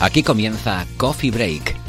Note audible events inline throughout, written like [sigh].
Aquí comienza Coffee Break,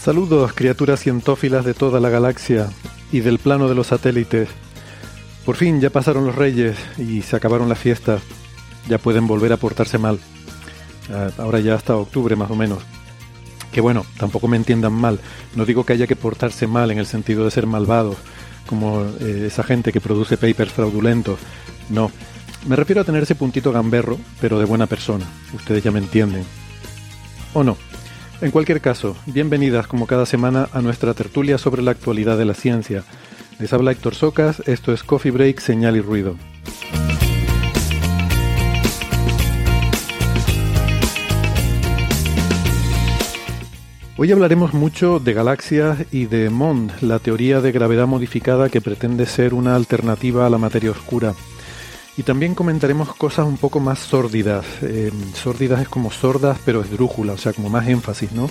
Saludos, criaturas cientófilas de toda la galaxia y del plano de los satélites. Por fin ya pasaron los reyes y se acabaron las fiestas. Ya pueden volver a portarse mal. Ah, Ahora ya hasta octubre más o menos. Que bueno, tampoco me entiendan mal. No digo que haya que portarse mal en el sentido de ser malvados, como eh, esa gente que produce papers fraudulentos. No. Me refiero a tener ese puntito gamberro, pero de buena persona. Ustedes ya me entienden. ¿O no? En cualquier caso, bienvenidas como cada semana a nuestra tertulia sobre la actualidad de la ciencia. Les habla Héctor Socas, esto es Coffee Break, Señal y Ruido. Hoy hablaremos mucho de galaxias y de MOND, la teoría de gravedad modificada que pretende ser una alternativa a la materia oscura. Y también comentaremos cosas un poco más sórdidas. Eh, sórdidas es como sordas, pero esdrújula, o sea, como más énfasis, ¿no?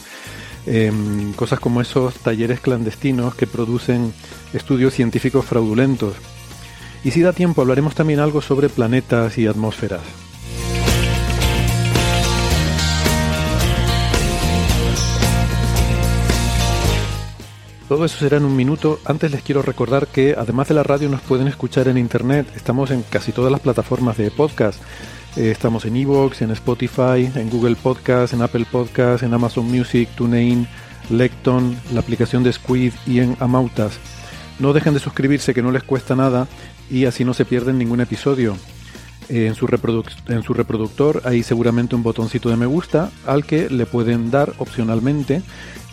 Eh, cosas como esos talleres clandestinos que producen estudios científicos fraudulentos. Y si da tiempo, hablaremos también algo sobre planetas y atmósferas. Todo eso será en un minuto. Antes les quiero recordar que además de la radio nos pueden escuchar en internet. Estamos en casi todas las plataformas de podcast. Eh, estamos en Evox, en Spotify, en Google Podcast, en Apple Podcast, en Amazon Music, TuneIn, Lecton, la aplicación de Squid y en Amautas. No dejen de suscribirse que no les cuesta nada y así no se pierden ningún episodio. En, su en su reproductor hay seguramente un botoncito de me gusta al que le pueden dar opcionalmente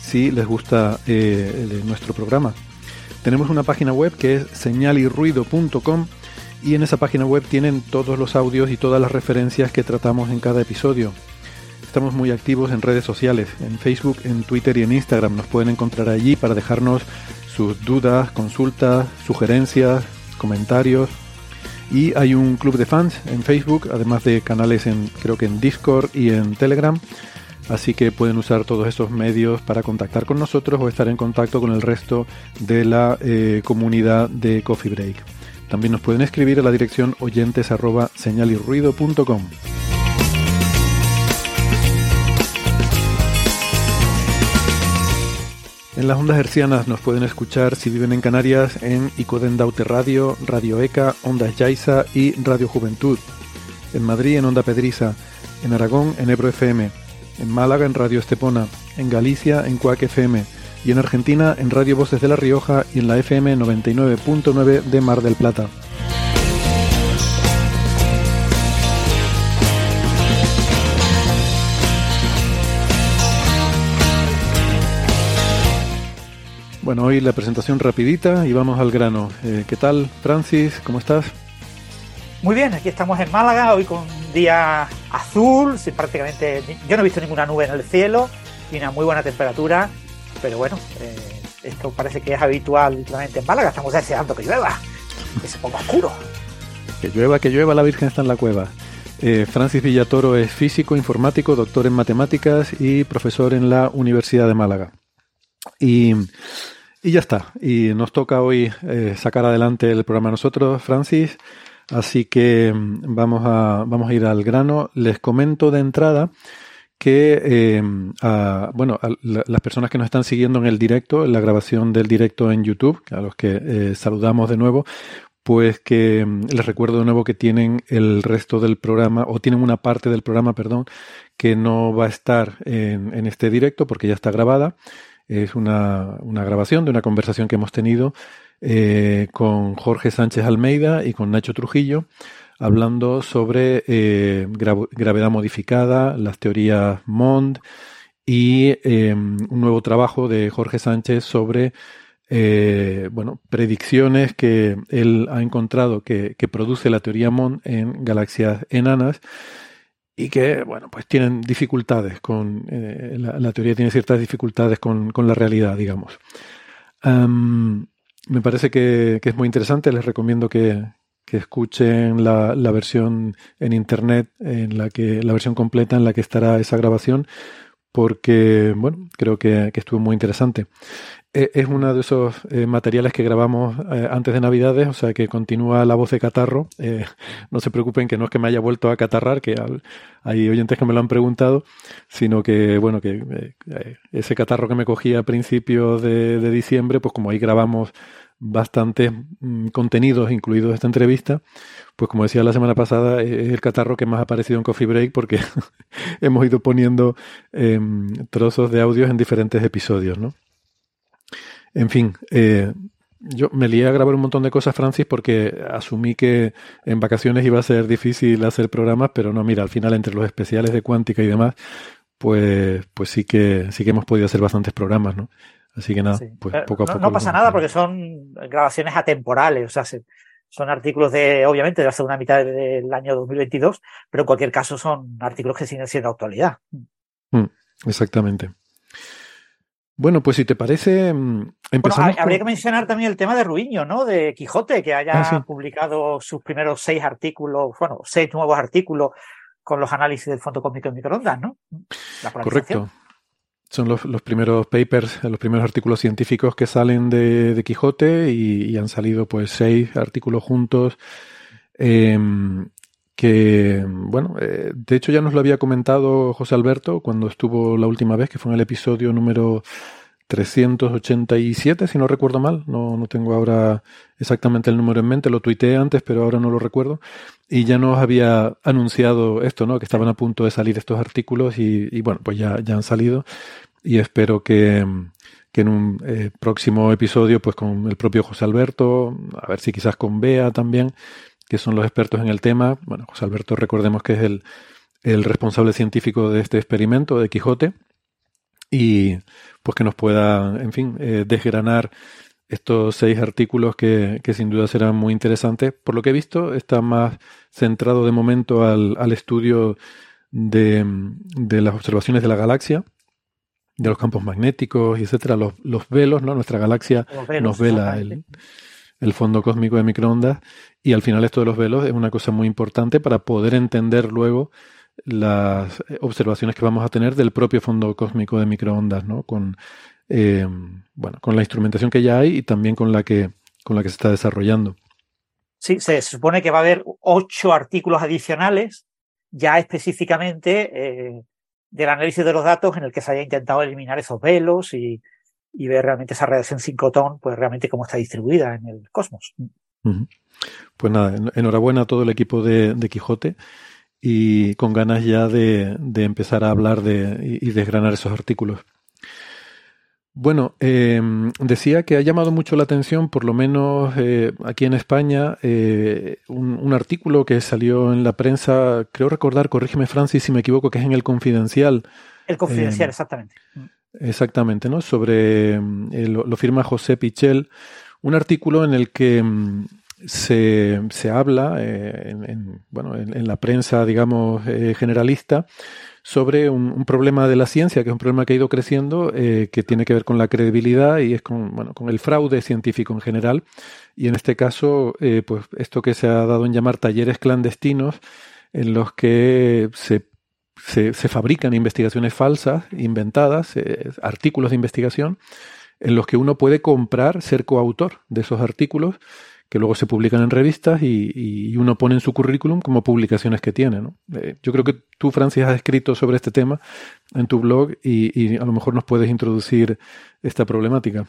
si les gusta eh, nuestro programa. Tenemos una página web que es señalirruido.com y en esa página web tienen todos los audios y todas las referencias que tratamos en cada episodio. Estamos muy activos en redes sociales, en Facebook, en Twitter y en Instagram. Nos pueden encontrar allí para dejarnos sus dudas, consultas, sugerencias, comentarios. Y hay un club de fans en Facebook, además de canales en creo que en Discord y en Telegram. Así que pueden usar todos esos medios para contactar con nosotros o estar en contacto con el resto de la eh, comunidad de Coffee Break. También nos pueden escribir a la dirección oyentes arroba señalirruido.com. En las ondas hercianas nos pueden escuchar si viven en Canarias en Icodendaute Radio, Radio ECA, Ondas Yaiza y Radio Juventud. En Madrid en Onda Pedriza, en Aragón en Ebro FM, en Málaga en Radio Estepona, en Galicia en Cuac FM y en Argentina en Radio Voces de La Rioja y en la FM 99.9 de Mar del Plata. Bueno, hoy la presentación rapidita y vamos al grano. Eh, ¿Qué tal, Francis? ¿Cómo estás? Muy bien, aquí estamos en Málaga, hoy con un día azul, sin prácticamente, yo no he visto ninguna nube en el cielo y una muy buena temperatura, pero bueno, eh, Esto parece que es habitual últimamente en Málaga. Estamos deseando que llueva, que se ponga oscuro. Que llueva, que llueva, la Virgen está en la cueva. Eh, Francis Villatoro es físico, informático, doctor en matemáticas y profesor en la Universidad de Málaga. Y, ya está. Y nos toca hoy eh, sacar adelante el programa nosotros, Francis. Así que mm, vamos a, vamos a ir al grano. Les comento de entrada que eh, bueno, a las personas que nos están siguiendo en el directo, en la grabación del directo en YouTube, a los que eh, saludamos de nuevo, pues que mm, les recuerdo de nuevo que tienen el resto del programa, o tienen una parte del programa, perdón, que no va a estar en, en este directo porque ya está grabada. Es una, grabación de una conversación que hemos tenido eh, con Jorge Sánchez Almeida y con Nacho Trujillo hablando sobre eh, gravedad modificada, las teorías MOND y em, un nuevo trabajo de Jorge Sánchez sobre eh, bueno, predicciones que él ha encontrado que, produce la teoría MOND en galaxias enanas y que, bueno, pues tienen dificultades con, eh, la, teoría tiene ciertas dificultades con, la realidad, digamos. me parece que, que, es muy interesante, les recomiendo que, que escuchen la, la, versión en internet, en la que, la versión completa en la que estará esa grabación, porque, bueno, creo que, estuvo muy interesante. E, es uno de esos eh, materiales que grabamos eh, antes de Navidades, o sea que continúa la voz de catarro. Eh, [laughs] no se preocupen que no es que me haya vuelto a catarrar, que hay oyentes que me lo han preguntado, sino que, bueno, que ese catarro que me cogí a principios de, diciembre, pues como ahí grabamos bastantes mm, contenidos incluidos esta entrevista, pues como decía la semana pasada, es el catarro que más ha aparecido en Coffee Break porque [laughs] hemos ido poniendo em, trozos de audios en diferentes episodios, ¿no? En fin, eh, yo me lié a grabar un montón de cosas, Francis, porque asumí que en vacaciones iba a ser difícil hacer programas, pero no, mira, al final entre los especiales de cuántica y demás, pues, pues sí que sí que hemos podido hacer bastantes programas, ¿no? Así que nada, pues poco a poco. No, pasa nada porque son grabaciones atemporales, o sea, son artículos de, obviamente, de la segunda mitad del año 2022, pero en cualquier caso son artículos que siguen siendo actualidad. Mm, exactamente. Bueno, pues si te parece, mm, empezamos. Bueno, habría que mencionar también el tema de Ruiño, ¿no? De Quijote, que haya ah, publicado sus primeros seis artículos, bueno, seis nuevos artículos con los análisis del fondo cósmico de microondas, ¿no? Correcto. Son los, primeros papers, los primeros artículos científicos que salen de, Quijote y, han salido pues seis artículos juntos em, que, bueno, eh, de hecho ya nos lo había comentado José Alberto cuando estuvo la última vez, que fue en el episodio número 387, si no recuerdo mal, no, no tengo ahora exactamente el número en mente, lo tuiteé antes, pero ahora no lo recuerdo, y ya nos había anunciado esto, ¿no? Que estaban a punto de salir estos artículos y, bueno, pues ya, ya han salido. Y espero que, que en un eh, próximo episodio, pues con el propio José Alberto, a ver si quizás con Bea también, que son los expertos en el tema. Bueno, José Alberto, recordemos que es el, el responsable científico de este experimento de Quijote y pues que nos pueda, en fin, eh, desgranar estos seis artículos que, que, sin duda serán muy interesantes. Por lo que he visto, está más centrado de momento al, al estudio de, de, las observaciones de la galaxia, de los campos magnéticos y etcétera, los, los velos, ¿no? Nuestra galaxia nos vela el, el, fondo cósmico de microondas y al final esto de los velos es una cosa muy importante para poder entender luego las observaciones que vamos a tener del propio fondo cósmico de microondas, ¿no? Con eh, bueno, con la instrumentación que ya hay y también con la que, con la que se está desarrollando. Sí, se supone que va a haber ocho artículos adicionales, ya específicamente eh, del análisis de los datos en el que se haya intentado eliminar esos velos y, ver realmente esa radiación sincrotón, pues realmente cómo está distribuida en el cosmos. Pues nada, enhorabuena a todo el equipo de, Quijote y con ganas ya de, empezar a hablar de, y desgranar esos artículos. Bueno, eh, decía que ha llamado mucho la atención, por lo menos eh, aquí en España, eh, un, artículo que salió en la prensa, creo recordar, corrígeme Francis si me equivoco, que es en el Confidencial. El Confidencial, exactamente. Exactamente, ¿no? Sobre, lo, lo, firma José Pichel, un artículo en el que se, se habla eh, en, bueno, en, la prensa, digamos, eh, generalista sobre un, problema de la ciencia, que es un problema que ha ido creciendo, eh, que tiene que ver con la credibilidad y es con, bueno, con el fraude científico en general. Y en este caso, pues esto que se ha dado en llamar talleres clandestinos, en los que se se, se, fabrican investigaciones falsas, inventadas, artículos de investigación, en los que uno puede comprar, ser coautor de esos artículos que luego se publican en revistas y, uno pone en su currículum como publicaciones que tiene. ¿no? Eh, yo creo que tú, Francis, has escrito sobre este tema en tu blog y, a lo mejor nos puedes introducir esta problemática.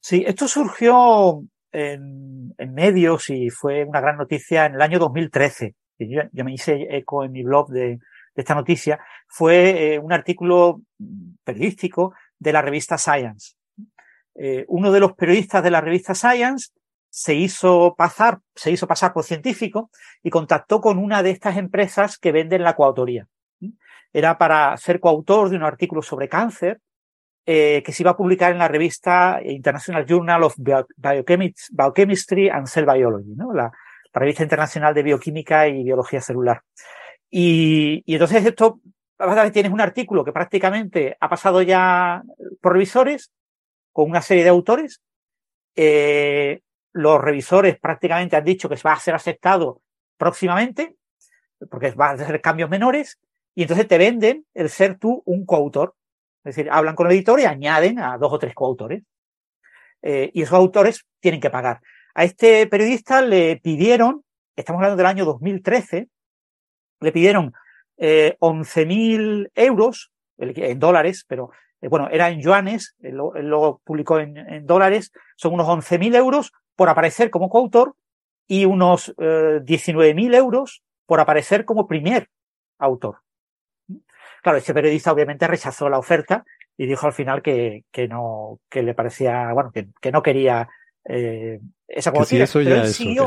Sí, esto surgió en, medios y fue una gran noticia en el año 2013. Yo, yo me hice eco en mi blog de, esta noticia. Fue eh, un artículo periodístico de la revista Science. Eh, uno de los periodistas de la revista Science se hizo pasar, se hizo pasar por científico y contactó con una de estas empresas que venden la coautoría. Era para ser coautor de un artículo sobre cáncer eh, que se iba a publicar en la revista International Journal of Biochemistry and Cell Biology, la, revista internacional de bioquímica y biología celular. Y, y entonces esto, tienes un artículo que prácticamente ha pasado ya por revisores, con una serie de autores. Eh, los revisores prácticamente han dicho que va a ser aceptado próximamente, porque va a ser cambios menores, y entonces te venden el ser tú un coautor. Es decir, hablan con el editor y añaden a dos o tres coautores. Eh, y esos autores tienen que pagar. A este periodista le pidieron, estamos hablando del año 2013, le pidieron eh, 11.000 euros, en dólares, pero eh, bueno, era en yuanes, él lo, publicó en, dólares, son unos 11.000 euros por aparecer como coautor y unos eh, 19.000 euros por aparecer como primer autor. Claro, ese periodista obviamente rechazó la oferta y dijo al final que, que no, que le parecía, bueno, que, que no quería eh, esa pero él siguió,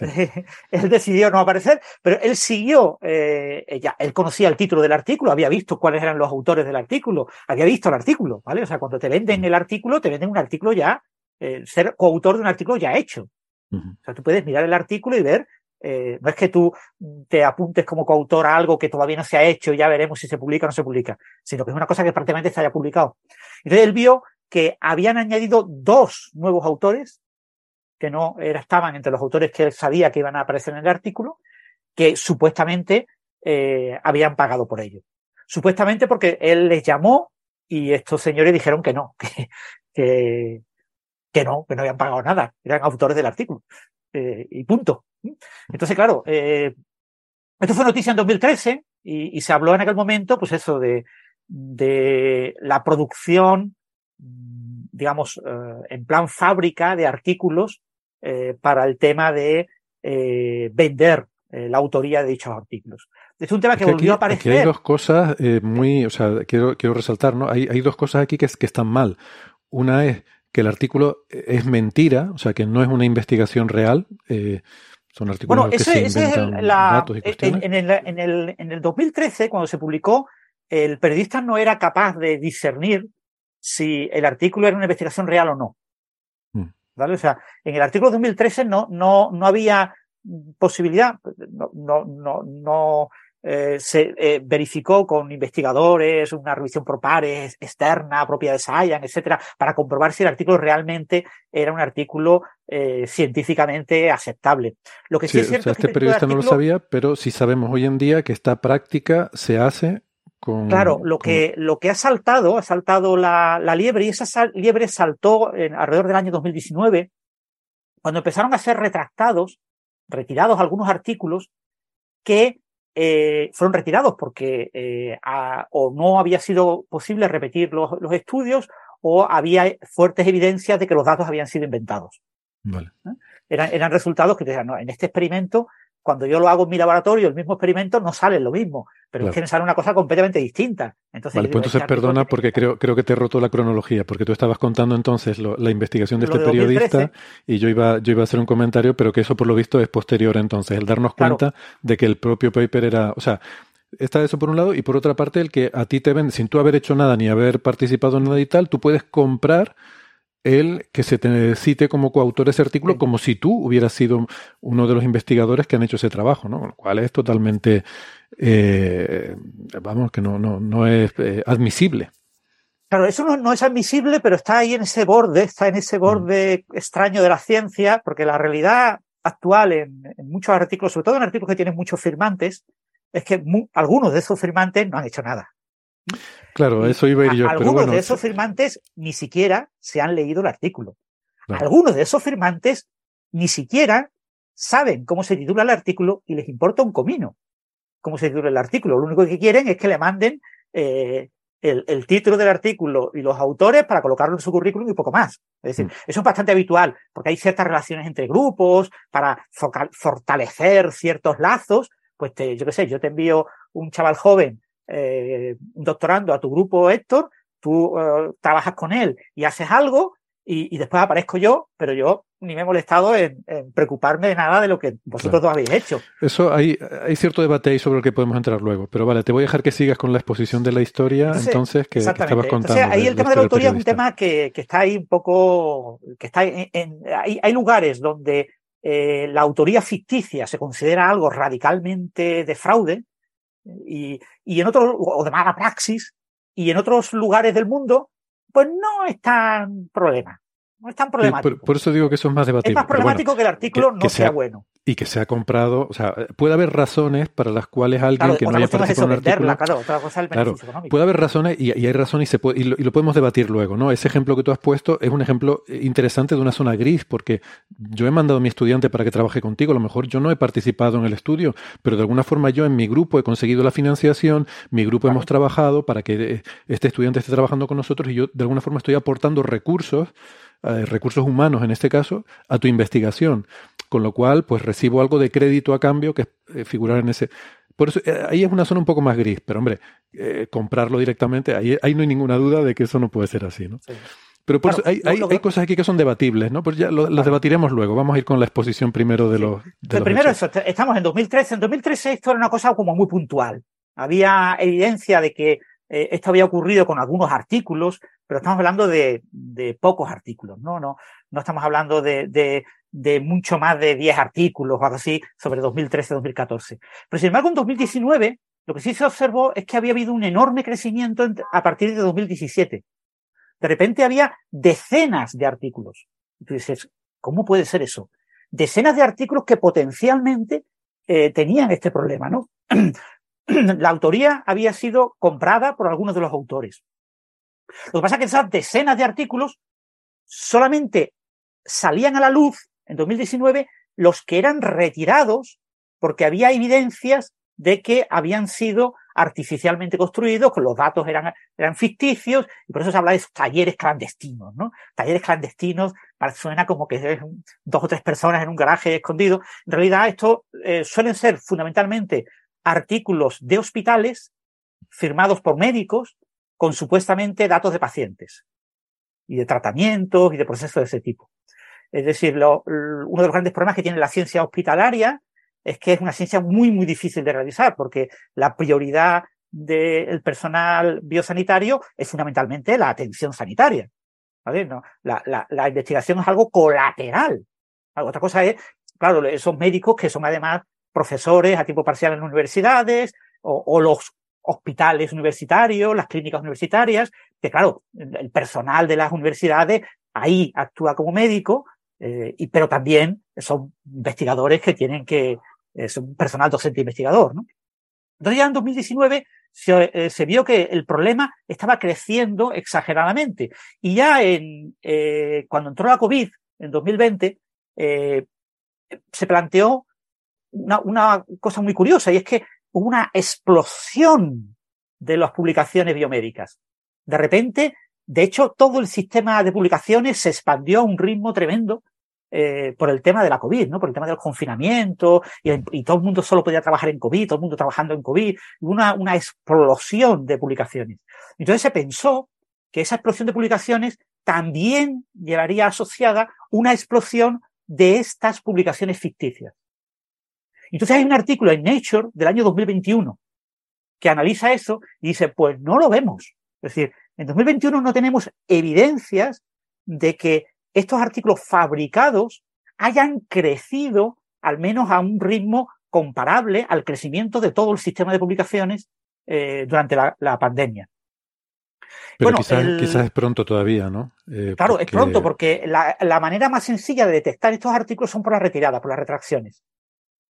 [laughs] él decidió no aparecer, pero él siguió, eh, ya, él conocía el título del artículo, había visto cuáles eran los autores del artículo, había visto el artículo, ¿vale? O sea, cuando te venden el artículo, te venden un artículo ya, eh, ser coautor de un artículo ya hecho. O sea, tú puedes mirar el artículo y ver, eh, no es que tú te apuntes como coautor a algo que todavía no se ha hecho y ya veremos si se publica o no se publica, sino que es una cosa que prácticamente está ya publicado. Entonces él vio que habían añadido dos nuevos autores que no estaban entre los autores que él sabía que iban a aparecer en el artículo, que supuestamente eh, habían pagado por ello. Supuestamente porque él les llamó y estos señores dijeron que no, [laughs] que, que, no, que no habían pagado nada, eran autores del artículo. Eh, y punto. Entonces, claro, eh, esto fue noticia en 2013 y, y, se habló en aquel momento, pues eso, de, de la producción, digamos, en plan fábrica de artículos eh, para el tema de eh, vender eh, la autoría de dichos artículos. Es un tema que, volvió a aparecer. Aquí hay dos cosas muy, o sea, quiero, quiero resaltar, ¿no? Hay, hay dos cosas aquí que, que están mal. Una es que el artículo es mentira, o sea, que no es una investigación real. son artículos que se inventan datos y cuestiones. En, el, en, el, en el 2013, cuando se publicó, el periodista no era capaz de discernir si el artículo era una investigación real o no. ¿vale? O sea, en el artículo 2013 no, no, no había posibilidad, no, no, no, no eh, se eh, verificó con investigadores, una revisión por pares externa, propia de Science, etcétera, para comprobar si el artículo realmente era un artículo eh, científicamente aceptable. Lo que sí, es cierto o sea, este periodista no lo sabía, pero sí sabemos hoy en día que esta práctica se hace claro, lo que, lo que ha saltado, ha saltado la, la liebre y esa liebre saltó en, alrededor del año 2019, cuando empezaron a ser retractados, retirados algunos artículos que eh, fueron retirados porque eh, o no había sido posible repetir los, los, estudios o había fuertes evidencias de que los datos habían sido inventados. Vale. ¿Eh? Eran, eran resultados que decían, no, en este experimento cuando yo lo hago en mi laboratorio, el mismo experimento, no sale lo mismo, pero es que me sale una cosa completamente distinta. Entonces, vale, pues entonces perdona porque creo, creo que te he roto la cronología, porque tú estabas contando entonces la investigación de este periodista y yo iba, yo iba a hacer un comentario, pero que eso por lo visto es posterior entonces, el darnos cuenta de que el propio paper era, o sea, está eso por un lado y por otra parte el que a ti te ven, sin tú haber hecho nada ni haber participado en nada y tal, tú puedes comprar el que se te cite como coautor ese artículo como si tú hubieras sido uno de los investigadores que han hecho ese trabajo, ¿no? Con lo cual es totalmente, eh, vamos, que no, no, no es eh, admisible. Claro, eso no, es admisible, pero está ahí en ese borde, está en ese borde extraño de la ciencia, porque la realidad actual en, muchos artículos, sobre todo en artículos que tienen muchos firmantes, es que algunos de esos firmantes no han hecho nada. Claro, eso iba a ir yo. Algunos de esos firmantes ni siquiera se han leído el artículo. Algunos de esos firmantes ni siquiera saben cómo se titula el artículo y les importa un comino cómo se titula el artículo. Lo único que quieren es que le manden eh, el, título del artículo y los autores para colocarlo en su currículum y poco más. Es decir, mm. eso es bastante habitual porque hay ciertas relaciones entre grupos para fortalecer ciertos lazos. Pues te, yo qué sé, yo te envío un chaval joven eh, doctorando a tu grupo Héctor, tú eh, trabajas con él y haces algo y, después aparezco yo, pero yo ni me he molestado en, preocuparme de nada de lo que vosotros dos habéis hecho. Eso hay, hay cierto debate ahí sobre el que podemos entrar luego, pero vale, te voy a dejar que sigas con la exposición de la historia, entonces, que, estabas contando. ahí el tema de la autoría es un tema que, está ahí un poco, que está en, hay, hay, lugares donde eh, la autoría ficticia se considera algo radicalmente de fraude, y, y en otros, o de mala praxis, y en otros lugares del mundo, pues no es tan problema. No es tan problemático. por, eso digo que eso es más debatible. Es más problemático que el artículo no sea, bueno. Y que se ha comprado, o sea, puede haber razones para las cuales alguien que no haya participado en un artículo... Claro, otra cosa es el claro, puede haber razones y, hay razones y, se puede, y lo, podemos debatir luego, ¿no? Ese ejemplo que tú has puesto es un ejemplo interesante de una zona gris, porque yo he mandado a mi estudiante para que trabaje contigo, a lo mejor yo no he participado en el estudio, pero de alguna forma yo en mi grupo he conseguido la financiación, mi grupo hemos trabajado para que este estudiante esté trabajando con nosotros y yo de alguna forma estoy aportando recursos eh, recursos humanos en este caso, a tu investigación. Con lo cual, pues recibo algo de crédito a cambio que es eh, figurar en ese. Por eso, eh, ahí es una zona un poco más gris, pero hombre, comprarlo directamente, ahí, ahí no hay ninguna duda de que eso no puede ser así, ¿no? Pero por eso hay, hay, hay, cosas aquí que son debatibles, ¿no? Pues ya las debatiremos luego. Vamos a ir con la exposición primero de los. De primero, eso, estamos en 2013. En 2013 esto era una cosa como muy puntual. Había evidencia de que esto había ocurrido con algunos artículos, pero estamos hablando de, pocos artículos, ¿no? No, no estamos hablando de, mucho más de 10 artículos o algo así sobre 2013-2014. Pero sin embargo, en 2019, lo que sí se observó es que había habido un enorme crecimiento a partir de 2017. De repente había decenas de artículos. Tú dices, ¿cómo puede ser eso? Decenas de artículos que potencialmente eh, tenían este problema, ¿no? [clears throat] [clears throat] La autoría había sido comprada por algunos de los autores. Lo que pasa es que esas decenas de artículos solamente salían a la luz en 2019 los que eran retirados porque había evidencias de que habían sido artificialmente construidos, que los datos eran, eran ficticios, y por eso se habla de talleres clandestinos, ¿no? Talleres clandestinos, suena como que dos o tres personas en un garaje escondido. En realidad, esto eh, suelen ser fundamentalmente artículos de hospitales firmados por médicos con supuestamente datos de pacientes y de tratamientos y de procesos de ese tipo. Es decir, uno de los grandes problemas que tiene la ciencia hospitalaria es que es una ciencia muy, muy difícil de realizar porque la prioridad del personal biosanitario es fundamentalmente la atención sanitaria. ¿vale? la, la, investigación es algo colateral. Otra cosa es, claro, esos médicos que son además profesores a tiempo parcial en universidades o, los hospitales universitarios, las clínicas universitarias, que claro, el personal de las universidades ahí actúa como médico, eh, y, pero también son investigadores que tienen que, eh, son personal docente investigador, ¿no? Entonces ya en 2019 se, eh, se, vio que el problema estaba creciendo exageradamente. Y ya en, cuando entró la COVID, en 2020, se planteó una, una cosa muy curiosa, y es que una explosión de las publicaciones biomédicas. De repente, de hecho, todo el sistema de publicaciones se expandió a un ritmo tremendo eh, por el tema de la COVID, ¿no? Por el tema del confinamiento y, todo el mundo solo podía trabajar en COVID, todo el mundo trabajando en COVID, una, una explosión de publicaciones. Entonces se pensó que esa explosión de publicaciones también llevaría asociada una explosión de estas publicaciones ficticias. Entonces hay un artículo en Nature del año 2021 que analiza eso y dice, pues no lo vemos. Es decir, en 2021 no tenemos evidencias de que estos artículos fabricados hayan crecido al menos a un ritmo comparable al crecimiento de todo el sistema de publicaciones eh, durante la, pandemia. Pero quizás, es pronto todavía, ¿no? Eh, claro, es pronto porque la, la, manera más sencilla de detectar estos artículos son por la retirada, por las retracciones.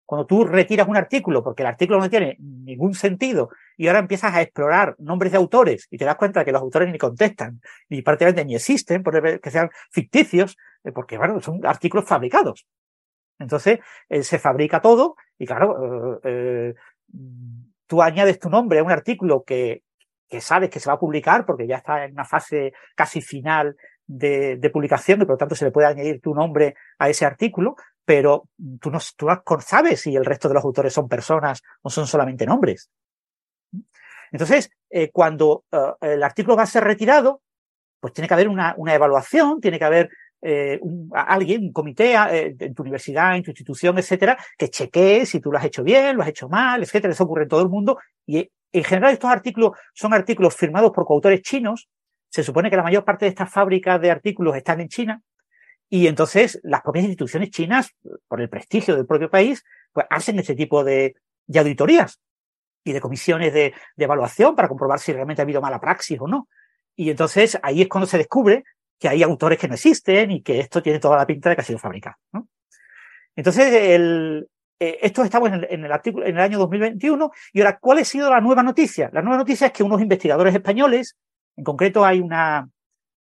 Cuando tú retiras un artículo porque el artículo no tiene ningún sentido y ahora empiezas a explorar nombres de autores y te das cuenta de que los autores ni contestan, ni prácticamente ni existen, por que sean ficticios, eh, porque bueno, son artículos fabricados. Entonces, eh, se fabrica todo y claro, eh, tú añades tu nombre a un artículo que, sabes que se va a publicar porque ya está en una fase casi final de, publicación y por lo tanto se le puede añadir tu nombre a ese artículo, pero tú no, sabes si el resto de los autores son personas o son solamente nombres. Entonces, eh, cuando eh, el artículo va a ser retirado, pues tiene que haber una, evaluación, tiene que haber eh, alguien, un comité en tu universidad, en tu institución, etcétera, que chequee si tú lo has hecho bien, lo has hecho mal, etcétera. Eso ocurre en todo el mundo. Y en general estos artículos son artículos firmados por coautores chinos. Se supone que la mayor parte de estas fábricas de artículos están en China. Y entonces las propias instituciones chinas, por el prestigio del propio país, pues hacen este tipo de, auditorías y de comisiones de, evaluación para comprobar si realmente ha habido mala praxis o no. Y entonces ahí es cuando se descubre que hay autores que no existen y que esto tiene toda la pinta de que ha sido fabricado. Entonces, el, eh, esto estamos en el, en el, artículo, en el año 2021. Y ahora, ¿cuál ha sido la nueva noticia? La nueva noticia es que unos investigadores españoles, en concreto hay una,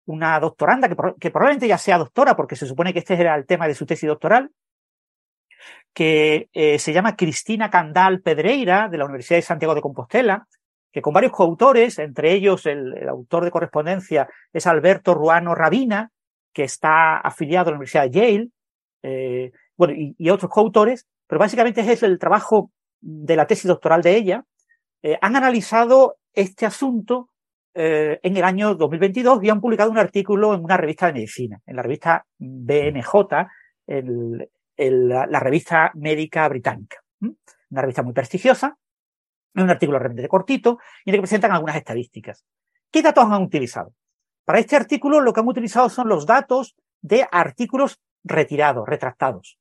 una doctoranda que, probablemente ya sea doctora, porque se supone que este era el tema de su tesis doctoral, que eh, se llama Cristina Candal Pedreira, de la Universidad de Santiago de Compostela, que con varios coautores, entre ellos el, autor de correspondencia es Alberto Ruano Rabina, que está afiliado a la Universidad de Yale, eh, bueno, y, otros coautores, pero básicamente es el trabajo de la tesis doctoral de ella, eh, han analizado este asunto eh, en el año 2022 y han publicado un artículo en una revista de medicina, en la revista BMJ, la, revista médica británica. Una revista muy prestigiosa, un artículo realmente cortito y en el que presentan algunas estadísticas. ¿Qué datos han utilizado? Para este artículo lo que han utilizado son los datos de artículos retirados, retractados.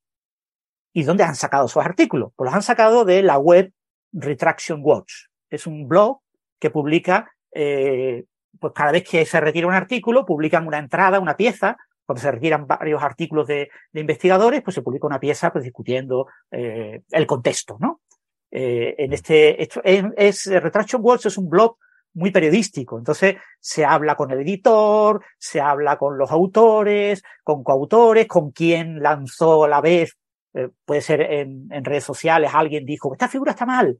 ¿Y dónde han sacado esos artículos? Pues los han sacado de la web Retraction Watch. Es un blog que publica eh, pues cada vez que se retira un artículo, publican una entrada, una pieza. Cuando se retiran varios artículos de, investigadores, pues se publica una pieza pues, discutiendo eh, el contexto, ¿no? Eh, en este, esto es, Retraction Words es un blog muy periodístico. Entonces se habla con el editor, se habla con los autores, con coautores, con quien lanzó a la vez, puede ser en, redes sociales, alguien dijo, esta figura está mal,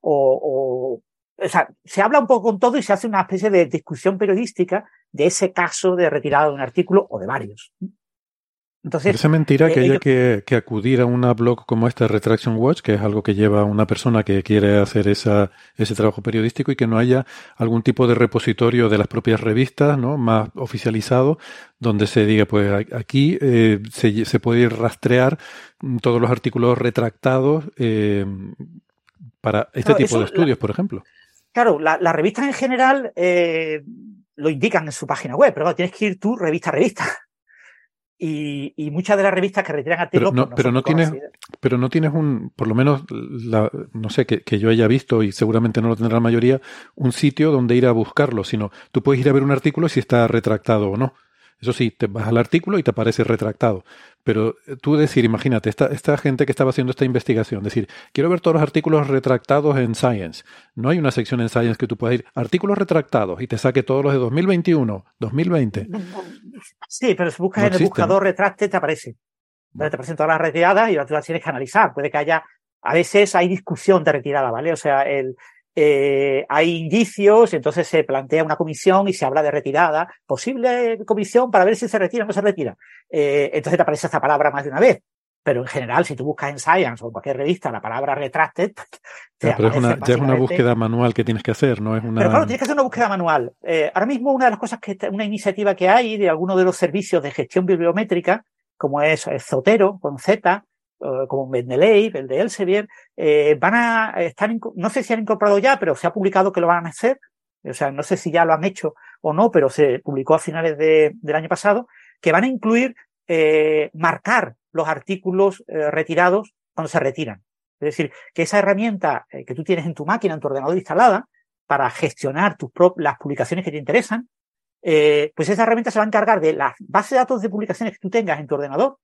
o, o sea, se habla un poco con todo y se hace una especie de discusión periodística de ese caso de retirada de un artículo o de varios. Entonces, Parece mentira que eh, haya que, acudir a una blog como esta Retraction Watch, que es algo que lleva una persona que quiere hacer esa, ese trabajo periodístico y que no haya algún tipo de repositorio de las propias revistas, ¿no? Más oficializado, donde se diga, pues aquí eh, se, se, puede rastrear todos los artículos retractados eh, para este tipo de estudios, por ejemplo. Claro, las la revistas en general eh, lo indican en su página web, pero tienes que ir tú revista a revista. [laughs] Y, y, muchas de las revistas que retiran artículos. Pero no, pero no tienes, pero no tienes un, por lo menos, la, no sé, que, que, yo haya visto y seguramente no lo tendrá la mayoría, un sitio donde ir a buscarlo, sino tú puedes ir a ver un artículo si está retractado o no. Eso sí, te vas al artículo y te aparece retractado. Pero eh, tú decir, imagínate, esta, esta gente que estaba haciendo esta investigación, decir, quiero ver todos los artículos retractados en Science. No hay una sección en Science que tú puedas ir, artículos retractados, y te saque todos los de 2021, 2020. Sí, pero si buscas en el buscador retracte, te aparece. Te aparecen todas las retiradas y tú las tienes que analizar. Puede que haya, a veces hay discusión de retirada, ¿vale? O sea, el, eh, hay indicios, entonces se plantea una comisión y se habla de retirada, posible comisión para ver si se retira o no se retira. Eh, entonces te aparece esta palabra más de una vez. Pero en general, si tú buscas en Science o en cualquier revista la palabra retracted, [laughs] ya, pero es una, ya es una búsqueda manual que tienes que hacer, no es una. Pero claro, tienes que hacer una búsqueda manual. Eh, ahora mismo una de las cosas que una iniciativa que hay de alguno de los servicios de gestión bibliométrica, como es Zotero con Z, como Mendeley, el de Elsevier, eh, van a estar, no sé si han incorporado ya, pero se ha publicado que lo van a hacer. O sea, no sé si ya lo han hecho o no, pero se publicó a finales del año pasado, que van a incluir eh, marcar los artículos eh, retirados cuando se retiran. Es decir, que esa herramienta eh, que tú tienes en tu máquina, en tu ordenador instalada, para gestionar tus las publicaciones que te interesan, pues esa herramienta se va a encargar de la base de datos de publicaciones que tú tengas en tu ordenador.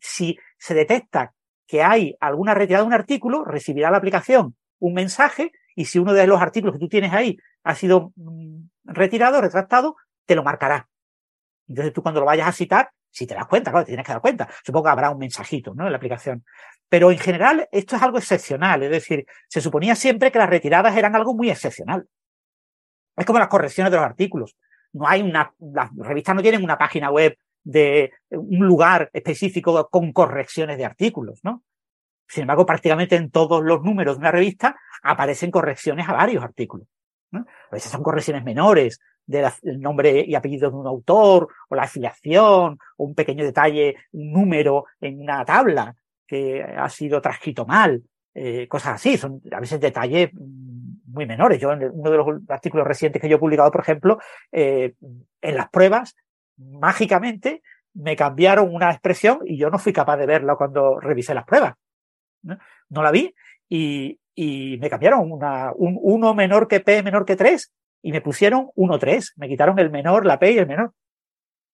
Si se detecta que hay alguna retirada de un artículo, recibirá la aplicación un mensaje y si uno de los artículos que tú tienes ahí ha sido mm, retirado, retractado, te lo marcará. Entonces tú cuando lo vayas a citar, si te das cuenta, claro, te tienes que dar cuenta. Supongo que habrá un mensajito, ¿no? En la aplicación. Pero en general esto es algo excepcional. Es decir, se suponía siempre que las retiradas eran algo muy excepcional. Es como las correcciones de los artículos. No hay una, las revistas no tienen una página web de un lugar específico con correcciones de artículos, ¿no? Sin embargo, prácticamente en todos los números de una revista aparecen correcciones a varios artículos. ¿no? A veces son correcciones menores del nombre y apellido de un autor, o la afiliación, o un pequeño detalle, un número en una tabla que ha sido transcrito mal, eh, cosas así. Son a veces detalles muy menores. Yo en uno de los artículos recientes que yo he publicado, por ejemplo, eh, en las pruebas, mágicamente me cambiaron una expresión y yo no fui capaz de verla cuando revisé las pruebas. No, no la vi y, y me cambiaron una, un 1 menor que P menor que 3 y me pusieron 1, 3. Me quitaron el menor, la P y el menor.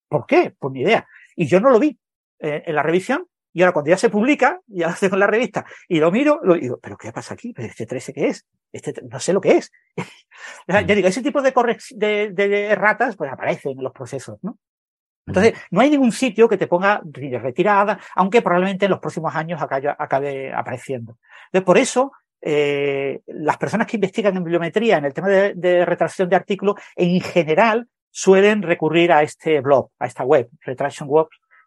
¿Por qué? Pues ni idea. Y yo no lo vi eh, en la revisión. Y ahora cuando ya se publica, [laughs] ya lo tengo en la revista, y lo miro, lo digo, ¿pero qué pasa aquí? ¿Pero este 13 qué es? Este, no sé lo que es. [laughs] ya digo, ese tipo de, de, de, ratas pues aparecen en los procesos, ¿no? Entonces, no hay ningún sitio que te ponga retirada, aunque probablemente en los próximos años acabe, acabe apareciendo. Entonces, por eso, eh, las personas que investigan en bibliometría en el tema de, de, retracción de artículos, en general, suelen recurrir a este blog, a esta web, Retraction Web,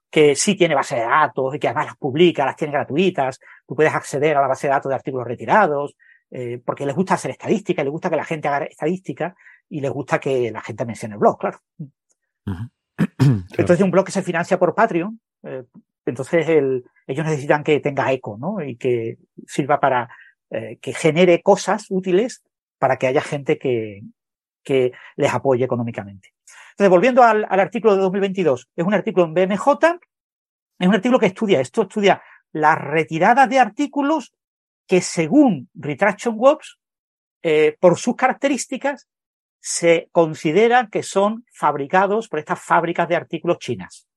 que sí tiene base de datos y que además las publica, las tiene gratuitas. Tú puedes acceder a la base de datos de artículos retirados, eh, porque les gusta hacer estadística, les gusta que la gente haga estadística y les gusta que la gente mencione el blog, claro. Entonces, un blog que se financia por Patreon, eh, entonces el, ellos necesitan que tenga eco, ¿no? Y que sirva para eh, que genere cosas útiles para que haya gente que, les apoye económicamente. Entonces, volviendo al, artículo de 2022, es un artículo en BMJ, es un artículo que estudia esto, estudia la retirada de artículos que según Retraction Works, eh, por sus características, se consideran que son fabricados por estas fábricas de artículos chinas.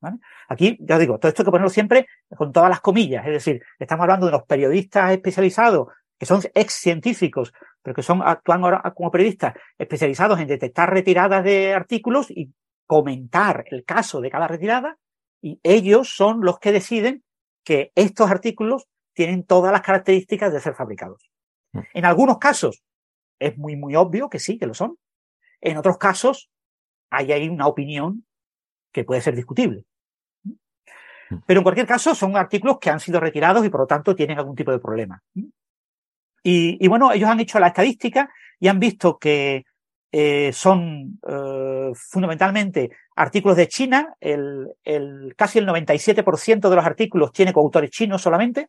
¿Vale? Aquí, ya digo, todo esto hay que ponerlo siempre con todas las comillas, es decir, estamos hablando de los periodistas especializados, que son ex científicos, pero que son, actúan ahora como periodistas especializados en detectar retiradas de artículos y comentar el caso de cada retirada, y ellos son los que deciden que estos artículos tienen todas las características de ser fabricados. Mm. En algunos casos, es muy, muy obvio que sí, que lo son. En otros casos, hay ahí una opinión que puede ser discutible. Pero en cualquier caso, son artículos que han sido retirados y por lo tanto tienen algún tipo de problema. Y, y bueno, ellos han hecho la estadística y han visto que eh, son eh, fundamentalmente artículos de China. El, el, casi el 97% de los artículos tiene coautores chinos solamente,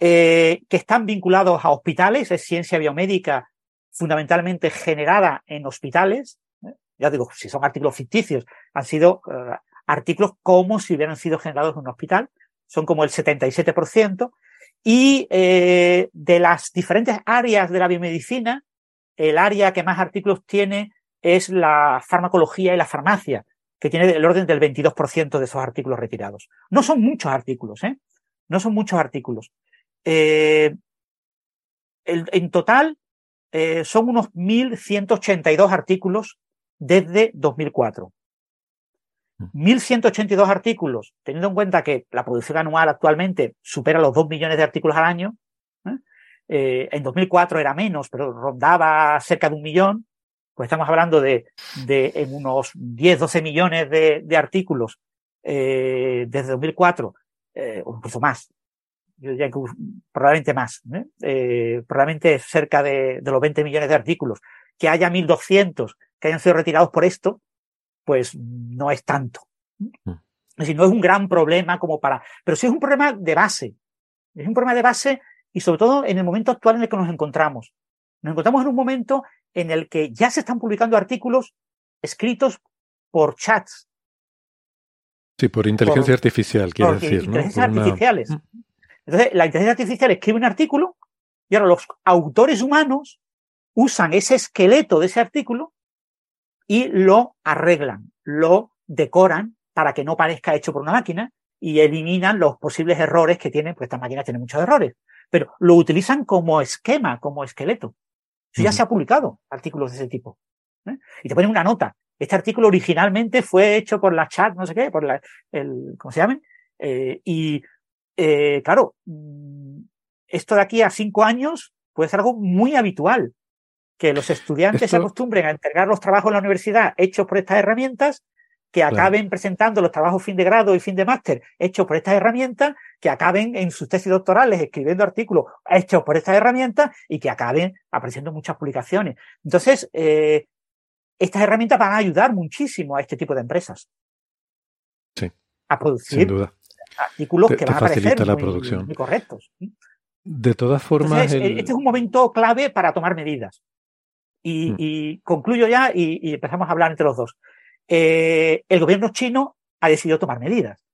eh, que están vinculados a hospitales, es ciencia biomédica fundamentalmente generada en hospitales. ¿eh? Ya digo, si son artículos ficticios, han sido uh, artículos como si hubieran sido generados en un hospital. Son como el 77%. Y eh, de las diferentes áreas de la biomedicina, el área que más artículos tiene es la farmacología y la farmacia, que tiene el orden del 22% de esos artículos retirados. No son muchos artículos, ¿eh? No son muchos artículos. Eh, en total, eh, son unos 1.182 artículos desde 2004. 1.182 mm. artículos, teniendo en cuenta que la producción anual actualmente supera los 2 millones de artículos al año. ¿eh? Eh, en 2004 era menos, pero rondaba cerca de un millón. Pues estamos hablando de, de en unos 10, 12 millones de, de artículos eh, desde 2004, o incluso más yo diría que probablemente más, ¿eh? Eh, probablemente cerca de, de, los 20 millones de artículos, que haya 1.200 que hayan sido retirados por esto, pues no es tanto. Mm. Es decir, no es un gran problema como para, pero sí es un problema de base. Es un problema de base y sobre todo en el momento actual en el que nos encontramos. Nos encontramos en un momento en el que ya se están publicando artículos escritos por chats. Sí, por inteligencia artificial, quiere decir, ¿no? Inteligencias artificiales. Mm. Entonces, la inteligencia artificial escribe un artículo y ahora los autores humanos usan ese esqueleto de ese artículo y lo arreglan, lo decoran para que no parezca hecho por una máquina y eliminan los posibles errores que tienen, pues estas máquinas tienen muchos errores, pero lo utilizan como esquema, como esqueleto. Eso ya se ha publicado, artículos de ese tipo. ¿eh? Y te ponen una nota. Este artículo originalmente fue hecho por la chat, no sé qué, por la, el, ¿cómo se llaman? Eh, y, eh, claro, mm, esto de aquí a cinco años puede ser algo muy habitual. Que los estudiantes se acostumbren a entregar los trabajos en la universidad hechos por estas herramientas que acaben presentando los trabajos fin de grado y fin de máster hechos por estas herramientas, que acaben en sus tesis doctorales escribiendo artículos hechos por estas herramientas y que acaben apareciendo muchas publicaciones. Entonces, eh, estas herramientas van a ayudar muchísimo a este tipo de empresas. Sí. A producir artículos que van a parecer la muy, producción. muy correctos. De todas formas. Este es un momento clave para tomar medidas. Y, mm. y concluyo ya y, y empezamos a hablar entre los dos. Eh, el gobierno chino ha decidido tomar medidas.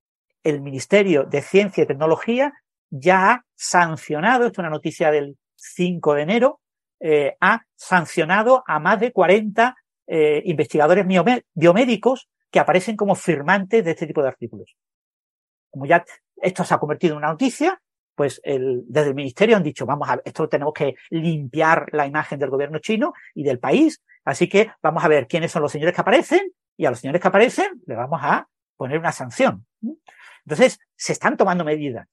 El Ministerio de Ciencia y Tecnología ya ha sancionado, esto es una noticia del 5 de enero, eh, ha sancionado a más de 40 eh, investigadores biomédicos que aparecen como firmantes de este tipo de artículos. Como ya esto se ha convertido en una noticia, pues el, desde el ministerio han dicho, vamos a, esto tenemos que limpiar la imagen del gobierno chino y del país, así que vamos a ver quiénes son los señores que aparecen y a los señores que aparecen le vamos a poner una sanción. Entonces, se están tomando medidas,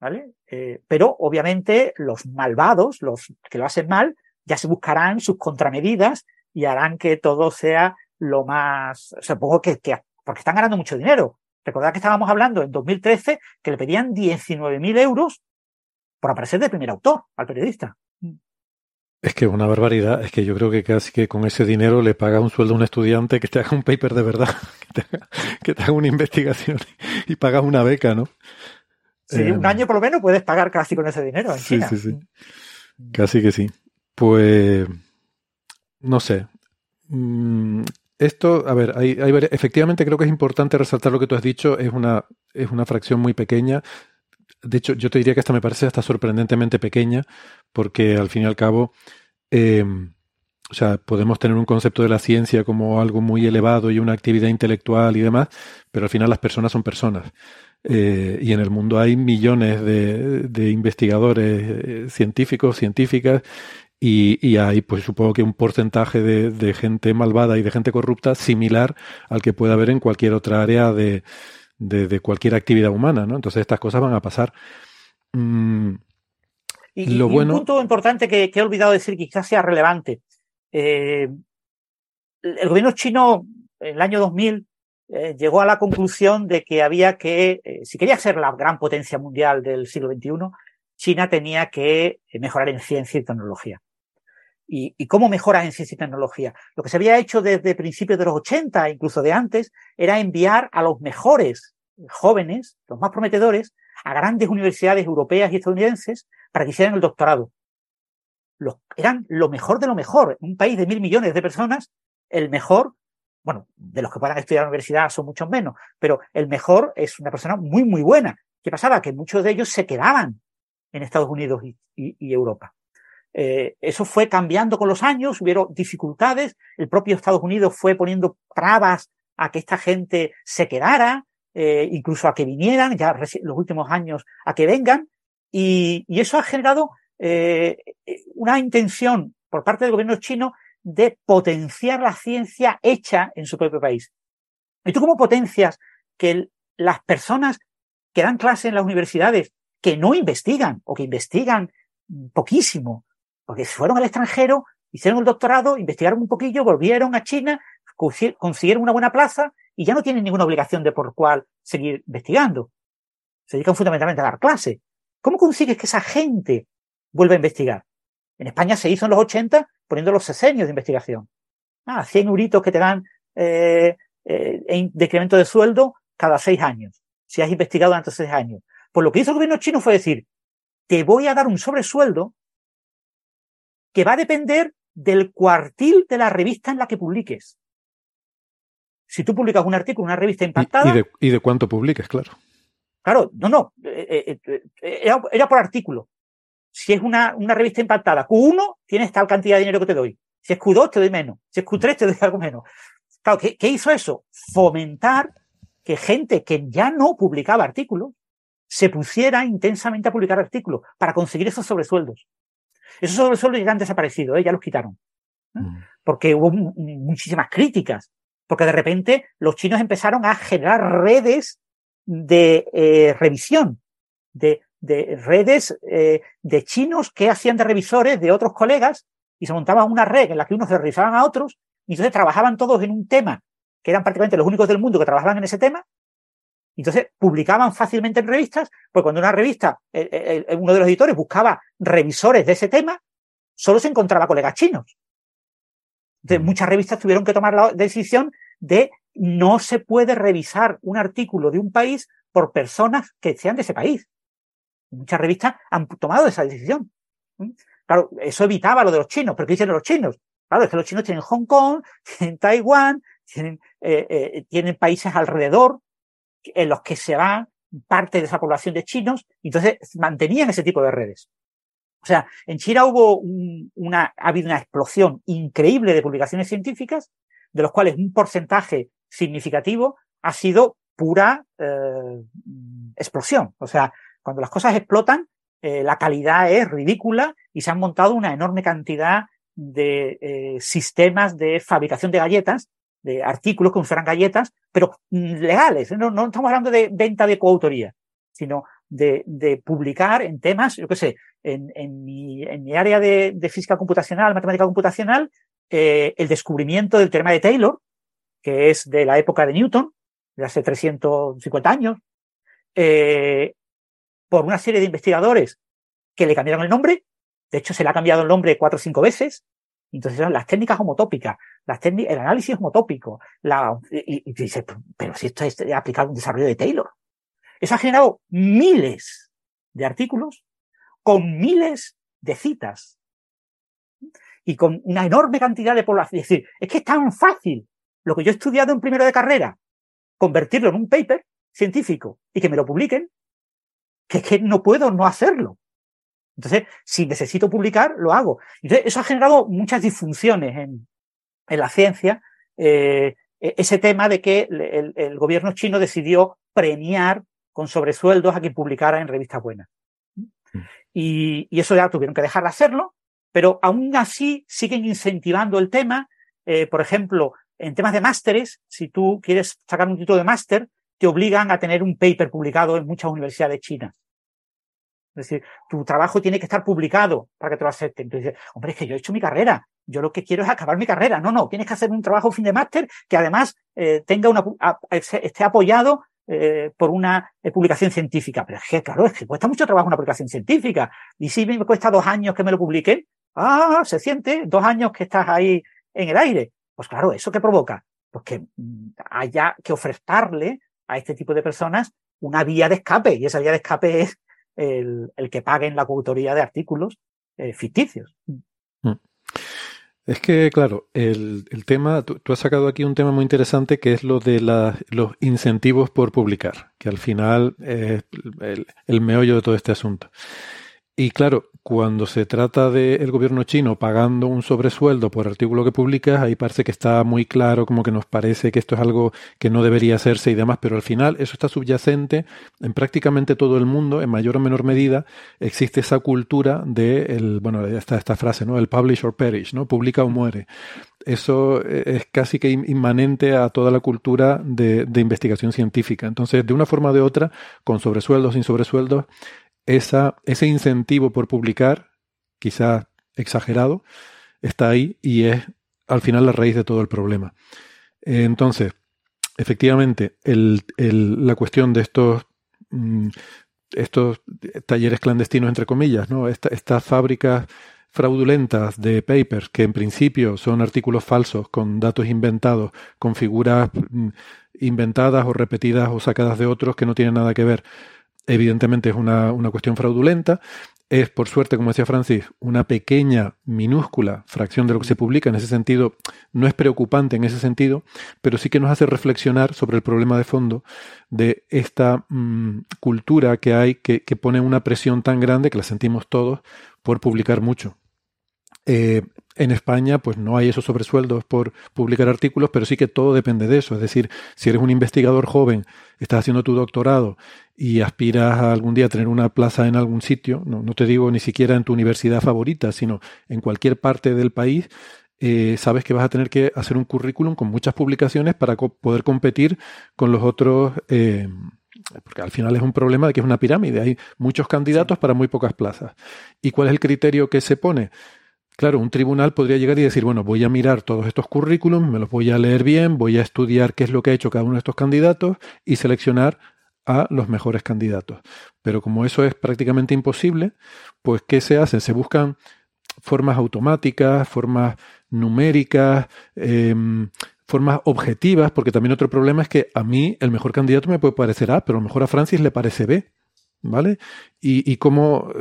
¿vale? Eh, pero obviamente los malvados, los que lo hacen mal, ya se buscarán sus contramedidas y harán que todo sea lo más, supongo que porque están ganando mucho dinero. Recordad que estábamos hablando en 2013 que le pedían 19.000 euros por aparecer de primer autor al periodista. Es que es una barbaridad. Es que yo creo que casi que con ese dinero le paga un sueldo a un estudiante que te haga un paper de verdad, [laughs] que te haga, una investigación y pagas una beca, ¿no? Sí, un eh, año por lo menos puedes pagar casi con ese dinero. En sí, sí, sí. Casi que sí. Pues, no sé. Esto, a ver, hay, hay, efectivamente creo que es importante resaltar lo que tú has dicho. Es una, es una fracción muy pequeña. De hecho, yo te diría que esta me parece hasta sorprendentemente pequeña, porque al fin y al cabo, eh, o sea, podemos tener un concepto de la ciencia como algo muy elevado y una actividad intelectual y demás, pero al final las personas son personas. Eh, y en el mundo hay millones de, investigadores eh, científicos, científicas, y, y, hay, pues supongo que un porcentaje de, de gente malvada y de gente corrupta similar al que puede haber en cualquier otra área de, de, cualquier actividad humana, ¿no? Entonces estas cosas van a pasar. Mm, y, lo bueno... un punto importante que, he olvidado decir, que quizás sea relevante. Eh, el gobierno chino, en el año 2000, eh, llegó a la conclusión de que había que, eh, si quería ser la gran potencia mundial del siglo XXI, China tenía que mejorar en ciencia y tecnología. ¿Y, cómo mejoras en ciencia y tecnología? Lo que se había hecho desde principios de los 80, incluso de antes, era enviar a los mejores jóvenes, los más prometedores, a grandes universidades europeas y estadounidenses para que hicieran el doctorado. Eran lo mejor de lo mejor. En un país de mil millones de personas, el mejor, bueno, de los que puedan estudiar en la universidad son muchos menos, pero el mejor es una persona muy, muy buena. ¿Qué pasaba? Que muchos de ellos se quedaban en Estados Unidos y, Europa. Eh, eso fue cambiando con los años, hubieron dificultades, el propio Estados Unidos fue poniendo trabas a que esta gente se quedara, eh, incluso a que vinieran, ya los últimos años a que vengan, y, eso ha generado eh, una intención por parte del gobierno chino de potenciar la ciencia hecha en su propio país. ¿Y tú cómo potencias que las personas que dan clase en las universidades, que no investigan o que investigan poquísimo, porque fueron al extranjero, hicieron el doctorado, investigaron un poquillo, volvieron a China, consiguieron una buena plaza y ya no tienen ninguna obligación de por cuál seguir investigando. Se dedican fundamentalmente a dar clase. ¿Cómo consigues que esa gente vuelva a investigar? En España se hizo en los 80 poniendo los sesenios de investigación. Ah, 100 euritos que te dan eh, eh, en decremento de sueldo cada seis años, si has investigado durante seis años. Pues lo que hizo el gobierno chino fue decir, te voy a dar un sobresueldo que va a depender del cuartil de la revista en la que publiques. Si tú publicas un artículo en una revista impactada. Y, de, cuánto publiques, claro. Claro, no, no. Eh, eh, eh, era, por artículo. Si es una, una revista impactada Q1, tienes tal cantidad de dinero que te doy. Si es Q2, te doy menos. Si es Q3, te doy algo menos. Claro, ¿qué, qué hizo eso? Fomentar que gente que ya no publicaba artículos se pusiera intensamente a publicar artículos para conseguir esos sobresueldos. Esos sobresueldos ya han desaparecido, ¿eh? ya los quitaron. Mm. Porque hubo muchísimas críticas. Porque de repente los chinos empezaron a generar redes de eh, revisión, de, de redes eh, de chinos que hacían de revisores de otros colegas y se montaban una red en la que unos se revisaban a otros y entonces trabajaban todos en un tema que eran prácticamente los únicos del mundo que trabajaban en ese tema. Entonces publicaban fácilmente en revistas, pues cuando una revista, uno de los editores buscaba revisores de ese tema, solo se encontraba colegas chinos. Entonces, muchas revistas tuvieron que tomar la decisión de no se puede revisar un artículo de un país por personas que sean de ese país. Muchas revistas han tomado esa decisión. Claro, eso evitaba lo de los chinos, pero ¿qué dicen los chinos? Claro, es que los chinos tienen Hong Kong, [laughs] tienen Taiwán, tienen, eh, eh, tienen países alrededor en los que se va parte de esa población de chinos, y entonces mantenían ese tipo de redes. O sea, en China hubo una, ha habido una explosión increíble de publicaciones científicas, de los cuales un porcentaje significativo ha sido pura eh, explosión. O sea, cuando las cosas explotan, la calidad es ridícula y se han montado una enorme cantidad de sistemas de fabricación de galletas de artículos como si fueran galletas, pero legales. ¿eh? No, estamos hablando de venta de coautoría, sino de, de publicar en temas, yo qué sé, en, en, mi, área de, física computacional, matemática computacional, eh, el descubrimiento del teorema de Taylor, que es de la época de Newton, de hace 350 años, eh, por una serie de investigadores que le cambiaron el nombre. De hecho, se le ha cambiado el nombre cuatro o cinco veces. Entonces, las técnicas homotópicas, el análisis homotópico, la, y, y dices, pero si esto es aplicado a un desarrollo de Taylor. Eso ha generado miles de artículos con miles de citas y con una enorme cantidad de población. Es decir, es que es tan fácil lo que yo he estudiado en primero de carrera, convertirlo en un paper científico y que me lo publiquen, que es que no puedo no hacerlo. Entonces, si necesito publicar, lo hago. Entonces, eso ha generado muchas disfunciones en, en la ciencia. Eh, e, ese tema de que el, el, gobierno chino decidió premiar con sobresueldos a quien publicara en revistas buenas. Mm. Y, y, eso ya tuvieron que dejar de hacerlo, pero aún así siguen incentivando el tema. Eh, por ejemplo, en temas de másteres, si tú quieres sacar un título de máster, te obligan a tener un paper publicado en muchas universidades chinas. Es decir, tu trabajo tiene que estar publicado para que te lo acepten. Entonces, hombre, es que yo he hecho mi carrera. Yo lo que quiero es acabar mi carrera. No, no, tienes que hacer un trabajo fin de máster que además eh, tenga una, esté apoyado eh, por una eh, publicación científica. Pero es que, claro, es que cuesta mucho trabajo una publicación científica. Y si me cuesta dos años que me lo publiquen, ah, se siente dos años que estás ahí en el aire. Pues claro, ¿eso qué provoca? Pues que mm, haya que ofertarle a este tipo de personas una vía de escape. Y esa vía de escape es el, el que paguen la coautoría de artículos eh, ficticios. Mm. Es que, claro, el, el tema, tú, has sacado aquí un tema muy interesante que es lo de la, los incentivos por publicar, que al final es el, el meollo de todo este asunto. Y claro, cuando se trata del gobierno chino pagando un sobresueldo por artículo que publicas, ahí parece que está muy claro, como que nos parece que esto es algo que no debería hacerse y demás, pero al final eso está subyacente en prácticamente todo el mundo, en mayor o menor medida, existe esa cultura de, el, bueno, está esta frase, ¿no? El publish or perish, ¿no? Publica o muere. Eso es casi que inmanente a toda la cultura de, de investigación científica. Entonces, de una forma o de otra, con sobresueldos, sin sobresueldos, ese incentivo por publicar, quizá exagerado, está ahí y es al final la raíz de todo el problema. Entonces, efectivamente, la cuestión de estos, mm, estos talleres clandestinos, entre comillas, ¿no? estas fábricas fraudulentas de papers que en principio son artículos falsos con datos inventados, con figuras mm, inventadas o repetidas o sacadas de otros que no tienen nada que ver evidentemente es una, una cuestión fraudulenta, es, por suerte, como decía Francis, una pequeña, minúscula fracción de lo que se publica. En ese sentido, no es preocupante en ese sentido, pero sí que nos hace reflexionar sobre el problema de fondo de esta mm, cultura que hay que, que, pone una presión tan grande que la sentimos todos por publicar mucho. Eh, en España, pues no hay esos sobresueldos por publicar artículos, pero sí que todo depende de eso. Es decir, si eres un investigador joven, estás haciendo tu doctorado y aspiras a algún día a tener una plaza en algún sitio, no, no te digo ni siquiera en tu universidad favorita, sino en cualquier parte del país, eh, sabes que vas a tener que hacer un currículum con muchas publicaciones para co poder competir con los otros. Eh, porque al final es un problema de que es una pirámide, hay muchos candidatos para muy pocas plazas. ¿Y cuál es el criterio que se pone? Claro, un tribunal podría llegar y decir, bueno, voy a mirar todos estos currículums, me los voy a leer bien, voy a estudiar qué es lo que ha hecho cada uno de estos candidatos y seleccionar a los mejores candidatos. Pero como eso es prácticamente imposible, pues ¿qué se hace? Se buscan formas automáticas, formas numéricas, eh, formas objetivas, porque también otro problema es que a mí el mejor candidato me puede parecer A, pero a lo mejor a Francis le parece B. ¿Vale? Y, y cómo,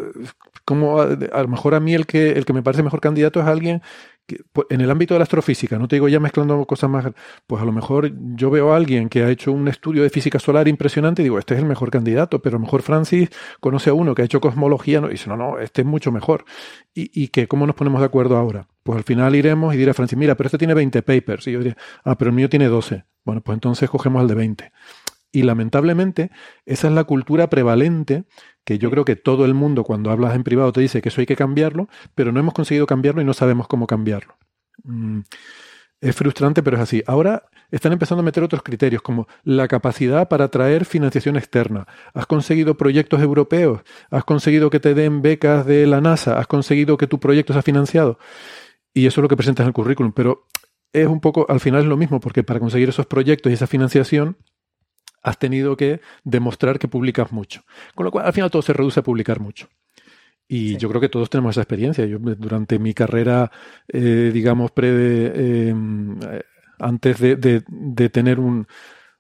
como a, lo mejor a mí el que, el que me parece mejor candidato es alguien que, pues, en el ámbito de la astrofísica, no te digo ya mezclando cosas más, pues a lo mejor yo veo a alguien que ha hecho un estudio de física solar impresionante y digo, este es el mejor candidato, pero a lo mejor Francis conoce a uno que ha hecho cosmología ¿no? y dice, no, no, este es mucho mejor. ¿Y, y que cómo nos ponemos de acuerdo ahora? Pues al final iremos y dirá Francis, mira, pero este tiene 20 papers. Y yo diría, ah, pero el mío tiene 12. Bueno, pues entonces cogemos el de 20. Y lamentablemente, esa es la cultura prevalente que yo creo que todo el mundo cuando hablas en privado te dice que eso hay que cambiarlo, pero no hemos conseguido cambiarlo y no sabemos cómo cambiarlo. Mm, es frustrante, pero es así. Ahora están empezando a meter otros criterios, como la capacidad para atraer financiación externa. ¿Has conseguido proyectos europeos? ¿Has conseguido que te den becas de la NASA? ¿Has conseguido que tu proyecto sea financiado? Y eso es lo que presentas en el currículum. Pero es un poco, al final es lo mismo, porque para conseguir esos proyectos y esa financiación has tenido que demostrar que publicas mucho. Con lo cual, al final todo se reduce a publicar mucho. Y sí. yo creo que todos tenemos esa experiencia. Yo durante mi carrera, eh, digamos, pre eh, antes de, de, de, tener un,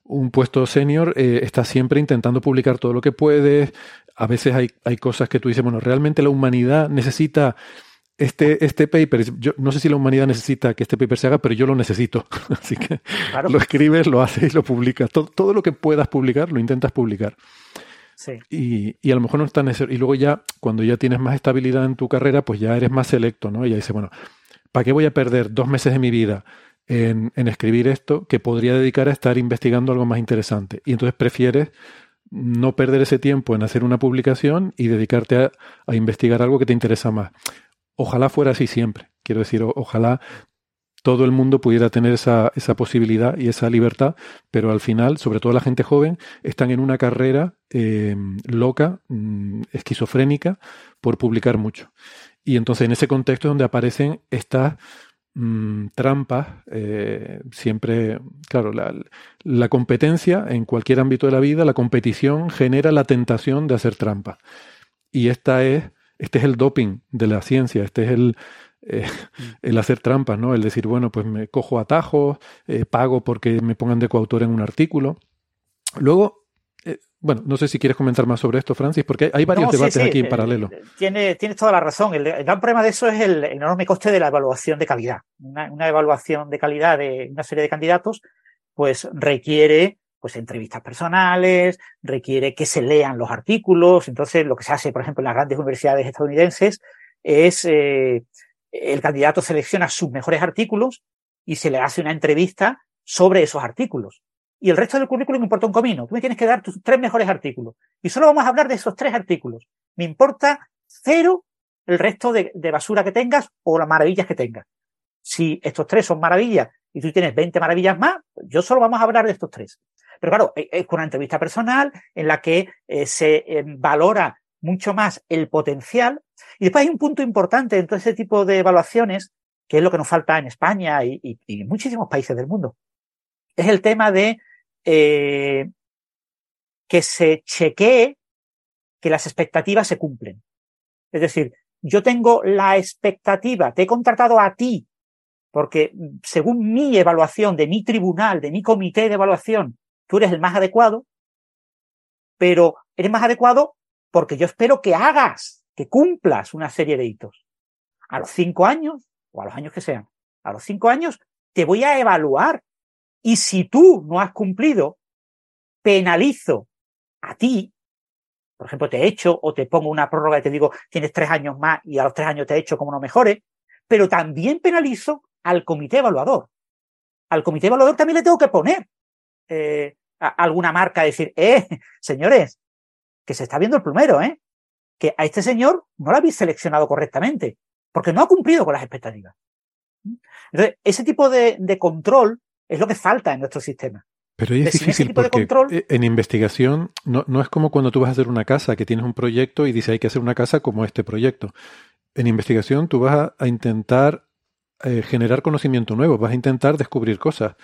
un puesto senior, eh, estás siempre intentando publicar todo lo que puedes. A veces hay, hay cosas que tú dices, bueno, realmente la humanidad necesita este, este paper, yo no sé si la humanidad necesita que este paper se haga, pero yo lo necesito. [laughs] Así que claro. lo escribes, lo haces y lo publicas. Todo, todo, lo que puedas publicar, lo intentas publicar. Sí. Y, y, a lo mejor no es tan necesario. Y luego ya, cuando ya tienes más estabilidad en tu carrera, pues ya eres más selecto, ¿no? Y ya dices, bueno, ¿para qué voy a perder dos meses de mi vida en, en escribir esto que podría dedicar a estar investigando algo más interesante? Y entonces prefieres no perder ese tiempo en hacer una publicación y dedicarte a, a investigar algo que te interesa más. Ojalá fuera así siempre. Quiero decir, ojalá todo el mundo pudiera tener esa, esa, posibilidad y esa libertad, pero al final, sobre todo la gente joven, están en una carrera eh, loca, mm, esquizofrénica, por publicar mucho. Y entonces en ese contexto es donde aparecen estas mmm, trampas, eh, siempre, claro, la, la, competencia en cualquier ámbito de la vida, la competición genera la tentación de hacer trampa. Y esta es este es el doping de la ciencia, este es el, eh, el hacer trampas, ¿no? El decir, bueno, pues me cojo atajos, eh, pago porque me pongan de coautor en un artículo. Luego, eh, bueno, no sé si quieres comentar más sobre esto, Francis, porque hay varios no, debates sí, aquí en paralelo. Tiene, tienes toda la razón. El, el, gran problema de eso es el enorme coste de la evaluación de calidad. Una, una evaluación de calidad de una serie de candidatos, pues requiere pues entrevistas personales, requiere que se lean los artículos. Entonces, lo que se hace, por ejemplo, en las grandes universidades estadounidenses es eh, el candidato selecciona sus mejores artículos y se le hace una entrevista sobre esos artículos. Y el resto del currículum me importa un comino. Tú me tienes que dar tus tres mejores artículos. Y solo vamos a hablar de esos tres artículos. Me importa cero el resto de, basura que tengas o las maravillas que tengas. Si estos tres son maravillas y tú tienes 20 maravillas más, yo solo vamos a hablar de estos tres. Pero claro, e, es una entrevista personal en la que eh, se eh, valora mucho más el potencial. Y después hay un punto importante en todo ese tipo de evaluaciones, que es lo que nos falta en España y, y, y en muchísimos países del mundo. Es el tema de eh, que se chequee que las expectativas se cumplen. Es decir, yo tengo la expectativa, te he contratado a ti, porque según mi evaluación de mi tribunal, de mi comité de evaluación, tú eres el más adecuado, pero eres más adecuado porque yo espero que hagas, que cumplas una serie de hitos. A los cinco años, o a los años que sean, a los cinco años te voy a evaluar. Y si tú no has cumplido, penalizo a ti. Por ejemplo, te echo o te pongo una prórroga y te digo, tienes tres años más y a los tres años te echo como no mejore. Pero también penalizo al comité evaluador. Al comité evaluador también le tengo que poner eh, alguna marca, decir, eh, señores, que se está viendo el plumero, ¿eh? Que a este señor no lo habéis seleccionado correctamente, porque no ha cumplido con las expectativas. Entonces, ese tipo de, control es lo que falta en nuestro sistema. Pero es difícil porque e, en investigación no, no, es como cuando tú vas a hacer una casa, que tienes un proyecto y dices hay que hacer una casa como este proyecto. En investigación tú vas a, intentar eh, generar conocimiento nuevo, vas a intentar descubrir cosas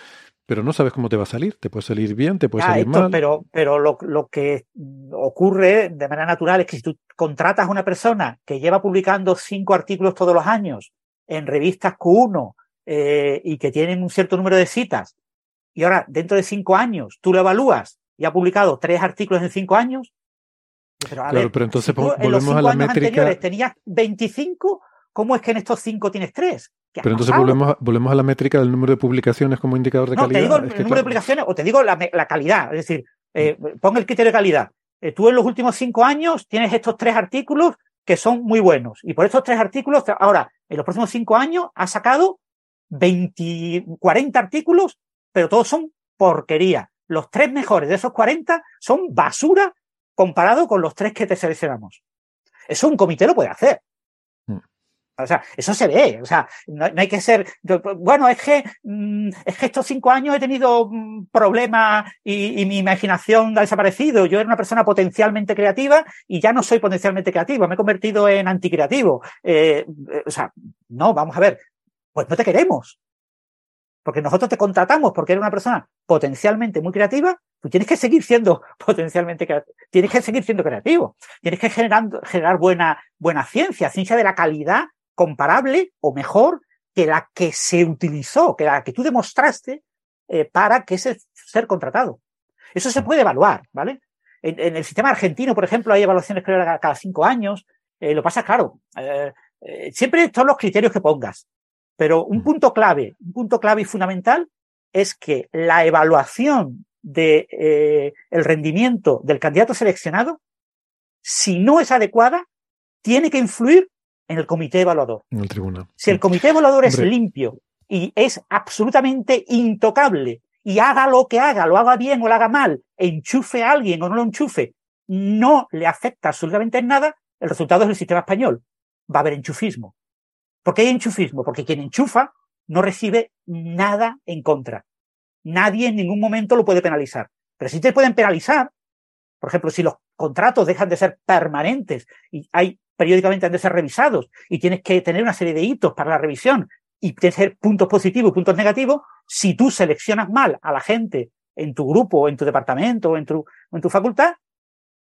pero no sabes cómo te va a salir. Te puede salir bien, te puede salir mal. Pero, pero lo, lo, que ocurre de manera natural es que si tú contratas a una persona que lleva publicando cinco artículos todos los años en revistas Q1 eh, y que tienen un cierto número de citas, y ahora dentro de cinco años tú lo evalúas y ha publicado tres artículos en cinco años, pero, claro, pero entonces volvemos a la métrica. Tenías 25, ¿cómo es que en estos cinco tienes tres? Pero entonces volvemos a, volvemos a la métrica del número de publicaciones como indicador de no, calidad. Te digo el número de publicaciones o te digo la, calidad. Es decir, eh, pon el criterio de calidad. Eh, tú en los últimos cinco años tienes estos tres artículos que son muy buenos. Y por estos tres artículos, ahora, en los próximos cinco años, has sacado 20, 40 artículos, pero todos son porquería. Los tres mejores de esos 40 son basura comparado con los tres que te seleccionamos. Eso un comité lo puede hacer. O sea, eso se ve. O sea, no, hay que ser. Bueno, es que, mm, es que estos cinco años he tenido mm, problemas y, mi imaginación ha desaparecido. Yo era una persona potencialmente creativa y ya no soy potencialmente creativo. Me he convertido en anticreativo. Eh, o sea, no, vamos a ver. Pues no te queremos. Porque nosotros te contratamos porque eres una persona potencialmente muy creativa. Tú tienes que seguir siendo [laughs] potencialmente creativo. Tienes que seguir siendo creativo. Tienes que generar, generar buena, buena ciencia, ciencia de la calidad comparable o mejor que la que se utilizó, que la que tú demostraste eh, para que ese ser contratado. Eso se puede evaluar, ¿vale? En, el sistema argentino, por ejemplo, hay evaluaciones que cada, cada cinco años. Eh, lo pasa claro. Eh, siempre son los criterios que pongas. Pero un punto clave, un punto clave y fundamental es que la evaluación de el rendimiento del candidato seleccionado, si no es adecuada, tiene que influir en el comité evaluador. En el tribunal. Si el comité evaluador es limpio y es absolutamente intocable y haga lo que haga, lo haga bien o lo haga mal, enchufe a alguien o no lo enchufe, no le afecta absolutamente en nada, el resultado es el sistema español. Va a haber enchufismo. ¿Por qué hay enchufismo? Porque quien enchufa no recibe nada en contra. Nadie en ningún momento lo puede penalizar. Pero si te pueden penalizar, por ejemplo, si los contratos dejan de ser permanentes y hay periódicamente han de ser revisados y tienes que tener una serie de hitos para la revisión y tener puntos positivos y puntos negativos, si tú seleccionas mal a la gente en tu grupo, en tu departamento o en tu, en tu facultad,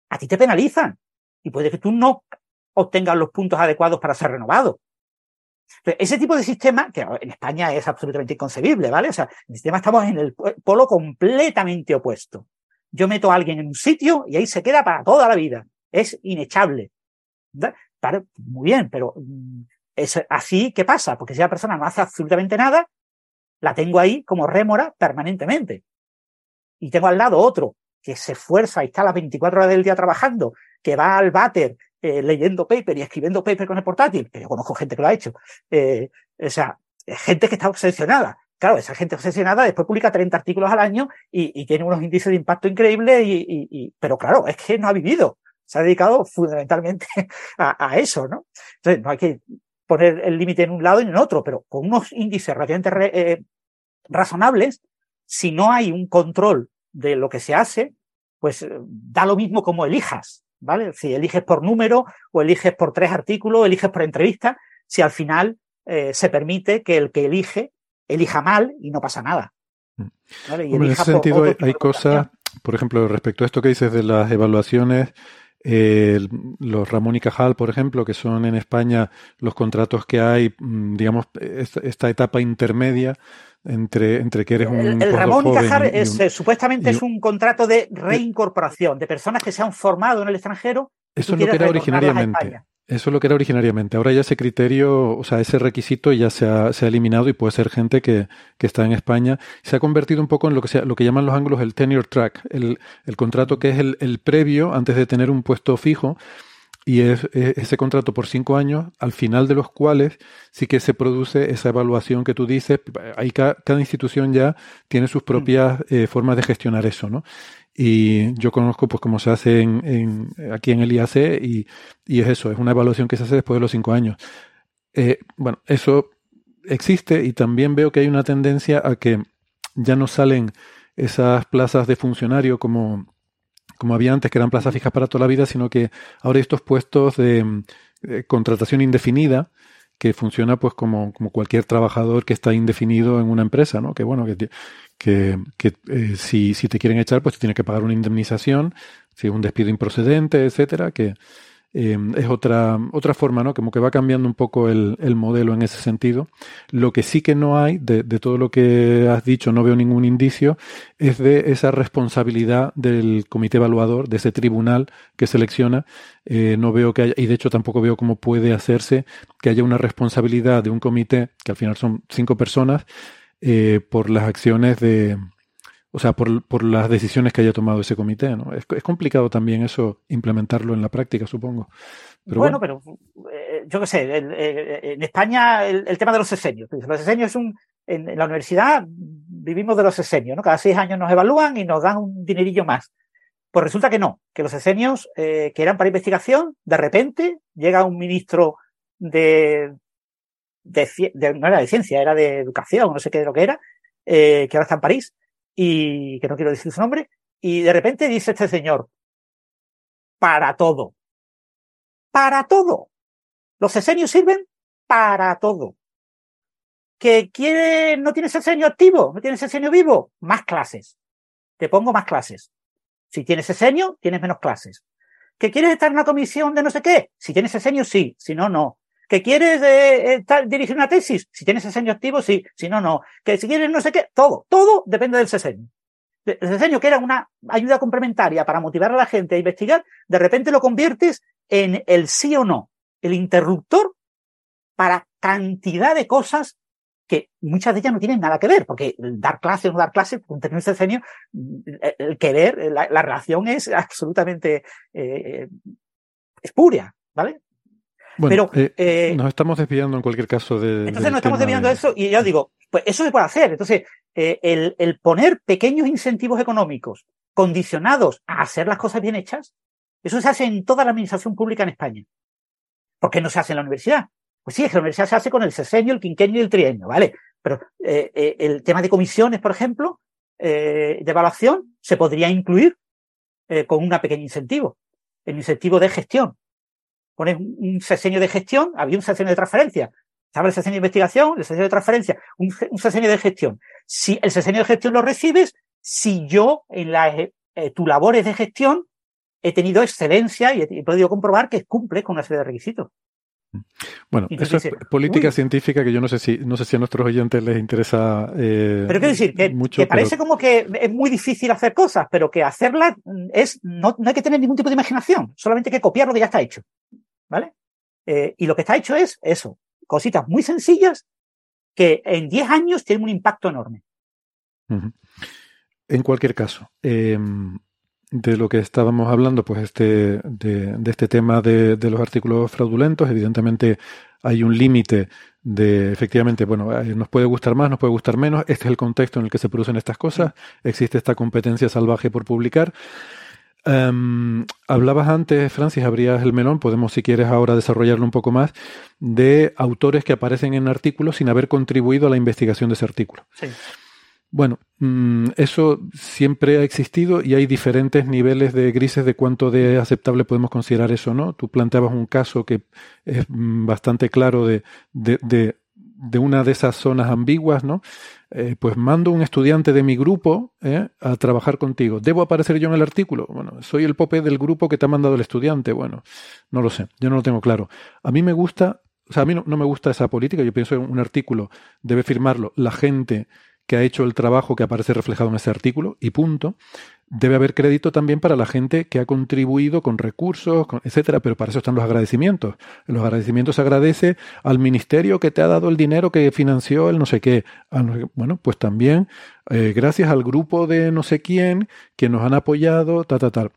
a ti te penalizan y puede que tú no obtengas los puntos adecuados para ser renovado. ese tipo de sistema, que en España es absolutamente inconcebible, ¿vale? O sea, en el sistema estamos en el polo completamente opuesto. Yo meto a alguien en un sitio y ahí se queda para toda la vida. Es inechable muy bien, pero mm, es así, ¿qué pasa? Porque si la persona no hace absolutamente nada, la tengo ahí como rémora permanentemente. Y tengo al lado otro que se esfuerza y está las 24 horas del día trabajando, que va al váter eh, leyendo paper y escribiendo paper con el portátil, que yo conozco gente que lo ha hecho. Eh, o sea, gente que está obsesionada. Claro, esa gente obsesionada después publica 30 artículos al año y, tiene unos índices de impacto increíbles, y, pero claro, es que no ha vivido se ha dedicado fundamentalmente [laughs] a, eso, ¿no? Entonces, no hay que poner el límite en un lado y en el otro, pero con unos índices relativamente eh, razonables, si no hay un control de lo que se hace, pues eh, da lo mismo como elijas, ¿vale? Si eliges por número o eliges por tres artículos, o eliges por entrevista, si al final eh, se permite que el que elige elija mal y no pasa nada. Mm. en ese sentido hay, cosas, por ejemplo, respecto a esto que dices de las evaluaciones, los Ramón y Cajal, por ejemplo, que son en España los contratos que hay, mm, digamos, esta etapa intermedia entre, entre que eres un. El, Ramón y Cajal es, eh, supuestamente es un contrato de reincorporación de personas que se han formado en el extranjero. Eso es lo que era originariamente. Eso es lo que era originariamente. Ahora ya ese criterio, o sea, ese requisito ya se ha, eliminado y puede ser gente que, está en España. Se ha convertido un poco en lo que, sea, lo que llaman los ángulos el tenure track, el, contrato que es el, el, previo antes de tener un puesto fijo y es, ese contrato por cinco años, al final de los cuales sí que se produce esa evaluación que tú dices. Ahí cada, institución ya tiene sus propias eh, formas de gestionar eso, ¿no? Y yo conozco, pues, cómo se hace en, aquí en el IAC y, y, es eso, es una evaluación que se hace después de los cinco años. Eh, bueno, eso existe y también veo que hay una tendencia a que ya no salen esas plazas de funcionario como como había antes, que eran plazas fijas para toda la vida, sino que ahora hay estos puestos de, contratación indefinida, que funciona pues como, como, cualquier trabajador que está indefinido en una empresa, ¿no? Que bueno, que, que, eh, si, si te quieren echar, pues te tiene que pagar una indemnización, si es un despido improcedente, etcétera, que, eh, es otra, otra forma, ¿no? Como que va cambiando un poco el, el, modelo en ese sentido. Lo que sí que no hay, de, de, todo lo que has dicho, no veo ningún indicio, es de esa responsabilidad del comité evaluador, de ese tribunal que selecciona. Eh, no veo que haya, y de hecho tampoco veo cómo puede hacerse que haya una responsabilidad de un comité, que al final son cinco personas, eh, por las acciones de, o sea, por, por, las decisiones que haya tomado ese comité, ¿no? Es, es complicado también eso implementarlo en la práctica, supongo. Pero bueno, bueno, pero eh, yo qué sé, en España el, el, tema de los sesenios. Los sesenios es un, en, en, la universidad vivimos de los sesenios, ¿no? Cada seis años nos evalúan y nos dan un dinerillo más. Pues resulta que no, que los sesenios eh, que eran para investigación, de repente llega un ministro de, de, de, no era de ciencia, era de educación, no sé qué de lo que era, eh, que ahora está en París, y que no quiero decir su nombre, y de repente dice este señor, para todo, para todo. Los sesenios sirven para todo. ¿Que quiere, no tienes sesenio activo, no tienes sesenio vivo? Más clases. Te pongo más clases. Si tienes sesenio, tienes menos clases. ¿Que quieres estar en una comisión de no sé qué? Si tienes sesenio, sí. Si no, no. ¿Que quieres eh, estar, dirigir una tesis? Si tienes sesenio activo, sí. Si no, no. Que si quieres no sé qué, todo. Todo depende del sesenio. El sesenio, que era una ayuda complementaria para motivar a la gente a investigar, de repente lo conviertes en el sí o no, el interruptor para cantidad de cosas que muchas de ellas no tienen nada que ver, porque dar clase o no dar clase, con tener sesenio, el querer, la, la relación es absolutamente eh, espuria, ¿vale? Bueno, Pero, eh, eh, nos estamos desviando en cualquier caso de. Entonces nos estamos desviando de eso y ya digo, pues eso se puede hacer. Entonces, eh, el, el, poner pequeños incentivos económicos condicionados a hacer las cosas bien hechas, eso se hace en toda la administración pública en España. ¿Por qué no se hace en la universidad? Pues sí, es que la universidad se hace con el sesenio, el quinquenio y el trienio, ¿vale? Pero el tema de comisiones, por ejemplo, de evaluación, se podría incluir con un pequeño incentivo, el incentivo de gestión pones un sesenio de gestión, había un sesenio de transferencia. Estaba el sesenio de investigación, el sesenio de transferencia, un, un de gestión. Si el sesenio de gestión lo recibes, si yo en la, eh, tu labores de gestión he tenido excelencia y he, he podido comprobar que cumple con una serie de requisitos. Bueno, eso es política uy. científica que yo no sé si no sé si a nuestros oyentes les interesa. Eh, pero quiero decir que, mucho, que parece pero... como que es muy difícil hacer cosas, pero que hacerlas es no, no hay que tener ningún tipo de imaginación, solamente hay que copiar lo que ya está hecho. ¿Vale? Eh, y lo que está hecho es eso, cositas muy sencillas que en 10 años tienen un impacto enorme. Uh -huh. En cualquier caso, eh, de lo que estábamos hablando, pues este, de, de este tema de, de, los artículos fraudulentos, evidentemente hay un límite de, efectivamente, bueno, eh, nos puede gustar más, nos puede gustar menos, este es el contexto en el que se producen estas cosas, existe esta competencia salvaje por publicar. Um, hablabas antes, Francis, abrías el melón, podemos si quieres ahora desarrollarlo un poco más, de autores que aparecen en artículos sin haber contribuido a la investigación de ese artículo. Sí. Bueno, mm, eso siempre ha existido y hay diferentes niveles de grises de cuánto de aceptable podemos considerar eso, ¿no? Tú planteabas un caso que es mm, bastante claro de, de, de, de una de esas zonas ambiguas, ¿no? eh, pues mando un estudiante de mi grupo eh, a trabajar contigo. ¿Debo aparecer yo en el artículo? Bueno, soy el pope del grupo que te ha mandado el estudiante. Bueno, no lo sé, yo no lo tengo claro. A mí me gusta, o sea, a mí no, no me gusta esa política. Yo pienso que un artículo debe firmarlo la gente que ha hecho el trabajo que aparece reflejado en ese artículo y punto. Debe haber crédito también para la gente que ha contribuido con recursos, etcétera, pero para eso están los agradecimientos. los agradecimientos se agradece al ministerio que te ha dado el dinero que financió el no sé qué. Bueno, pues también eh, gracias al grupo de no sé quién que nos han apoyado, ta, ta, tal.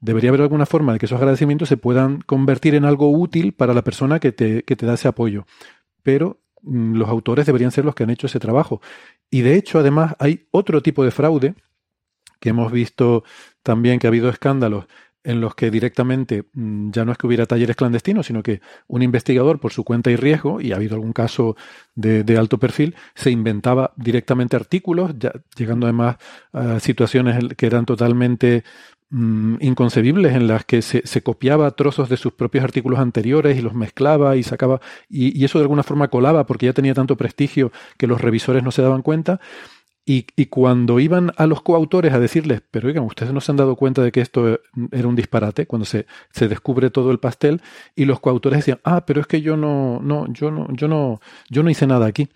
Debería haber alguna forma de que esos agradecimientos se puedan convertir en algo útil para la persona que te, que te da ese apoyo. Pero mm, los autores deberían ser los que han hecho ese trabajo. Y de hecho, además, hay otro tipo de fraude que hemos visto también que ha habido escándalos en los que directamente mm, ya no es que hubiera talleres clandestinos, sino que un investigador por su cuenta y riesgo, y ha habido algún caso de, alto perfil, se inventaba directamente artículos, ya, llegando además a situaciones que eran totalmente mm, inconcebibles, en las que se, copiaba trozos de sus propios artículos anteriores y los mezclaba y sacaba, y eso de alguna forma colaba porque ya tenía tanto prestigio que los revisores no se daban cuenta. Y, cuando iban a los coautores a decirles, pero oigan, ustedes no se han dado cuenta de que esto era un disparate, cuando se, se descubre todo el pastel, y los coautores decían, ah, pero es que yo no, no, yo no, yo no, yo no hice nada aquí.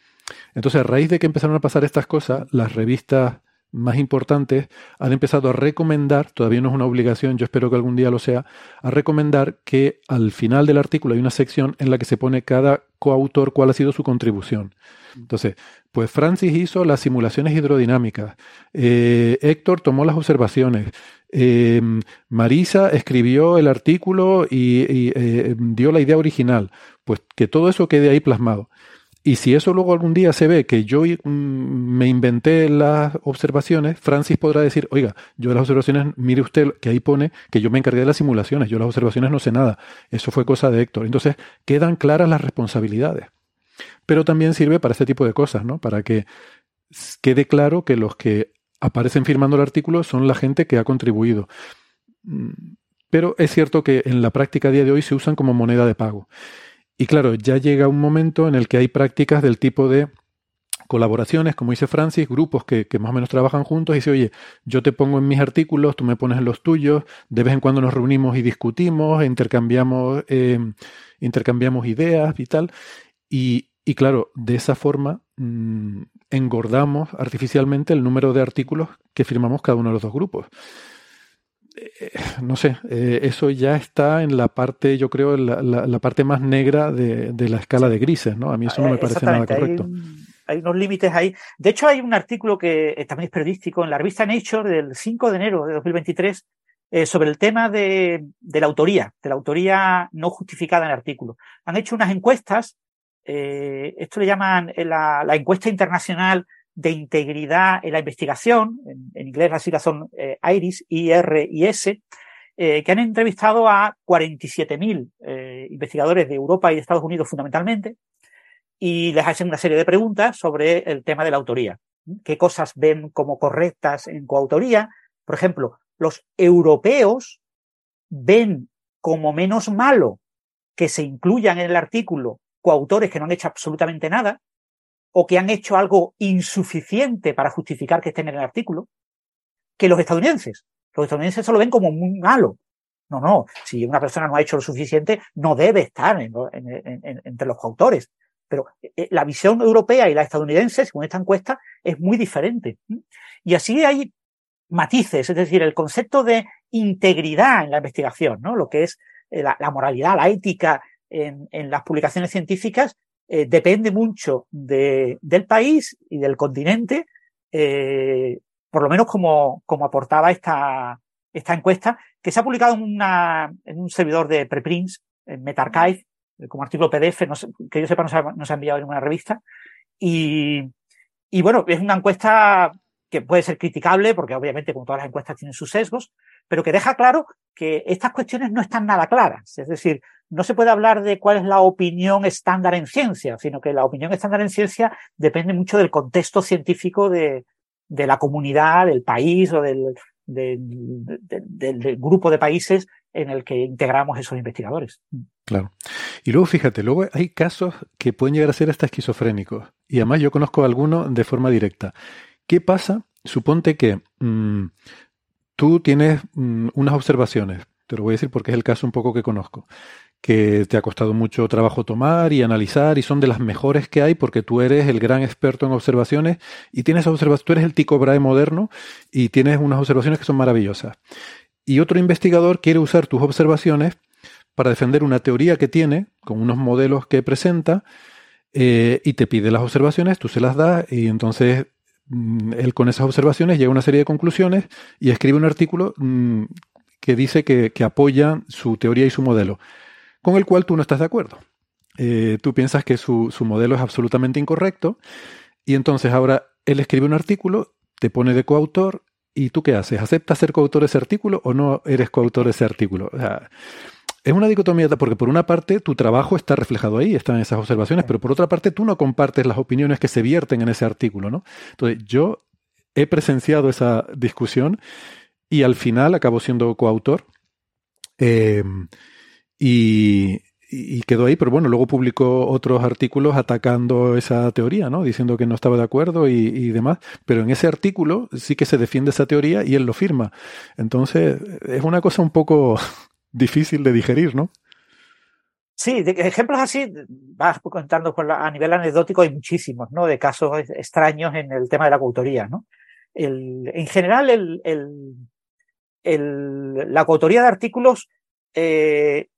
Entonces, a raíz de que empezaron a pasar estas cosas, las revistas más importantes han empezado a recomendar, todavía no es una obligación, yo espero que algún día lo sea, a recomendar que al final del artículo hay una sección en la que se pone cada coautor cuál ha sido su contribución. Entonces, pues Francis hizo las simulaciones hidrodinámicas, eh, Héctor tomó las observaciones, eh, Marisa escribió el artículo y, eh, dio la idea original, pues que todo eso quede ahí plasmado. Y si eso luego algún día se ve que yo mm, me inventé las observaciones, Francis podrá decir, oiga, yo las observaciones, mire usted que ahí pone que yo me encargué de las simulaciones, yo las observaciones no sé nada, eso fue cosa de Héctor. Entonces quedan claras las responsabilidades. Pero también sirve para este tipo de cosas, ¿no? Para que quede claro que los que aparecen firmando el artículo son la gente que ha contribuido. Mm, pero es cierto que en la práctica a día de hoy se usan como moneda de pago. Y claro, ya llega un momento en el que hay prácticas del tipo de colaboraciones, como dice Francis, grupos que, más o menos trabajan juntos y dice, oye, yo te pongo en mis artículos, tú me pones en los tuyos, de vez en cuando nos reunimos y discutimos, intercambiamos, em, intercambiamos ideas y tal. Y, y, claro, de esa forma mm, engordamos artificialmente el número de artículos que firmamos cada uno de los dos grupos. Eh, no sé, eh, eso ya está en la parte, yo creo, la, la, parte más negra de, la escala de grises, ¿no? A mí eso no me parece nada correcto. Hay, unos límites ahí. De hecho, hay un artículo que eh, también es periodístico en la revista Nature del 5 de enero de 2023 sobre el tema de, de, la autoría, de la autoría no justificada en el artículo. Han hecho unas encuestas, esto le llaman la, la encuesta internacional de integridad en la investigación, en, inglés las siglas son eh, IRIS, IR y S, eh, que han entrevistado a 47.000 eh, investigadores de Europa y de Estados Unidos fundamentalmente, y les hacen una serie de preguntas sobre el tema de la autoría. ¿Qué cosas ven como correctas en coautoría? Por ejemplo, los europeos ven como menos malo que se incluyan en el artículo coautores que no han hecho absolutamente nada, o que han hecho algo insuficiente para justificar que estén en el artículo, que los estadounidenses. Los estadounidenses solo ven como muy malo. No, no, si una persona no ha hecho lo suficiente, no debe estar entre los coautores. Pero eh, la visión europea y la estadounidense, según esta encuesta, es muy diferente. Y así hay matices, es decir, el concepto de integridad en la investigación, ¿no? Lo que es eh, la, moralidad, la ética en, las publicaciones científicas eh, depende mucho de, del país y del continente, eh, por lo menos como, como aportaba esta, esta encuesta, que se ha publicado en, una, en un servidor de preprints, en MetaArchive, eh, como artículo PDF, que yo sepa no se, ha, no enviado en ninguna revista. Y, y bueno, es una encuesta que puede ser criticable, porque obviamente como todas las encuestas tienen sus sesgos, pero que deja claro que estas cuestiones no están nada claras. Es decir, no se puede hablar de cuál es la opinión estándar en ciencia, sino que la opinión estándar en ciencia depende mucho del contexto científico de, la comunidad, del país o del, grupo de países en el que integramos esos investigadores. Claro. Y luego fíjate, luego hay casos que pueden llegar a ser hasta esquizofrénicos. Y además yo conozco algunos de forma directa. ¿Qué pasa? Suponte que mm, tú tienes mm, unas observaciones. Te lo voy a decir porque es el caso un poco que conozco que te ha costado mucho trabajo tomar y analizar y son de las mejores que hay porque tú eres el gran experto en observaciones y tienes observaciones, tú eres el Tico Brahe moderno y tienes unas observaciones que son maravillosas. Y otro investigador quiere usar tus observaciones para defender una teoría que tiene, con unos modelos que presenta, eh, y te pide las observaciones, tú se las das y entonces mm, él con esas observaciones llega a una serie de conclusiones y escribe un artículo mm, que dice que, que apoya su teoría y su modelo con el cual tú no estás de acuerdo. Eh, tú piensas que su, modelo es absolutamente incorrecto y entonces ahora él escribe un artículo, te pone de coautor y tú qué haces? ¿Aceptas ser coautor de ese artículo o no eres coautor de ese artículo? es una dicotomía porque por una parte tu trabajo está reflejado ahí, están esas observaciones, pero por otra parte tú no compartes las opiniones que se vierten en ese artículo, ¿no? Entonces yo he presenciado esa discusión y al final acabo siendo coautor. Eh, y, quedó ahí, pero bueno, luego publicó otros artículos atacando esa teoría, ¿no? Diciendo que no estaba de acuerdo y, demás. Pero en ese artículo sí que se defiende esa teoría y él lo firma. Entonces, es una cosa un poco [laughs] difícil de digerir, ¿no? Sí, ejemplos así, vas contando a nivel anecdótico, hay muchísimos, ¿no? De casos extraños en el tema de la coautoría, ¿no? en general, el, el, la coautoría de artículos eh,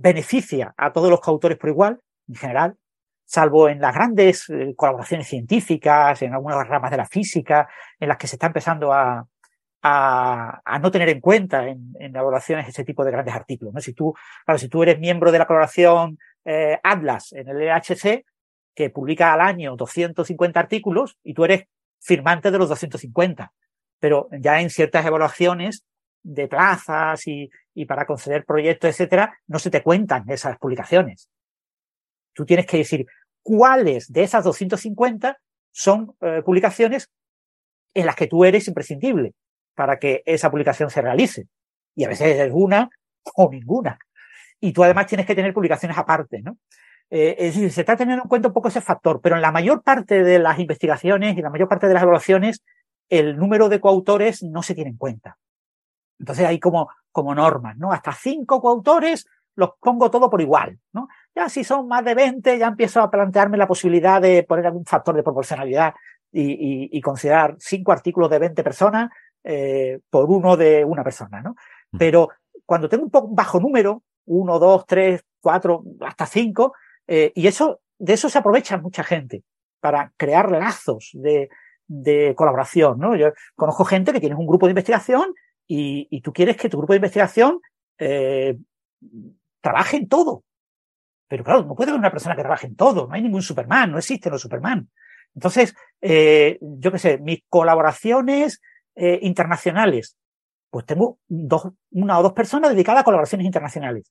beneficia a todos los coautores por igual, en general, salvo en las grandes eh, colaboraciones científicas, en algunas ramas de la física, en las que se está empezando a, no tener en cuenta en, en, evaluaciones ese tipo de grandes artículos. ¿no? Si tú, claro, si tú eres miembro de la colaboración eh, Atlas en el EHC, que publica al año 250 artículos, y tú eres firmante de los 250. Pero ya en ciertas evaluaciones de plazas y, y para conceder proyectos, etcétera, no se te cuentan esas publicaciones. Tú tienes que decir cuáles de esas 250 son eh, publicaciones en las que tú eres imprescindible para que esa publicación se realice. Y a veces es una o ninguna. Y tú además tienes que tener publicaciones aparte, ¿no? Eh, es decir, se está teniendo en cuenta un poco ese factor, pero en la mayor parte de las investigaciones y la mayor parte de las evaluaciones, el número de coautores no se tiene en cuenta. Entonces hay como, como normas, ¿no? Hasta cinco coautores los pongo todo por igual, ¿no? Ya si son más de 20, ya empiezo a plantearme la posibilidad de poner algún factor de proporcionalidad y, y, considerar cinco artículos de 20 personas eh, por uno de una persona, ¿no? Mm. Pero cuando tengo un poco bajo número, uno, dos, tres, cuatro, hasta cinco, eh, y eso, de eso se aprovecha mucha gente para crear lazos de, de colaboración, ¿no? Yo conozco gente que tiene un grupo de investigación y, tú quieres que tu grupo de investigación eh, trabaje en todo. Pero claro, no puede haber una persona que trabaje en todo, no hay ningún Superman, no existen los Superman. Entonces, eh, yo qué sé, mis colaboraciones eh, internacionales, pues tengo dos, una o dos personas dedicadas a colaboraciones internacionales,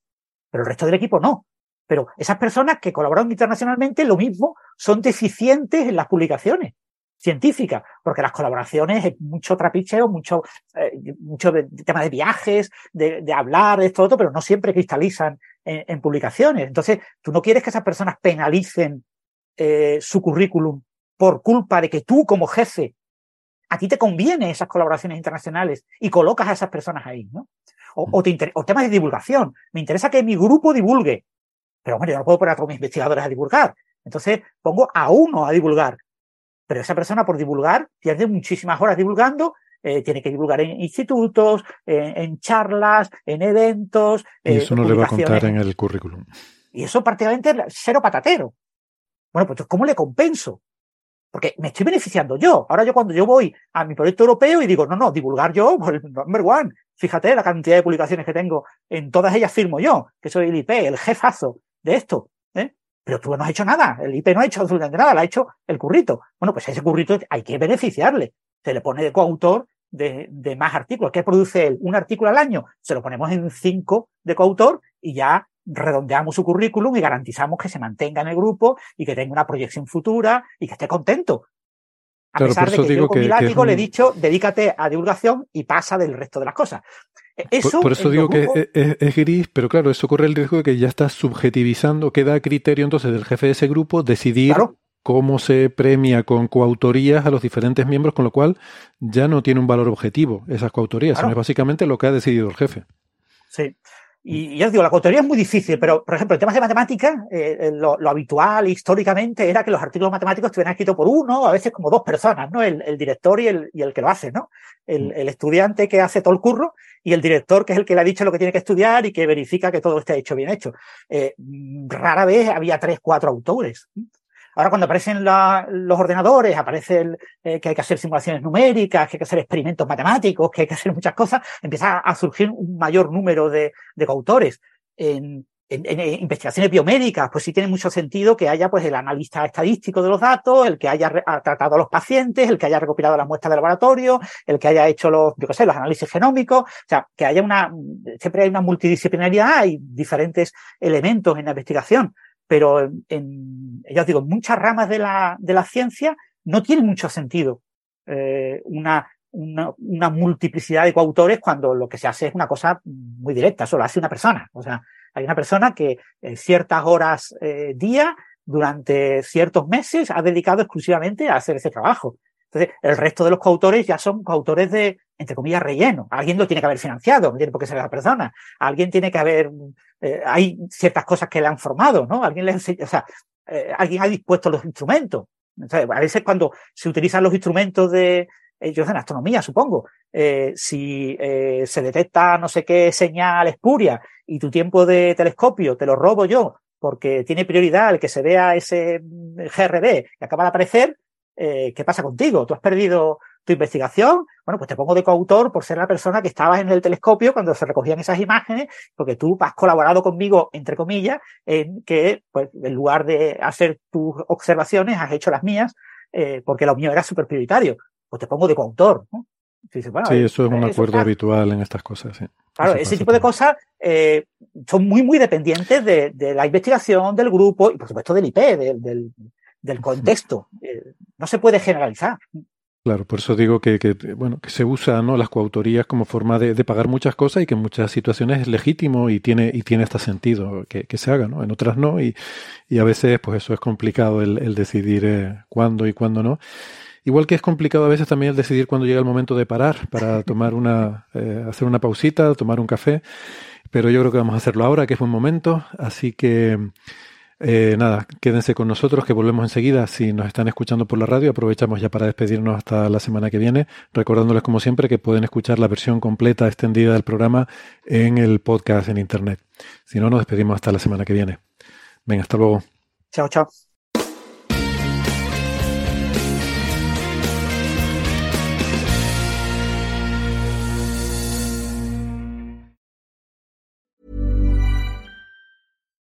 pero el resto del equipo no. Pero esas personas que colaboran internacionalmente, lo mismo, son deficientes en las publicaciones científica, porque las colaboraciones es mucho trapicheo, mucho, eh, mucho de, tema de viajes, de, de, hablar, de esto, otro, pero no siempre cristalizan en, publicaciones. Entonces, tú no quieres que esas personas penalicen eh, su currículum por culpa de que tú como jefe, a ti te conviene esas colaboraciones internacionales y colocas a esas personas ahí, ¿no? O, o, o temas de divulgación. Me interesa que mi grupo divulgue. Pero bueno, yo no puedo poner a todos mis investigadores a divulgar. Entonces pongo a uno a divulgar pero esa persona por divulgar pierde muchísimas horas divulgando, eh, tiene que divulgar en institutos, en charlas, en eventos. Y eso no le va a contar en el currículum. Y eso prácticamente es cero patatero. Bueno, pues ¿cómo le compenso? Porque me estoy beneficiando yo. Ahora yo cuando yo voy a mi proyecto europeo y digo, no, no, divulgar yo, [laughs] pues number one. Fíjate la cantidad de publicaciones que tengo. En todas ellas firmo yo, que soy el IP, el jefazo de esto. Pero tú no has hecho nada, el IP no ha hecho absolutamente nada, lo ha hecho el currito. Bueno, pues ese currito hay que beneficiarle. Se le pone de coautor de, de más artículos. ¿Qué produce él? Un artículo al año. Se lo ponemos en cinco de coautor y ya redondeamos su currículum y garantizamos que se mantenga en el grupo y que tenga una proyección futura y que esté contento. A pesar de que yo con mi látigo le he dicho, dedícate a divulgación y pasa del resto de las cosas. E, eso, por, eso digo que es, gris, pero claro, eso corre el riesgo de que ya estás subjetivizando, queda a criterio entonces del jefe de ese grupo decidir cómo se premia con coautorías a los diferentes miembros, con lo cual ya no tiene un valor objetivo esas coautorías, sino es básicamente lo que ha decidido el jefe. Sí. Y ya os digo, la coautoría es muy difícil, pero, por ejemplo, en temas de matemáticas, eh, eh, lo, habitual históricamente era que los artículos matemáticos estuvieran escritos por uno, a veces como dos personas, ¿no? El, director y el, y el, que lo hace, ¿no? El, mm. estudiante que hace todo el curro y el director que es el que le ha dicho lo que tiene que estudiar y que verifica que todo esté hecho bien hecho. Eh, rara vez había tres, cuatro autores. Ahora cuando aparecen los ordenadores, aparece eh, que hay que hacer simulaciones numéricas, que hay que hacer experimentos matemáticos, que hay que hacer muchas cosas, empieza a surgir un mayor número de, coautores. En, investigaciones biomédicas, pues sí tiene mucho sentido que haya pues el analista estadístico de los datos, el que haya tratado a los pacientes, el que haya recopilado las muestras de laboratorio, el que haya hecho los, yo qué sé, los análisis genómicos, o sea, que haya una, siempre hay una multidisciplinaridad, hay diferentes elementos en la investigación pero en, ya os digo, muchas ramas de la, de la ciencia no tiene mucho sentido eh, una, una, una, multiplicidad de coautores cuando lo que se hace es una cosa muy directa, solo hace una persona. O sea, hay una persona que eh, ciertas horas eh, día, durante ciertos meses, ha dedicado exclusivamente a hacer ese trabajo. Entonces, el resto de los coautores ya son coautores de, entre comillas, relleno. Alguien lo tiene que haber financiado, no tiene por qué ser la persona. Alguien tiene que haber, eh, hay ciertas cosas que le han formado, ¿no? Alguien le enseña, o sea, eh, alguien ha dispuesto los instrumentos. a veces cuando se utilizan los instrumentos de, ellos en astronomía, supongo, eh, si se detecta no sé qué señal espuria y tu tiempo de telescopio te lo robo yo porque tiene prioridad el que se vea ese GRB que acaba de aparecer, eh, ¿qué pasa contigo? ¿Tú has perdido tu investigación? Bueno, pues te pongo de coautor por ser la persona que estabas en el telescopio cuando se recogían esas imágenes, porque tú has colaborado conmigo, entre comillas, en que, pues, en lugar de hacer tus observaciones, has hecho las mías, eh, porque lo mío era súper prioritario. Pues te pongo de coautor, ¿no? sí, eso es un acuerdo habitual en estas cosas. Sí. Claro, ese tipo de cosas eh, son muy, muy dependientes de, de, la investigación, del grupo y, por supuesto, del IP, del, del contexto. Eh, no se puede generalizar. Claro, por eso digo que, bueno, que se usa ¿no? las coautorías como forma de, pagar muchas cosas y que en muchas situaciones es legítimo y tiene, y tiene hasta sentido que, se haga, ¿no? En otras no, y, y, a veces pues eso es complicado el, decidir eh, cuándo y cuándo no. Igual que es complicado a veces también el decidir cuándo llega el momento de parar para [laughs] tomar una, eh, hacer una pausita, tomar un café, pero yo creo que vamos a hacerlo ahora, que es buen momento, así que eh, nada, quédense con nosotros que volvemos enseguida. Si nos están escuchando por la radio, aprovechamos ya para despedirnos hasta la semana que viene, recordándoles como siempre que pueden escuchar la versión completa extendida del programa en el podcast en Internet. Si no, nos despedimos hasta la semana que viene. Venga, hasta luego. Chao, chao.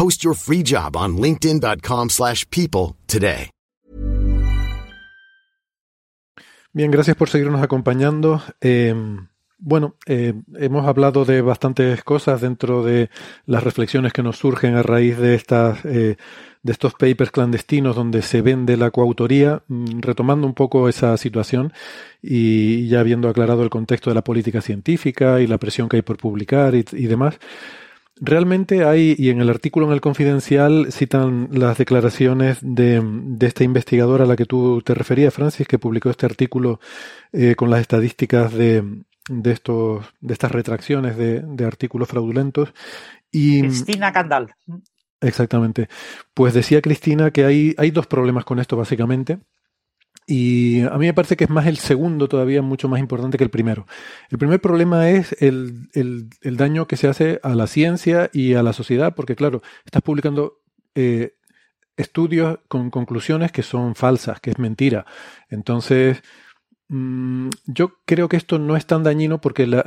Post your free job on linkedin.com. Bien, gracias por seguirnos acompañando. Eh, bueno, eh, hemos hablado de bastantes cosas dentro de las reflexiones que nos surgen a raíz de estas eh, de estos papers clandestinos donde se vende la coautoría, mm, retomando un poco esa situación y ya habiendo aclarado el contexto de la política científica y la presión que hay por publicar y, demás. Realmente hay, y en el artículo en el Confidencial citan las declaraciones de, de, esta investigadora a la que tú te referías, Francis, que publicó este artículo eh, con las estadísticas de, de estos, de estas retracciones de, de artículos fraudulentos. Y, Cristina Candal. Exactamente. Pues decía Cristina que hay, hay dos problemas con esto, básicamente. Y a mí me parece que es más el segundo todavía mucho más importante que el primero. El primer problema es el, el, el daño que se hace a la ciencia y a la sociedad, porque claro, estás publicando eh, estudios con conclusiones que son falsas, que es mentira. Entonces, mmm, yo creo que esto no es tan dañino porque la,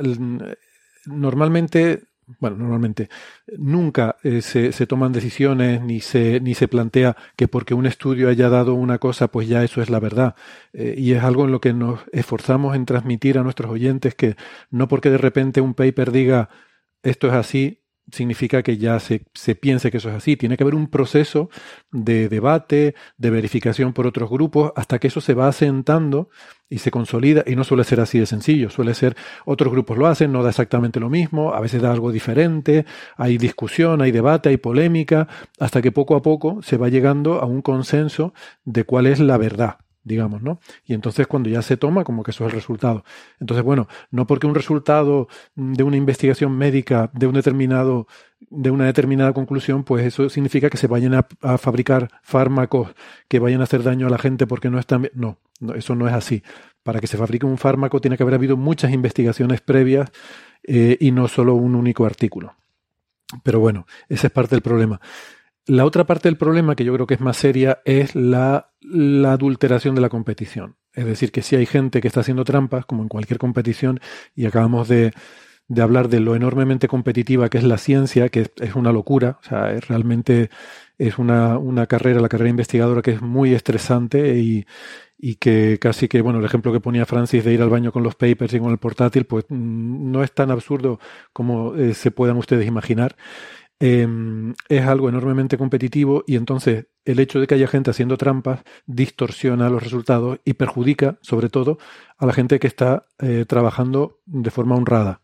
normalmente bueno, normalmente nunca eh, se, se, toman decisiones ni se, ni se plantea que porque un estudio haya dado una cosa, pues ya eso es la verdad. Eh, y es algo en lo que nos esforzamos en transmitir a nuestros oyentes que no porque de repente un paper diga esto es así, significa que ya se, se, piense que eso es así. Tiene que haber un proceso de debate, de verificación por otros grupos, hasta que eso se va asentando y se consolida. Y no suele ser así de sencillo, suele ser otros grupos lo hacen, no da exactamente lo mismo, a veces da algo diferente, hay discusión, hay debate, hay polémica, hasta que poco a poco se va llegando a un consenso de cuál es la verdad digamos, ¿no? Y entonces cuando ya se toma, como que eso es el resultado. Entonces, bueno, no porque un resultado de una investigación médica de un determinado, de una determinada conclusión, pues eso significa que se vayan a, fabricar fármacos que vayan a hacer daño a la gente porque no están. No, no, eso no es así. Para que se fabrique un fármaco tiene que haber habido muchas investigaciones previas eh, y no solo un único artículo. Pero bueno, ese es parte del problema. La otra parte del problema, que yo creo que es más seria, es la, adulteración de la competición. Es decir, que si hay gente que está haciendo trampas, como en cualquier competición, y acabamos de, hablar de lo enormemente competitiva que es la ciencia, que es, una locura, o sea, es realmente es una, carrera, la carrera investigadora, que es muy estresante y, y que casi que, bueno, el ejemplo que ponía Francis de ir al baño con los papers y con el portátil, pues mm, no es tan absurdo como eh, se puedan ustedes imaginar eh, es algo enormemente competitivo y entonces el hecho de que haya gente haciendo trampas distorsiona los resultados y perjudica sobre todo a la gente que está eh, trabajando de forma honrada,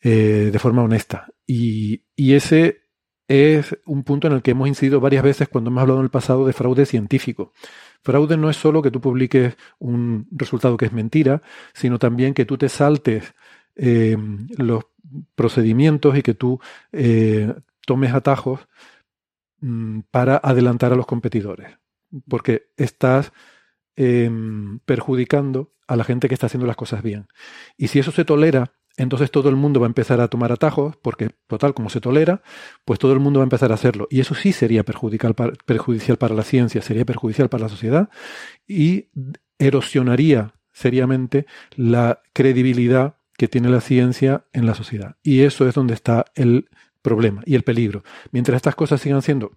eh, de forma honesta. Y, y, ese es un punto en el que hemos incidido varias veces cuando hemos hablado en el pasado de fraude científico. Fraude no es solo que tú publiques un resultado que es mentira, sino también que tú te saltes eh, los procedimientos y que tú eh, tomes atajos mmm, para adelantar a los competidores, porque estás eh, perjudicando a la gente que está haciendo las cosas bien. Y si eso se tolera, entonces todo el mundo va a empezar a tomar atajos, porque total, como se tolera, pues todo el mundo va a empezar a hacerlo. Y eso sí sería perjudicial para, perjudicial para la ciencia, sería perjudicial para la sociedad y erosionaría seriamente la credibilidad que tiene la ciencia en la sociedad. Y eso es donde está el problema y el peligro. Mientras estas cosas sigan siendo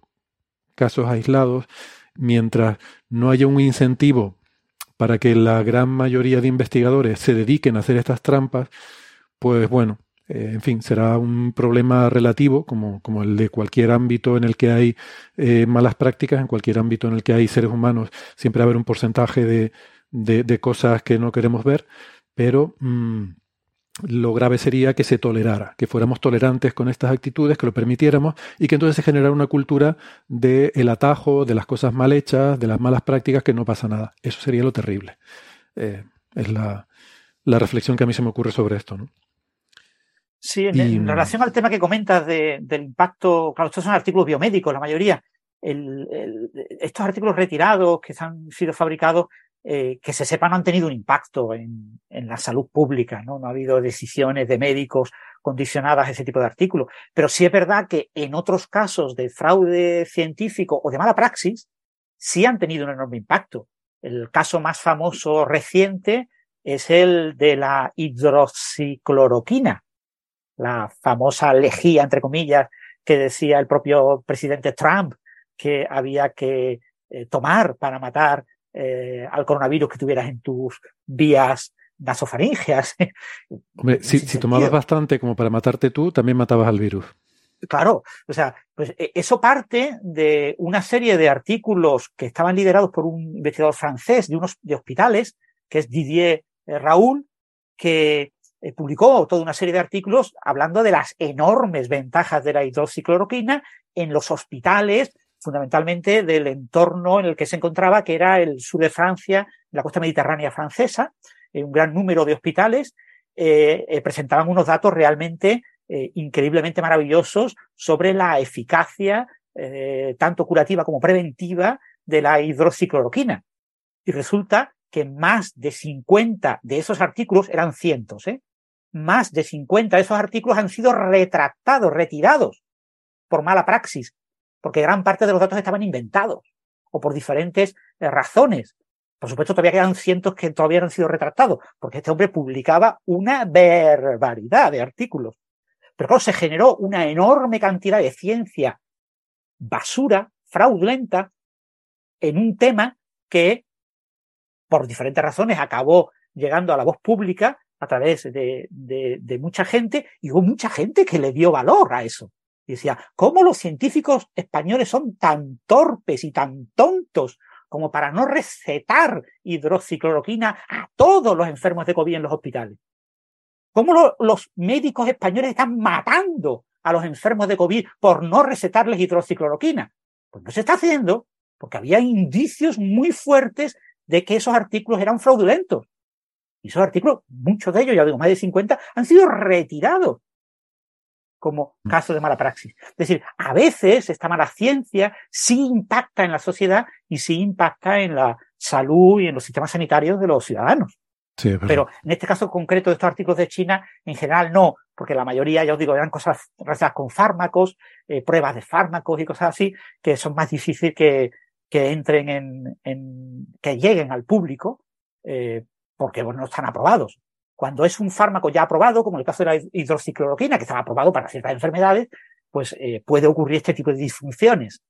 casos aislados, mientras no haya un incentivo para que la gran mayoría de investigadores se dediquen a hacer estas trampas, pues bueno, eh, en fin, será un problema relativo, como, como, el de cualquier ámbito en el que hay eh, malas prácticas, en cualquier ámbito en el que hay seres humanos, siempre va a haber un porcentaje de, de, cosas que no queremos ver, pero mmm, lo grave sería que se tolerara, que fuéramos tolerantes con estas actitudes, que lo permitiéramos y que entonces se generara una cultura del el atajo, de las cosas mal hechas, de las malas prácticas, que no pasa nada. Eso sería lo terrible. Eh, es la, la, reflexión que a mí se me ocurre sobre esto. ¿no? Sí, en, y, en, relación al tema que comentas de, del impacto, claro, estos son artículos biomédicos, la mayoría. El, el, estos artículos retirados que han sido fabricados eh, que se sepa no han tenido un impacto en, en, la salud pública, ¿no? No ha habido decisiones de médicos condicionadas a ese tipo de artículos. Pero sí es verdad que en otros casos de fraude científico o de mala praxis, sí han tenido un enorme impacto. El caso más famoso reciente es el de la hidroxicloroquina, la famosa lejía, entre comillas, que decía el propio presidente Trump que había que eh, tomar para matar eh, al coronavirus que tuvieras en tus vías nasofaringeas. [laughs] Hombre, si, si tomabas bastante como para matarte tú, también matabas al virus. Claro, o sea, pues e, eso parte de una serie de artículos que estaban liderados por un investigador francés de unos de hospitales, que es Didier eh, Raoul, que eh, publicó toda una serie de artículos hablando de las enormes ventajas de la hidroxicloroquina en los hospitales fundamentalmente del entorno en el que se encontraba, que era el sur de Francia, la costa mediterránea francesa, un gran número de hospitales presentaban unos datos realmente increíblemente maravillosos sobre la eficacia tanto curativa como preventiva de la hidroxicloroquina. Y resulta que más de 50 de esos artículos eran cientos, ¿eh? Más de 50 de esos artículos han sido retractados, retirados por mala praxis, porque gran parte de los datos estaban inventados o por diferentes eh, razones. Por supuesto, todavía quedan cientos que todavía no han sido retractados, porque este hombre publicaba una barbaridad de artículos. Pero claro, se generó una enorme cantidad de ciencia basura, fraudulenta, en un tema que por diferentes razones acabó llegando a la voz pública a través de, de, mucha gente y hubo mucha gente que le dio valor a eso. Y decía, ¿cómo los científicos españoles son tan torpes y tan tontos como para no recetar hidroxicloroquina a todos los enfermos de COVID en los hospitales? ¿Cómo los médicos españoles están matando a los enfermos de COVID por no recetarles hidroxicloroquina? Pues no se está haciendo porque había indicios muy fuertes de que esos artículos eran fraudulentos. Y esos artículos, muchos de ellos, ya digo, más de 50, han sido retirados como mm. caso de mala praxis. Es decir, a veces esta mala ciencia sí impacta en la sociedad y sí impacta en la salud y en los sistemas sanitarios de los ciudadanos. Pero en este caso concreto de estos artículos de China, en general no, porque la mayoría, ya os digo, eran cosas relacionadas con fármacos, eh, pruebas de fármacos y cosas así, que son más difíciles que, que entren en, en que lleguen al público, eh, porque bueno, no están aprobados. Cuando es un fármaco ya aprobado, como el caso de la hidroxicloroquina, que está aprobado para ciertas enfermedades, pues eh, puede ocurrir este tipo de disfunciones,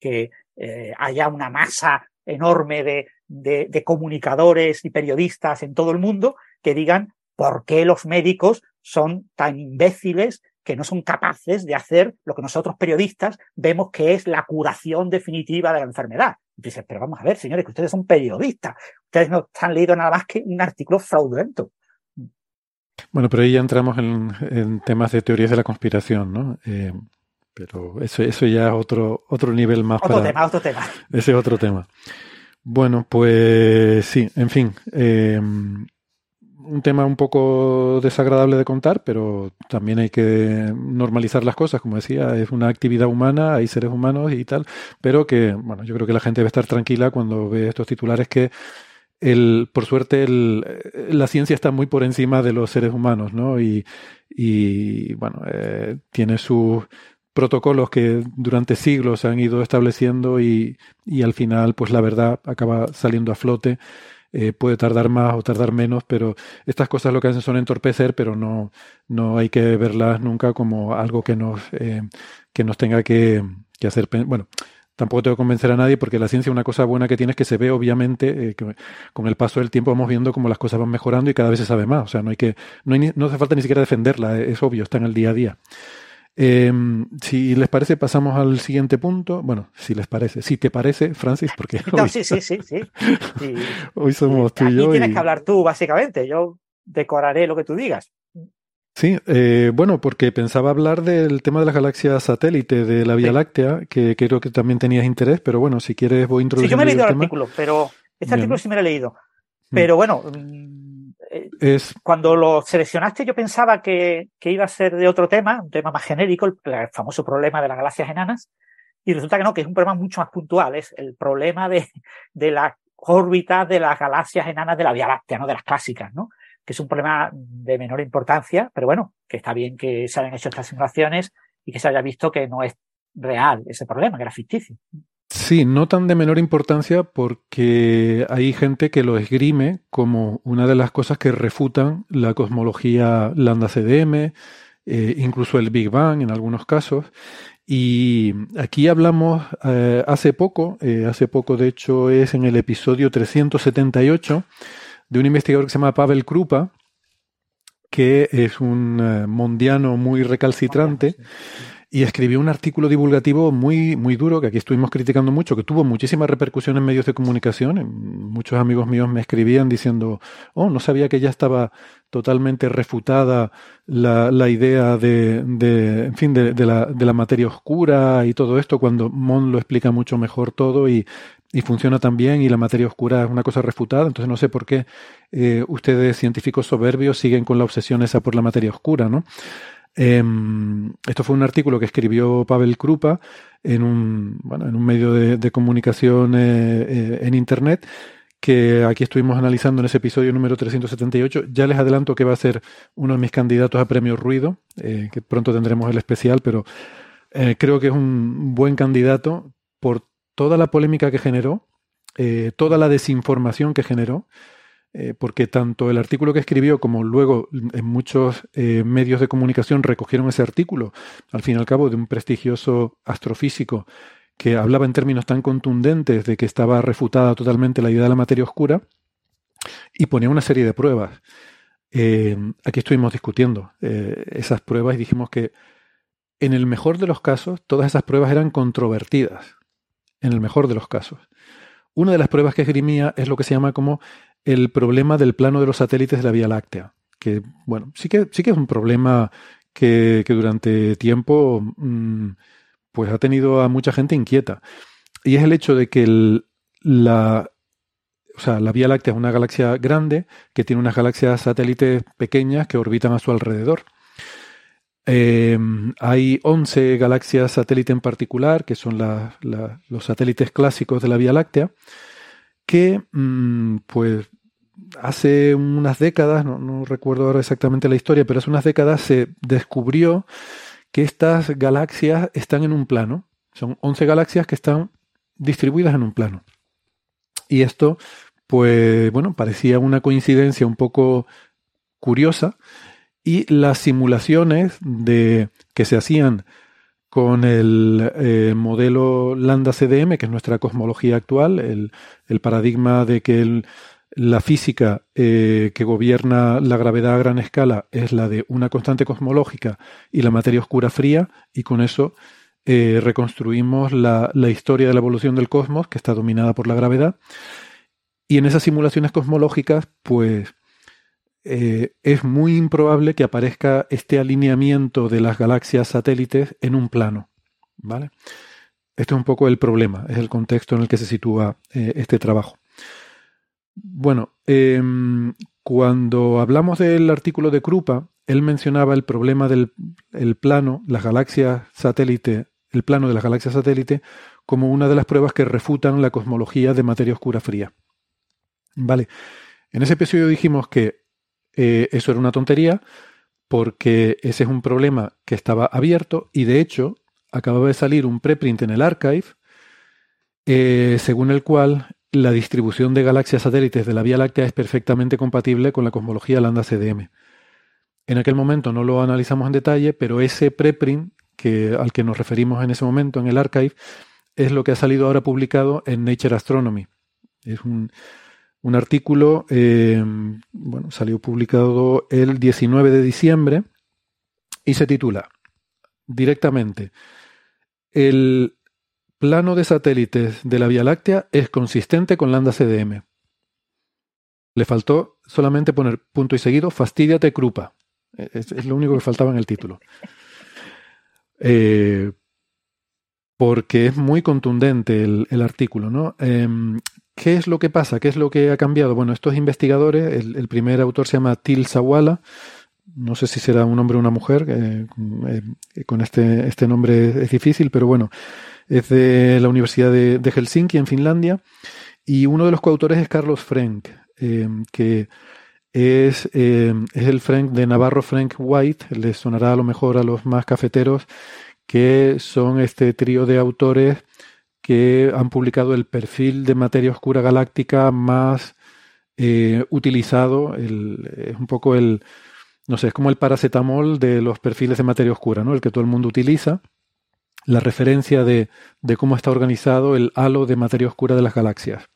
que eh, haya una masa enorme de comunicadores y periodistas en todo el mundo que digan por qué los médicos son tan imbéciles que no son capaces de hacer lo que nosotros periodistas vemos que es la curación definitiva de la enfermedad. Y dices, pero vamos a ver, señores, que ustedes son periodistas, ustedes no han leído nada más que un artículo fraudulento. Bueno, pero ahí ya entramos en, temas de teorías de la conspiración, ¿no? Eh, pero eso, eso ya es otro, otro nivel más. Otro tema, otro tema. Ese es otro tema. Bueno, pues sí, en fin. Eh, un tema un poco desagradable de contar, pero también hay que normalizar las cosas, como decía, es una actividad humana, hay seres humanos y tal, pero que, bueno, yo creo que la gente debe estar tranquila cuando ve estos titulares que el, por suerte el, la ciencia está muy por encima de los seres humanos, ¿no? Y, y bueno, eh, tiene sus protocolos que durante siglos han ido estableciendo y, y al final, pues la verdad acaba saliendo a flote eh, puede tardar más o tardar menos, pero estas cosas lo que hacen son entorpecer, pero no, no hay que verlas nunca como algo que nos, eh, que nos tenga que, que hacer. Bueno, tampoco tengo que convencer a nadie porque la ciencia una cosa buena que tiene es que se ve obviamente eh, que con el paso del tiempo vamos viendo cómo las cosas van mejorando y cada vez se sabe más o sea no hay que no, hay no hace falta ni siquiera defenderla es obvio está en el día a día eh, si les parece, pasamos al siguiente punto. Bueno, si les parece, si te parece, Francis, porque [laughs] hoy, sí, sí, sí, sí, [laughs] hoy somos tú y yo. tienes que hablar tú, básicamente. Yo decoraré lo que tú digas. Sí, eh, bueno, porque pensaba hablar del tema de las galaxias satélite de la Vía Láctea, que creo que también tenías interés, pero bueno, si quieres voy a introducir. Sí, yo me he leído el, artículo, pero este artículo sí me lo he leído. Mm. Pero bueno, es... Cuando lo seleccionaste yo pensaba que, que, iba a ser de otro tema, un tema más genérico, el, famoso problema de las galaxias enanas, y resulta que no, que es un problema mucho más puntual, es el problema de, de la órbita de las galaxias enanas de la Vía Láctea, ¿no? De las clásicas, ¿no? Que es un problema de menor importancia, pero bueno, que está bien que se hayan hecho estas simulaciones y que se haya visto que no es real ese problema, que era ficticio. Sí, no tan de menor importancia porque hay gente que lo esgrime como una de las cosas que refutan la cosmología lambda CDM, eh, incluso el Big Bang en algunos casos. Y aquí hablamos eh, hace poco, eh, hace poco de hecho es en el episodio 378 de un investigador que se llama Pavel Krupa, que es un mondiano muy recalcitrante y escribió un artículo divulgativo muy, muy duro, que aquí estuvimos criticando mucho, que tuvo muchísima repercusión en medios de comunicación. Muchos amigos míos me escribían diciendo, oh, no sabía que ya estaba totalmente refutada la, la idea de, de, en fin, de, de, la, de la materia oscura y todo esto, cuando Mon lo explica mucho mejor todo y, y funciona también y la materia oscura es una cosa refutada. Entonces no sé por qué eh, ustedes, científicos soberbios, siguen con la obsesión esa por la materia oscura, ¿no? Em, esto fue un artículo que escribió Pavel Krupa en un, bueno, en un medio de, comunicación eh, eh, en Internet que aquí estuvimos analizando en ese episodio número 378. Ya les adelanto que va a ser uno de mis candidatos a premio Ruido, que pronto tendremos el especial, pero creo que es un buen candidato por toda la polémica que generó, toda la desinformación que generó eh, porque tanto el artículo que escribió como luego en muchos eh, medios de comunicación recogieron ese artículo, al fin y al cabo de un prestigioso astrofísico que hablaba en términos tan contundentes de que estaba refutada totalmente la idea de la materia oscura y ponía una serie de pruebas. Eh, aquí estuvimos discutiendo esas pruebas y dijimos que en el mejor de los casos todas esas pruebas eran controvertidas, en el mejor de los casos. Una de las pruebas que esgrimía es lo que se llama como el problema del plano de los satélites de la Vía Láctea, que, bueno, sí que, sí que es un problema que, durante tiempo mm, pues ha tenido a mucha gente inquieta. Y es el hecho de que la, o sea, la Vía Láctea es una galaxia grande que tiene unas galaxias satélites pequeñas que orbitan a su alrededor. Eh, hay 11 galaxias satélite en particular, que son los satélites clásicos de la Vía Láctea, que mm, pues hace unas décadas, no, recuerdo ahora exactamente la historia, pero hace unas décadas se descubrió que estas galaxias están en un plano. Son 11 galaxias que están distribuidas en un plano. Y esto, pues bueno, parecía una coincidencia un poco curiosa. Y las simulaciones de, que se hacían con el eh, modelo Lambda CDM, que es nuestra cosmología actual, el, el paradigma de que la física eh, que gobierna la gravedad a gran escala es la de una constante cosmológica y la materia oscura fría, y con eso eh, reconstruimos la, historia de la evolución del cosmos, que está dominada por la gravedad. Y en esas simulaciones cosmológicas, pues eh, es muy improbable que aparezca este alineamiento de las galaxias satélites en un plano. ¿vale? Este es un poco el problema, es el contexto en el que se sitúa este trabajo. Bueno, em, cuando hablamos del artículo de Krupa, él mencionaba el problema del plano, las galaxias satélite, el plano de las galaxias satélite, como una de las pruebas que refutan la cosmología de materia oscura fría. Vale, en ese episodio dijimos que eh, eso era una tontería porque ese es un problema que estaba abierto y de hecho acababa de salir un preprint en el archive eh, según el cual la distribución de galaxias satélites de la Vía Láctea es perfectamente compatible con la cosmología lambda CDM. En aquel momento no lo analizamos en detalle, pero ese preprint que, al que nos referimos en ese momento en el archive es lo que ha salido ahora publicado en Nature Astronomy. Es un, artículo, eh, bueno, salió publicado el 19 de diciembre y se titula directamente el plano de satélites de la Vía Láctea es consistente con lambda CDM. Le faltó solamente poner punto y seguido, fastidiate Krupa. Es, lo único que faltaba en el título. [laughs] Eh, porque es muy contundente el, artículo, ¿no? Em, ¿Qué es lo que pasa? ¿Qué es lo que ha cambiado? Bueno, estos investigadores, el, primer autor se llama Til Sawala, no sé si será un hombre o una mujer, eh, eh, con este, este nombre es difícil, pero bueno, es de la Universidad de, Helsinki, en Finlandia, y uno de los coautores es Carlos Frank, eh, que es, es, el Frank de Navarro Frank White, les sonará a lo mejor a los más cafeteros, que son este trío de autores que han publicado el perfil de materia oscura galáctica más eh, utilizado, es un poco el, no sé, es como el paracetamol de los perfiles de materia oscura, ¿no? El que todo el mundo utiliza la referencia de, cómo está organizado el halo de materia oscura de las galaxias.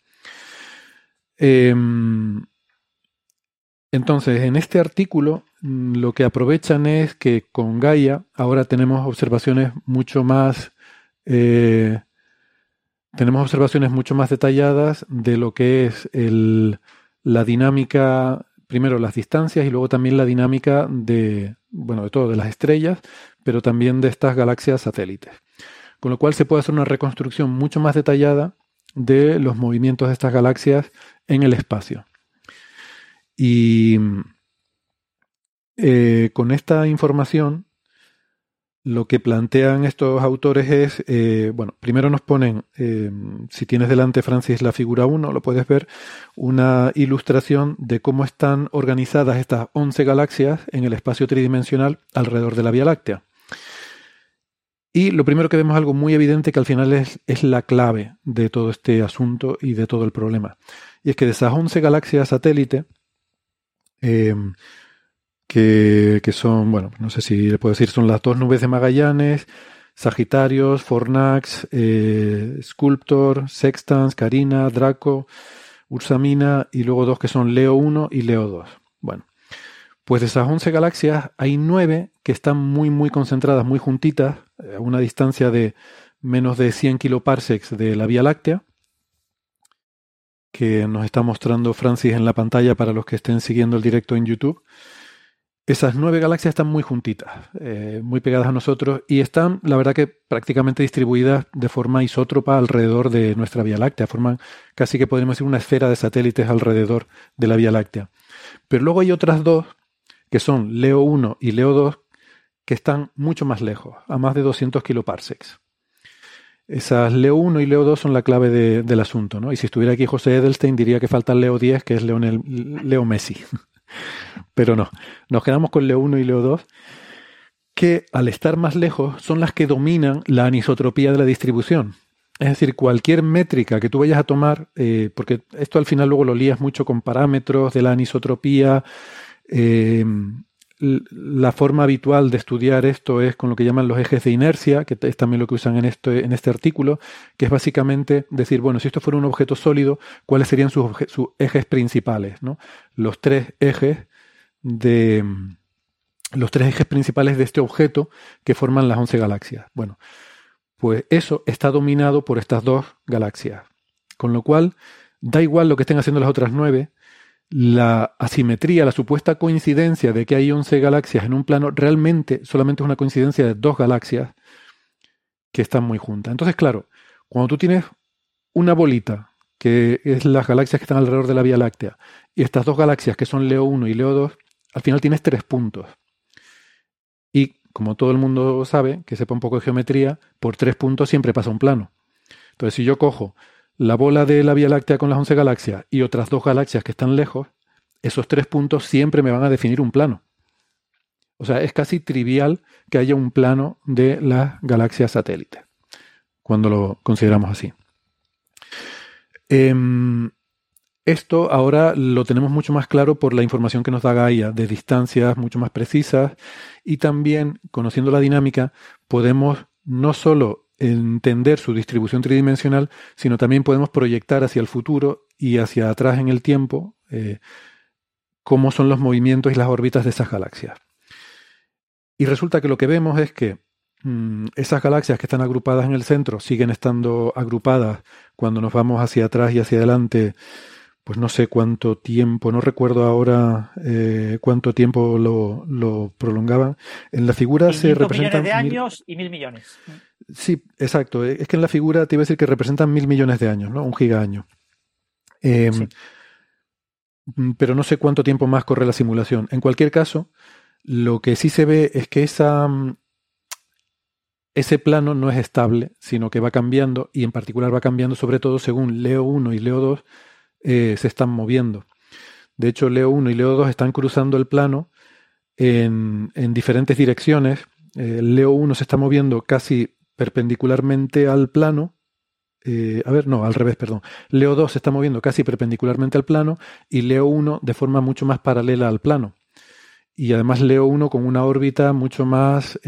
Em, entonces, en este artículo mm, lo que aprovechan es que con Gaia ahora tenemos observaciones mucho más eh, tenemos observaciones mucho más detalladas de lo que es la dinámica, primero las distancias y luego también la dinámica de, bueno, de todo, de las estrellas, pero también de estas galaxias satélites. Con lo cual se puede hacer una reconstrucción mucho más detallada de los movimientos de estas galaxias en el espacio. Y eh, con esta información lo que plantean estos autores es, eh, bueno, primero nos ponen, eh, si tienes delante, Francis, la figura 1, lo puedes ver, una ilustración de cómo están organizadas estas 11 galaxias en el espacio tridimensional alrededor de la Vía Láctea. Y lo primero que vemos algo muy evidente que al final es, es la clave de todo este asunto y de todo el problema. Y es que de esas 11 galaxias satélite, eh, que, son, bueno, no sé si le puedo decir, son las dos nubes de Magallanes, Sagitarios, Fornax, eh, Sculptor, Sextans, Carina, Draco, Ursamina y luego dos que son Leo 1 y Leo 2. Bueno, pues de esas 11 galaxias hay nueve que están muy, muy concentradas, muy juntitas, a una distancia de menos de 100 kiloparsecs de la Vía Láctea, que nos está mostrando Francis en la pantalla para los que estén siguiendo el directo en YouTube. Esas nueve galaxias están muy juntitas, eh, muy pegadas a nosotros y están, la verdad que prácticamente distribuidas de forma isótropa alrededor de nuestra Vía Láctea. Forman casi que podríamos decir una esfera de satélites alrededor de la Vía Láctea. Pero luego hay otras dos, que son Leo 1 y Leo 2, que están mucho más lejos, a más de 200 kiloparsecs. Esas Leo 1 y Leo 2 son la clave del asunto, ¿no? Y si estuviera aquí José Edelstein diría que falta Leo 10, que es Leo Messi. [laughs] Pero no, nos quedamos con Leo 1 y Leo 2, que al estar más lejos son las que dominan la anisotropía de la distribución. Es decir, cualquier métrica que tú vayas a tomar, eh, porque esto al final luego lo lías mucho con parámetros de la anisotropía, eh, la forma habitual de estudiar esto es con lo que llaman los ejes de inercia, que es también lo que usan en este, en este artículo, que es básicamente decir, bueno, si esto fuera un objeto sólido, ¿cuáles serían sus, ejes principales? ¿no? Los tres ejes de los tres ejes principales de este objeto que forman las 11 galaxias. Bueno, pues eso está dominado por estas dos galaxias. Con lo cual, da igual lo que estén haciendo las otras nueve, la asimetría, la supuesta coincidencia de que hay 11 galaxias en un plano, realmente solamente es una coincidencia de dos galaxias que están muy juntas. Entonces, claro, cuando tú tienes una bolita, que es las galaxias que están alrededor de la Vía Láctea, y estas dos galaxias que son Leo 1 y Leo 2, al final tienes tres puntos. Y como todo el mundo sabe, que sepa un poco de geometría, por tres puntos siempre pasa un plano. Entonces, si yo cojo la bola de la Vía Láctea con las 11 galaxias y otras dos galaxias que están lejos, esos tres puntos siempre me van a definir un plano. O sea, es casi trivial que haya un plano de las galaxias satélites, cuando lo consideramos así. Em, esto ahora lo tenemos mucho más claro por la información que nos da Gaia, de distancias mucho más precisas y también, conociendo la dinámica, podemos no solo entender su distribución tridimensional, sino también podemos proyectar hacia el futuro y hacia atrás en el tiempo eh, cómo son los movimientos y las órbitas de esas galaxias. Y resulta que lo que vemos es que mm, esas galaxias que están agrupadas en el centro siguen estando agrupadas cuando nos vamos hacia atrás y hacia adelante pues no sé cuánto tiempo, no recuerdo ahora eh, cuánto tiempo lo, lo, prolongaban. En la figura se representan... millones de años y mil millones. Sí, exacto. Es que en la figura te iba a decir que representan mil millones de años, ¿no? Un gigaaño. Eh, Pero no sé cuánto tiempo más corre la simulación. En cualquier caso, lo que sí se ve es que esa, ese plano no es estable, sino que va cambiando y en particular va cambiando sobre todo según Leo 1 y Leo 2 eh, se están moviendo. De hecho, Leo 1 y Leo 2 están cruzando el plano en, en diferentes direcciones. Eh, Leo 1 se está moviendo casi perpendicularmente al plano. Eh, a ver, no, al revés, perdón. Leo 2 se está moviendo casi perpendicularmente al plano y Leo 1 de forma mucho más paralela al plano. Y además Leo 1 con una órbita mucho más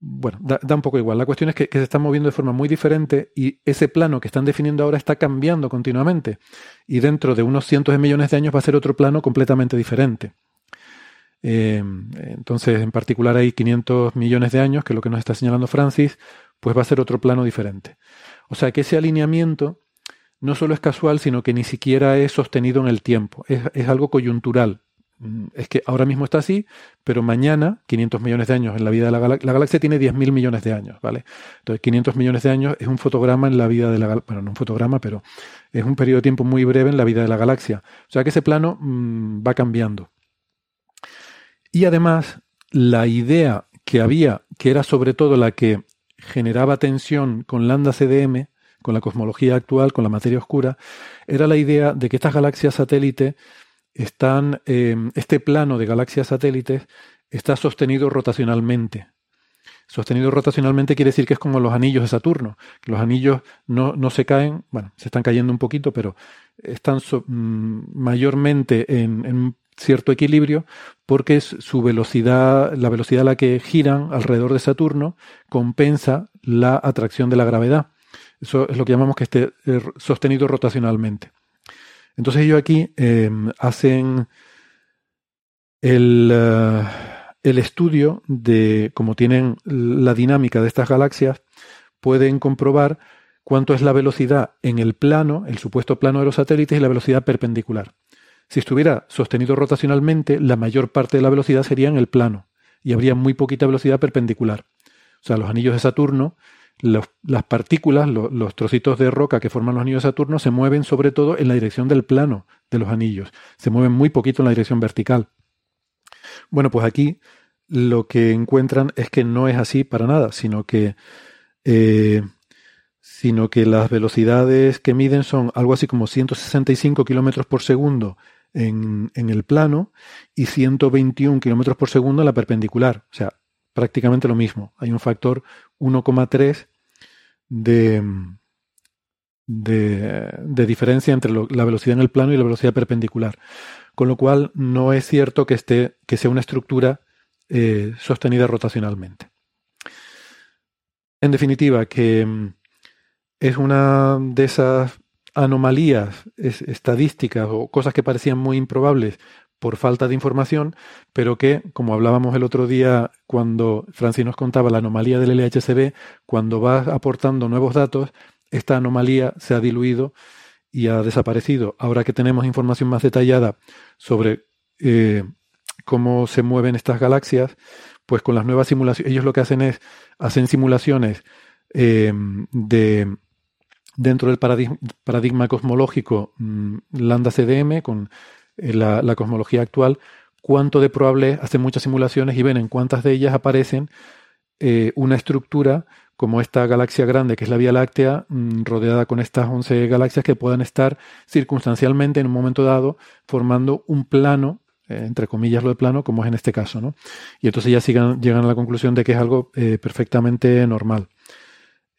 bueno, da, un poco igual. La cuestión es que, se están moviendo de forma muy diferente y ese plano que están definiendo ahora está cambiando continuamente. Y dentro de unos cientos de millones de años va a ser otro plano completamente diferente. eh, entonces, en particular hay 500 millones de años, que es lo que nos está señalando Francis, pues va a ser otro plano diferente. O sea que ese alineamiento no solo es casual, sino que ni siquiera es sostenido en el tiempo, es, algo coyuntural. Mm, es que ahora mismo está así, pero mañana, 500 millones de años en la vida de la galaxia, la galaxia tiene 10.000 millones de años, ¿vale? Entonces, 500 millones de años es un fotograma en la vida de la galaxia, bueno, no un fotograma, pero es un periodo de tiempo muy breve en la vida de la galaxia. O sea que ese plano mm, va cambiando. Y además, la idea que había, que era sobre todo la que generaba tensión con Lambda CDM, con la cosmología actual, con la materia oscura, era la idea de que estas galaxias satélites están, eh, este plano de galaxias satélites está sostenido rotacionalmente. Sostenido rotacionalmente quiere decir que es como los anillos de Saturno, los anillos no, no se caen, bueno, se están cayendo un poquito, pero están mm, mayormente en, en, cierto equilibrio porque es su velocidad, la velocidad a la que giran alrededor de Saturno compensa la atracción de la gravedad. Eso es lo que llamamos que esté eh, sostenido rotacionalmente. Entonces ellos aquí em, hacen el, eh, el estudio de cómo tienen la dinámica de estas galaxias, pueden comprobar cuánto es la velocidad en el plano, el supuesto plano de los satélites y la velocidad perpendicular. Si estuviera sostenido rotacionalmente, la mayor parte de la velocidad sería en el plano y habría muy poquita velocidad perpendicular. O sea, los anillos de Saturno, las partículas, los trocitos de roca que forman los anillos de Saturno se mueven sobre todo en la dirección del plano de los anillos. Se mueven muy poquito en la dirección vertical. Bueno, pues aquí lo que encuentran es que no es así para nada, sino que, eh, sino que las velocidades que miden son algo así como 165 kilómetros por segundo en, el plano y 121 kilómetros por segundo en la perpendicular. O sea, prácticamente lo mismo. Hay un factor 1,3 de, de, diferencia entre la velocidad en el plano y la velocidad perpendicular. Con lo cual no es cierto que, esté, que sea una estructura eh, sostenida rotacionalmente. En definitiva, que mm, es una de esas anomalías estadísticas o cosas que parecían muy improbables por falta de información, pero que, como hablábamos el otro día cuando Francis nos contaba la anomalía del LHCb, cuando va aportando nuevos datos, esta anomalía se ha diluido y ha desaparecido. Ahora que tenemos información más detallada sobre eh, cómo se mueven estas galaxias, pues con las nuevas simulaciones, ellos lo que hacen es, hacen simulaciones eh, de dentro del paradigma, cosmológico mm, lambda CDM, con eh, la, cosmología actual, cuánto de probable hacen muchas simulaciones y ven en cuántas de ellas aparecen eh, una estructura como esta galaxia grande que es la Vía Láctea, mm, rodeada con estas 11 galaxias que puedan estar circunstancialmente en un momento dado formando un plano, eh, entre comillas lo de plano, como es en este caso. ¿no? Y entonces ya llegan a la conclusión de que es algo perfectamente normal.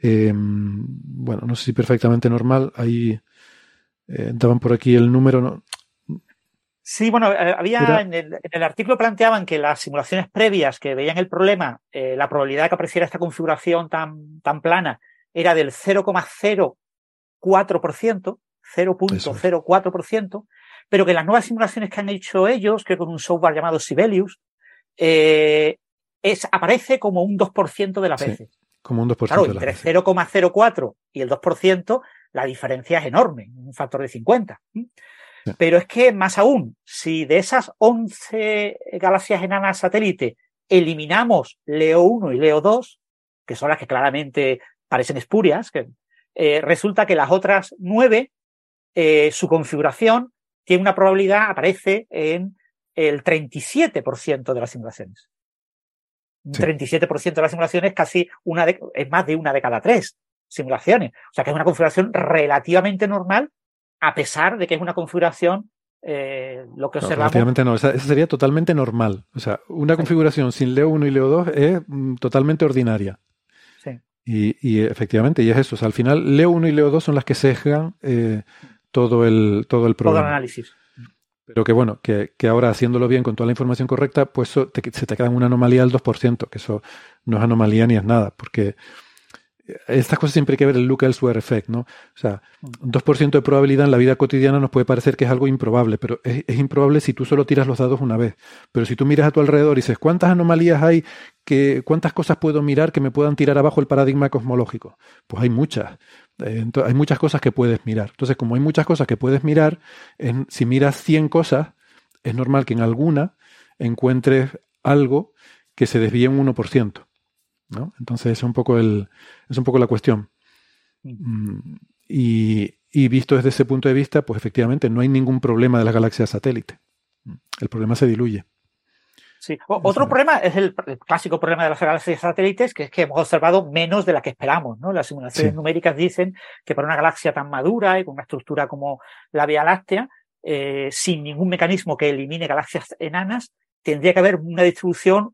Bueno, no sé si perfectamente normal. Ahí daban por aquí el número. ¿no? Sí, bueno, eh, había en el, artículo planteaban que las simulaciones previas que veían el problema, eh, la probabilidad de que apareciera esta configuración tan, tan plana era del 0,04%, 0.04%, pero que las nuevas simulaciones que han hecho ellos, que con un software llamado Sibelius, es, aparece como un 2% de las veces. Como un 2%. Claro, entre 0,04 y el 2%, la diferencia es enorme, un factor de 50. Pero es que, más aún, si de esas 11 galaxias enanas satélite eliminamos Leo 1 y Leo 2, que son las que claramente parecen espurias, que, eh, resulta que las otras 9, eh, su configuración tiene una probabilidad, aparece en el 37% de las simulaciones. Un 37% de las simulaciones casi una de, es más de una de cada tres simulaciones. O sea que es una configuración relativamente normal, a pesar de que es una configuración eh, lo que observamos. relativamente no, esa, sería totalmente normal. O sea, una configuración sin Leo 1 y Leo 2 es mm, totalmente ordinaria. Sí. Y, efectivamente, y es eso. O sea, al final, Leo 1 y Leo 2 son las que sesgan eh, todo, el, todo el problema. Todo el análisis. Pero que bueno, que, ahora haciéndolo bien con toda la información correcta, pues se te queda una anomalía del 2%, que eso no es anomalía ni es nada, porque estas cosas siempre hay que ver el look elsewhere effect, ¿no? O sea, 2% de probabilidad en la vida cotidiana nos puede parecer que es algo improbable, pero es, improbable si tú solo tiras los dados una vez. Pero si tú miras a tu alrededor y dices, ¿cuántas anomalías hay? Que, ¿Cuántas cosas puedo mirar que me puedan tirar abajo el paradigma cosmológico? Pues hay muchas. Eh, hay muchas cosas que puedes mirar. Entonces, como hay muchas cosas que puedes mirar, si miras 100 cosas, es normal que en alguna encuentres algo que se desvíe un 1%. ¿No? Entonces es un poco el, es un poco la cuestión. Mm, y, y, visto desde ese punto de vista, pues efectivamente no hay ningún problema de las galaxias satélite. El problema se diluye. Sí. otro problema es el, clásico problema de las galaxias satélites, que es que hemos observado menos de la que esperamos. ¿no? Las simulaciones numéricas dicen que para una galaxia tan madura y con una estructura como la Vía Láctea, eh, sin ningún mecanismo que elimine galaxias enanas, tendría que haber una distribución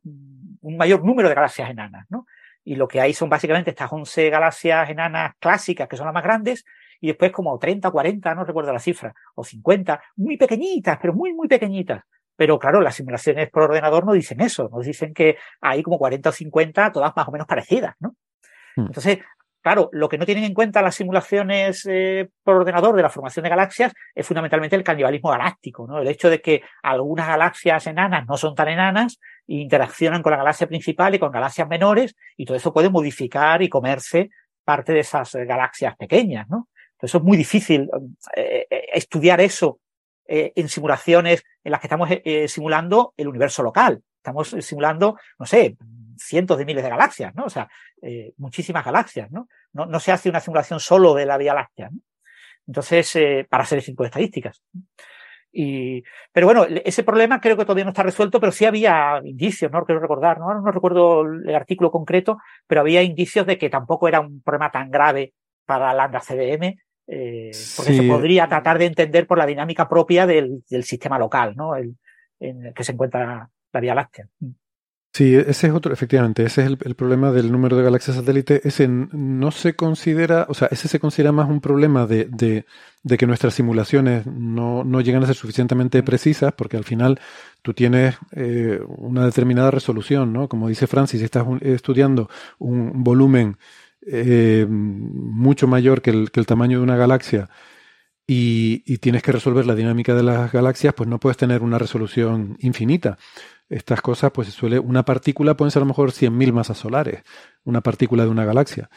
un mayor número de galaxias enanas, ¿no? Y lo que hay son básicamente estas 11 galaxias enanas clásicas, que son las más grandes, y después como 30, 40, no recuerdo la cifra, o 50, muy pequeñitas, pero muy, muy pequeñitas. Pero claro, las simulaciones por ordenador no dicen eso, nos dicen que hay como 40 o 50, todas más o menos parecidas, ¿no? Hmm. Entonces, Claro, lo que no tienen en cuenta las simulaciones eh, por ordenador de la formación de galaxias es fundamentalmente el canibalismo galáctico, ¿no? El hecho de que algunas galaxias enanas no son tan enanas interaccionan con la galaxia principal y con galaxias menores, y todo eso puede modificar y comerse parte de esas eh, galaxias pequeñas, ¿no? Entonces es muy difícil eh, estudiar eso en simulaciones en las que estamos simulando el universo local. Estamos simulando, no sé, cientos de miles de galaxias, ¿no? O sea, eh, muchísimas galaxias, ¿no? ¿no? se hace una simulación solo de la Vía Láctea, ¿no? Entonces, eh, para hacer ese tipo de estadísticas. Y, pero bueno, ese problema creo que todavía no está resuelto, pero sí había indicios, no quiero recordar, ¿no? no recuerdo el artículo concreto, pero había indicios de que tampoco era un problema tan grave para Lambda CDM, eh, porque se podría tratar de entender por la dinámica propia del, del sistema local, ¿no? El, en el que se encuentra la Vía Láctea. Sí, ese es otro, efectivamente, ese es el, problema del número de galaxias satélite. Ese no se considera, o sea, ese se considera más un problema de, de, que nuestras simulaciones no, no, llegan a ser suficientemente precisas, porque al final tú tienes eh, una determinada resolución, ¿no? Como dice Francis, estás estudiando un volumen eh, mucho mayor que el, que el tamaño de una galaxia y, y, tienes que resolver la dinámica de las galaxias, pues no puedes tener una resolución infinita estas cosas, pues suele, una partícula pueden ser a lo mejor 100.000 masas solares, una partícula de una galaxia.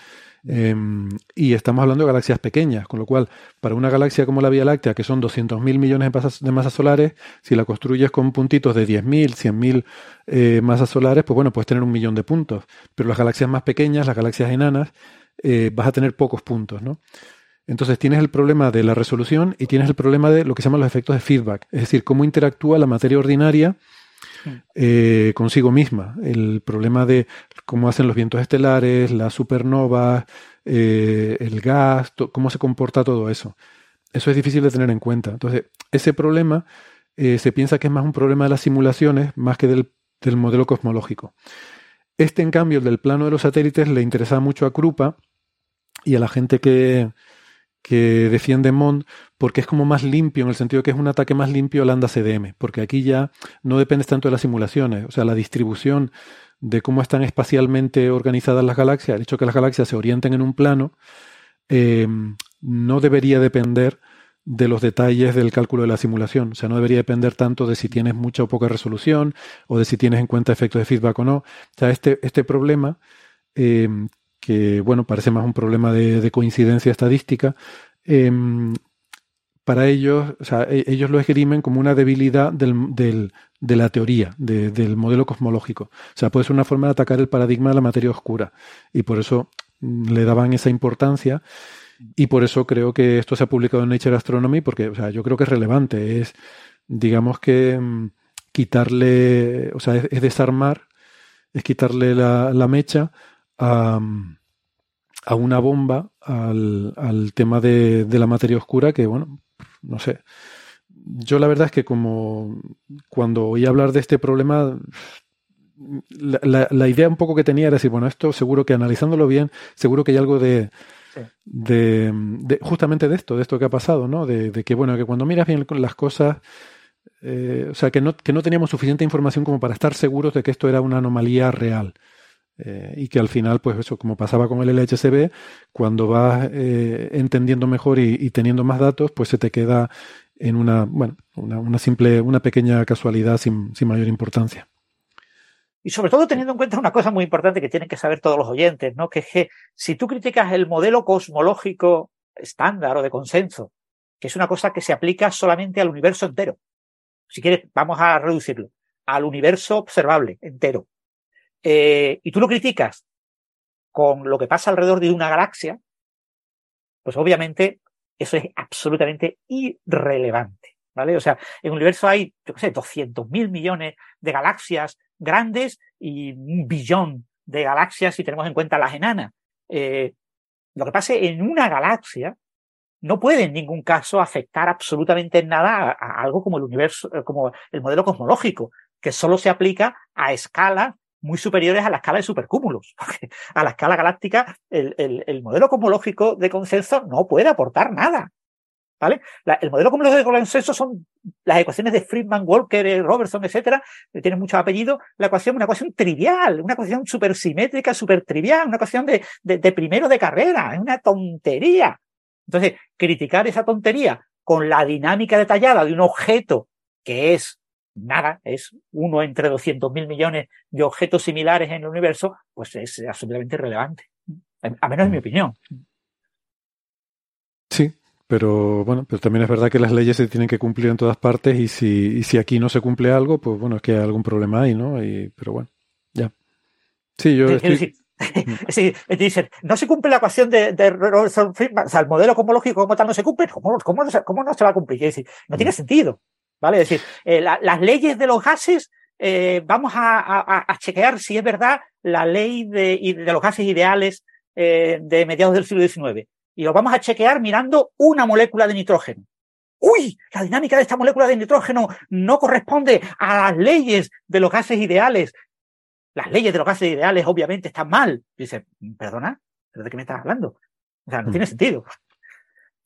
Em, y estamos hablando de galaxias pequeñas, con lo cual, para una galaxia como la Vía Láctea, que son 200.000 millones de masas, solares, si la construyes con puntitos de 10.000, 100.000 eh, masas solares, pues bueno, puedes tener un millón de puntos. Pero las galaxias más pequeñas, las galaxias enanas, eh, vas a tener pocos puntos, ¿no? Entonces tienes el problema de la resolución y tienes el problema de lo que se llaman los efectos de feedback, es decir, cómo interactúa la materia ordinaria eh, consigo misma. El problema de cómo hacen los vientos estelares, las supernovas, eh, el gas, cómo se comporta todo eso. Eso es difícil de tener en cuenta. Entonces, ese problema eh, se piensa que es más un problema de las simulaciones más que del, del modelo cosmológico. Este, en cambio, el del plano de los satélites, le interesa mucho a Krupa y a la gente que, que defiende Mond porque es como más limpio, en el sentido que es un ataque más limpio al lambda CDM, porque aquí ya no depende tanto de las simulaciones, o sea, la distribución de cómo están espacialmente organizadas las galaxias, el hecho que las galaxias se orienten en un plano, eh, no debería depender de los detalles del cálculo de la simulación. O sea, no debería depender tanto de si tienes mucha o poca resolución o de si tienes en cuenta efectos de feedback o no. O sea, este, este problema eh, que bueno, parece más un problema de, coincidencia estadística, em, para ellos, o sea, e, ellos lo esgrimen como una debilidad del, del, de la teoría, del modelo cosmológico. O sea, puede ser una forma de atacar el paradigma de la materia oscura. Y por eso mm, le daban esa importancia. Y por eso creo que esto se ha publicado en Nature Astronomy, porque o sea, yo creo que es relevante. Es, digamos que, mm, quitarle, o sea, es, desarmar, es quitarle la, la mecha a, a una bomba al, al tema de, de, la materia oscura que, bueno, no sé. Yo la verdad es que como cuando oí hablar de este problema, la, la, idea un poco que tenía era decir, bueno, esto seguro que analizándolo bien, seguro que hay algo de, de, de, justamente de esto, de esto que ha pasado, ¿no? De, de que, bueno, que cuando miras bien las cosas, eh, o sea, que no, que no teníamos suficiente información como para estar seguros de que esto era una anomalía real. Eh, y que al final, pues eso, como pasaba con el LHCb, cuando vas eh, entendiendo mejor y, teniendo más datos, pues se te queda en una, bueno, una, simple, una pequeña casualidad sin, sin, mayor importancia. Y sobre todo teniendo en cuenta una cosa muy importante que tienen que saber todos los oyentes, ¿no? Que es que si tú criticas el modelo cosmológico estándar o de consenso, que es una cosa que se aplica solamente al universo entero. Si quieres, vamos a reducirlo al universo observable entero. Eh, y tú lo criticas con lo que pasa alrededor de una galaxia, pues obviamente eso es absolutamente irrelevante. ¿Vale? O sea, en el universo hay, yo qué sé, 200 mil millones de galaxias grandes y un billón de galaxias si tenemos en cuenta las enanas. Eh, lo que pasa en una galaxia no puede en ningún caso afectar absolutamente en nada a, algo como el universo, como el modelo cosmológico, que solo se aplica a escalas muy superiores a la escala de supercúmulos. [laughs] a la escala galáctica, el, modelo cosmológico de consenso no puede aportar nada. ¿Vale? el modelo cosmológico de consenso son las ecuaciones de Friedman, Walker, Robertson, etcétera, que tienen muchos apellidos. La ecuación, una ecuación trivial, una ecuación supersimétrica, super trivial, una ecuación de, de primero de carrera, es una tontería. Entonces, criticar esa tontería con la dinámica detallada de un objeto que es nada, es uno entre 200 mil millones de objetos similares en el universo, pues es absolutamente irrelevante. A menos en mi opinión. Sí, pero bueno, pero también es verdad que las leyes se tienen que cumplir en todas partes y si, y si aquí no se cumple algo, pues bueno, es que hay algún problema ahí, ¿no? Y, pero bueno, ya. Sí, yo estoy... [laughs] sí, no se cumple la ecuación de, de Robertson Friedman, o sea, el modelo cosmológico como tal no se cumple, ¿cómo, cómo, cómo no se va a cumplir? Es decir, no tiene sentido. ¿Vale? Es decir, eh, las leyes de los gases, eh, vamos a, chequear si es verdad la ley de, de los gases ideales eh, de mediados del siglo XIX. Y lo vamos a chequear mirando una molécula de nitrógeno. Uy, la dinámica de esta molécula de nitrógeno no corresponde a las leyes de los gases ideales. Las leyes de los gases ideales obviamente están mal. dice, perdona, ¿de qué me estás hablando? O sea, no mm. tiene sentido.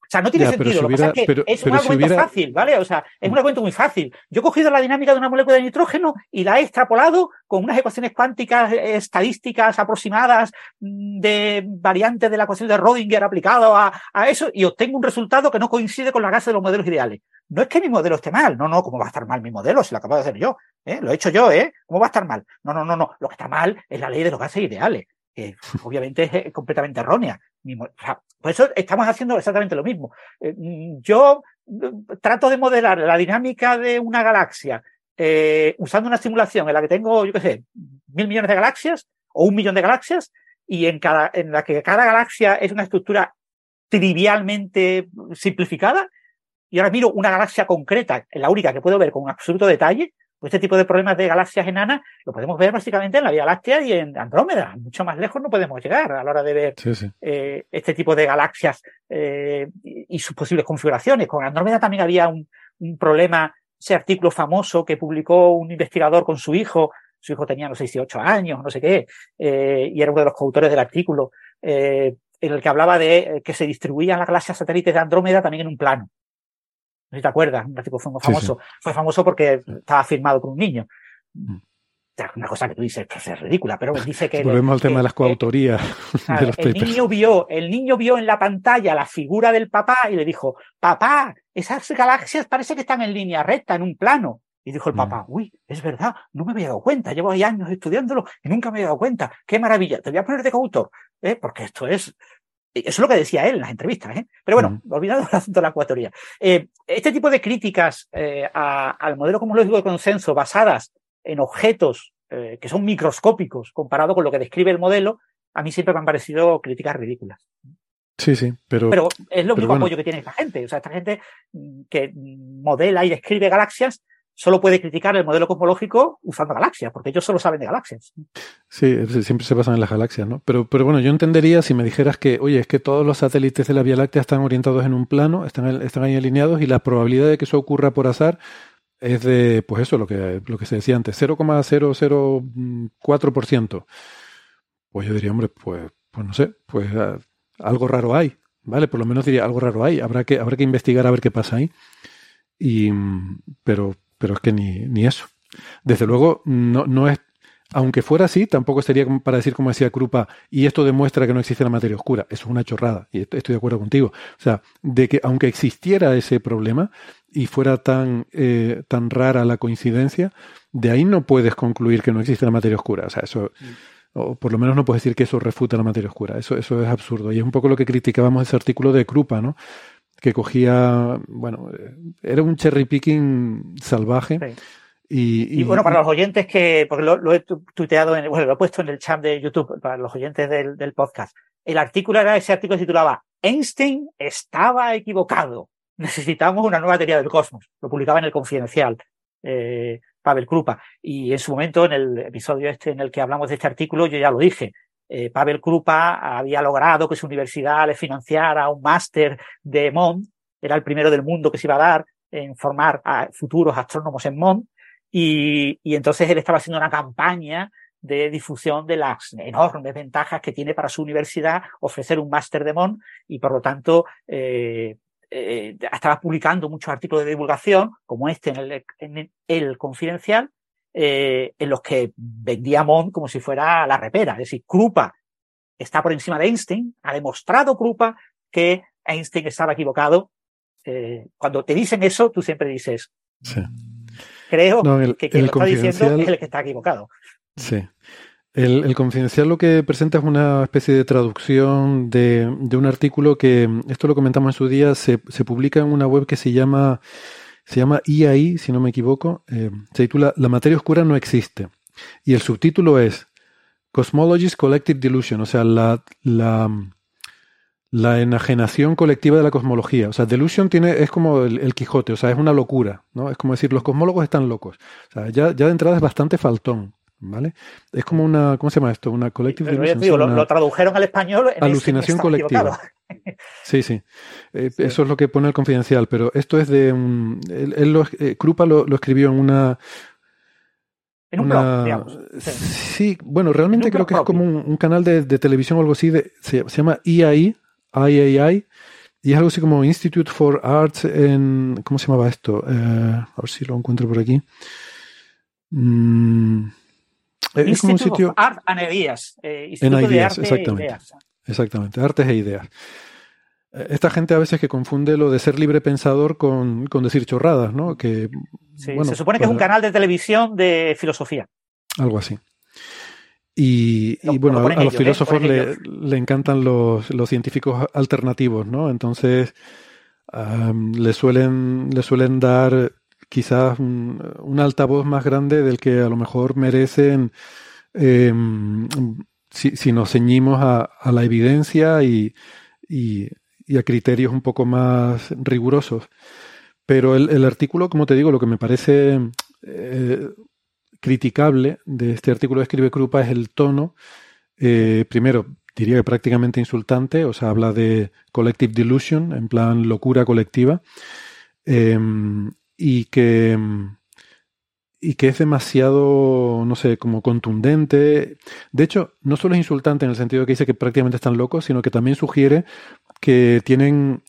O sea, no tiene sentido. Lo que pasa es que es un argumento fácil, ¿vale? O sea, es un argumento muy fácil. Yo he cogido la dinámica de una molécula de nitrógeno y la he extrapolado con unas ecuaciones cuánticas eh, estadísticas aproximadas mm, de variantes de la ecuación de Rodinger aplicado a, eso y obtengo un resultado que no coincide con la base de los modelos ideales. No es que mi modelo esté mal, no, no, ¿cómo va a estar mal mi modelo? Si lo acabo de hacer yo, ¿eh? Lo he hecho yo, ¿eh? ¿Cómo va a estar mal? No, no, no, no. Lo que está mal es la ley de los gases ideales obviamente es completamente errónea. Por eso estamos haciendo exactamente lo mismo. Eh, yo mm, trato de modelar la dinámica de una galaxia eh, usando una simulación en la que tengo, yo qué sé, mil millones de galaxias o un millón de galaxias y en, cada, en la que cada galaxia es una estructura trivialmente simplificada. Y ahora miro una galaxia concreta, la única que puedo ver con absoluto detalle, pues este tipo de problemas de galaxias enanas lo podemos ver básicamente en la Vía Láctea y en Andrómeda. Mucho más lejos no podemos llegar a la hora de ver eh, este tipo de galaxias eh, y sus posibles configuraciones. Con Andrómeda también había un, problema, ese artículo famoso que publicó un investigador con su hijo, su hijo tenía unos 18 años, no sé qué, eh, y era uno de los coautores del artículo, en el que hablaba de que se distribuían las galaxias satélites de Andrómeda también en un plano si te acuerdas, un artículo fue famoso. Fue famoso porque estaba firmado por un niño. Mm. Una cosa que tú dices, pues es ridícula, pero dice que... [laughs] Volvemos al tema de las coautorías [laughs] de los el Niño vio, el niño vio en la pantalla la figura del papá y le dijo, papá, esas galaxias parece que están en línea recta, en un plano. Y dijo el papá, mm. uy, es verdad, no me había dado cuenta, llevo ahí años estudiándolo y nunca me había dado cuenta. Qué maravilla, te voy a poner de coautor, ¿eh? porque esto es, eso es lo que decía él en las entrevistas, ¿eh? Pero bueno, olvidando el asunto de la ecuatoría. Eh, este tipo de críticas eh, al modelo cosmológico de consenso basadas en objetos eh, que son microscópicos comparado con lo que describe el modelo, a mí siempre me han parecido críticas ridículas. Sí, sí, pero. Pero es lo mismo apoyo que tiene esta gente. O sea, esta gente mm, que modela y describe galaxias solo puede criticar el modelo cosmológico usando galaxias, porque ellos solo saben de galaxias. Sí, siempre se basan en las galaxias, ¿no? Pero, pero bueno, yo entendería si me dijeras que, oye, es que todos los satélites de la Vía Láctea están orientados en un plano, están, están ahí alineados y la probabilidad de que eso ocurra por azar es de, pues eso, lo que, lo que se decía antes, 0,004%. Pues yo diría, hombre, pues, pues no sé, pues ah, algo raro hay, ¿vale? Por lo menos diría, algo raro hay, habrá que, habrá que investigar a ver qué pasa ahí. Y, pero, pero es que ni, ni eso. Desde luego, no, no es. aunque fuera así, tampoco sería para decir, como decía Krupa, y esto demuestra que no existe la materia oscura. Eso es una chorrada, y estoy de acuerdo contigo. O sea, de que aunque existiera ese problema y fuera tan, eh, tan rara la coincidencia, de ahí no puedes concluir que no existe la materia oscura. O sea, eso, o por lo menos no puedes decir que eso refuta la materia oscura. Eso, eso es absurdo. Y es un poco lo que criticábamos ese artículo de Krupa, ¿no? Que cogía, bueno, era un cherry picking salvaje. Y, bueno, para los oyentes que, porque lo, he tuiteado, bueno, lo he puesto en el chat de YouTube, para los oyentes del, del podcast. El artículo era, ese artículo se titulaba Einstein estaba equivocado. Necesitamos una nueva teoría del cosmos. Lo publicaba en el Confidencial. Eh, Pavel Krupa. Y en su momento, en el episodio este en el que hablamos de este artículo, yo ya lo dije. Eh, Pavel Krupa había logrado que su universidad le financiara un máster de MON. Era el primero del mundo que se iba a dar en formar a futuros astrónomos en MON. Y, entonces él estaba haciendo una campaña de difusión de las enormes ventajas que tiene para su universidad ofrecer un máster de MON y por lo tanto eh, eh, estaba publicando muchos artículos de divulgación, como este en el Confidencial, eh, en los que vendía Mond como si fuera la repera. Es decir, Krupa está por encima de Einstein, ha demostrado Krupa que Einstein estaba equivocado. Eh, cuando te dicen eso, tú siempre dices, creo que quien lo está diciendo es el que está equivocado. Sí. El, Confidencial lo que presenta es una especie de traducción de, un artículo que, esto lo comentamos en su día, se, publica en una web que se llama, se llama IAI, si no me equivoco, eh, se titula La materia oscura no existe. Y el subtítulo es Cosmology's Collective Delusion, o sea, la, la, la enajenación colectiva de la cosmología. O sea, delusion tiene, es como el, Quijote, o sea, es una locura, ¿no? Es como decir, los cosmólogos están locos. O sea, ya de entrada es bastante faltón. ¿Vale? Es como una, ¿cómo se llama esto? Una collective lo, tradujeron al español. En alucinación colectiva. Sí, sí. [laughs] Eh, eso es lo que pone el confidencial, pero esto es de un. Él, lo, eh, Krupa lo, escribió en una. En un blog, digamos. Sí. bueno, realmente creo que es como un, canal de, televisión o algo así. De, se, llama EII, IAI, y es algo así como Institute for Arts en. ¿Cómo se llamaba esto? Eh, a ver si lo encuentro por aquí. Mm, es como un sitio. Art and Ideas. Eh, ideas, exactamente. Exactamente, artes e ideas. Eh, esta gente a veces que confunde lo de ser libre pensador con, decir chorradas, ¿no? Que, se supone que es un canal de televisión de filosofía. Algo así. Y, bueno, a, los ¿eh? filósofos le, encantan los, científicos alternativos, ¿no? Entonces le, suelen, le suelen dar quizás un, altavoz más grande del que a lo mejor merecen em, si, nos ceñimos a, la evidencia y, a criterios un poco más rigurosos. Pero el, artículo, como te digo, lo que me parece eh, criticable de este artículo de Escribe Krupa es el tono. Eh, primero, diría que prácticamente insultante, o sea, habla de collective delusion, en plan locura colectiva. Em, y que, y que es demasiado, no sé, como contundente. De hecho, no solo es insultante en el sentido de que dice que prácticamente están locos, sino que también sugiere que tienen,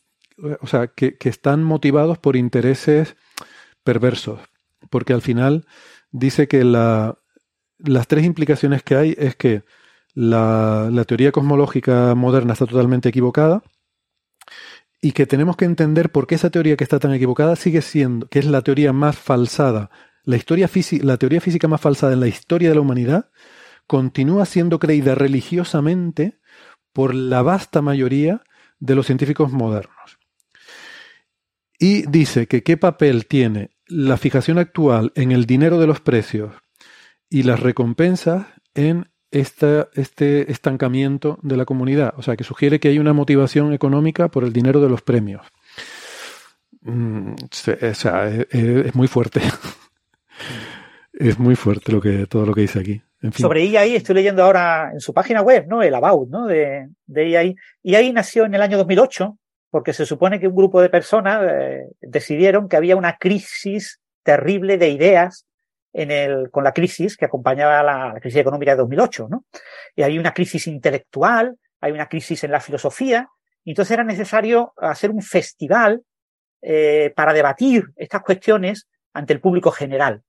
o sea, que, están motivados por intereses perversos. Porque al final dice que la, las tres implicaciones que hay es que la, la teoría cosmológica moderna está totalmente equivocada, y que tenemos que entender por qué esa teoría que está tan equivocada sigue siendo, que es la teoría más falsada, la, historia la teoría física más falsada en la historia de la humanidad, continúa siendo creída religiosamente por la vasta mayoría de los científicos modernos. Y dice que qué papel tiene la fijación actual en el dinero de los precios y las recompensas en este estancamiento de la comunidad. O sea, que sugiere que hay una motivación económica por el dinero de los premios. Mm, o sea, es, muy fuerte. [laughs] es muy fuerte lo que, todo lo que dice aquí. Sobre IAI estoy leyendo ahora en su página web, ¿no? El About, ¿no? De, de IAI. IAI nació en el año 2008 porque se supone que un grupo de personas eh, decidieron que había una crisis terrible de ideas en el, con la crisis que acompañaba la, la, crisis económica de 2008, ¿no? Y hay una crisis intelectual, hay una crisis en la filosofía, y entonces era necesario hacer un festival eh, para debatir estas cuestiones ante el público general.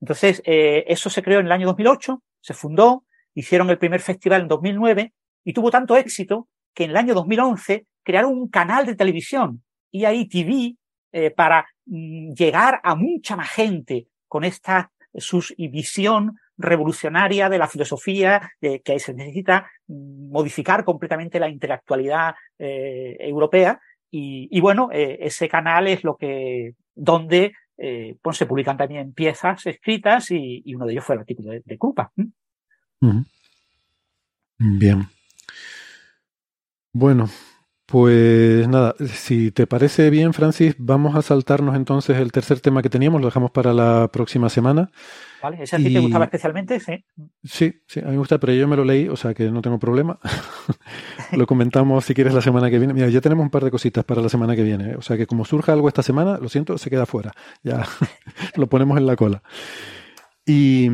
Entonces, eh, eso se creó en el año 2008 se fundó, hicieron el primer festival en 2009 y tuvo tanto éxito que en el año 2011 crearon un canal de televisión, EITV, eh, para mm, llegar a mucha más gente con esta su visión revolucionaria de la filosofía, de que se necesita modificar completamente la intelectualidad eh, europea. Y, bueno, eh, ese canal es lo que, donde pues se publican también piezas escritas y, uno de ellos fue el artículo de, de. Bien. Bueno, pues nada, si te parece bien, Francis, vamos a saltarnos entonces el tercer tema que teníamos, lo dejamos para la próxima semana. Vale, ese a ti te gustaba especialmente, sí. Sí, sí, a mí me gusta, pero yo me lo leí, o sea que no tengo problema. [laughs] lo comentamos si quieres la semana que viene. Mira, ya tenemos un par de cositas para la semana que viene, ¿eh? o sea que como surja algo esta semana, lo siento, se queda fuera. Ya [laughs] lo ponemos en la cola. Y,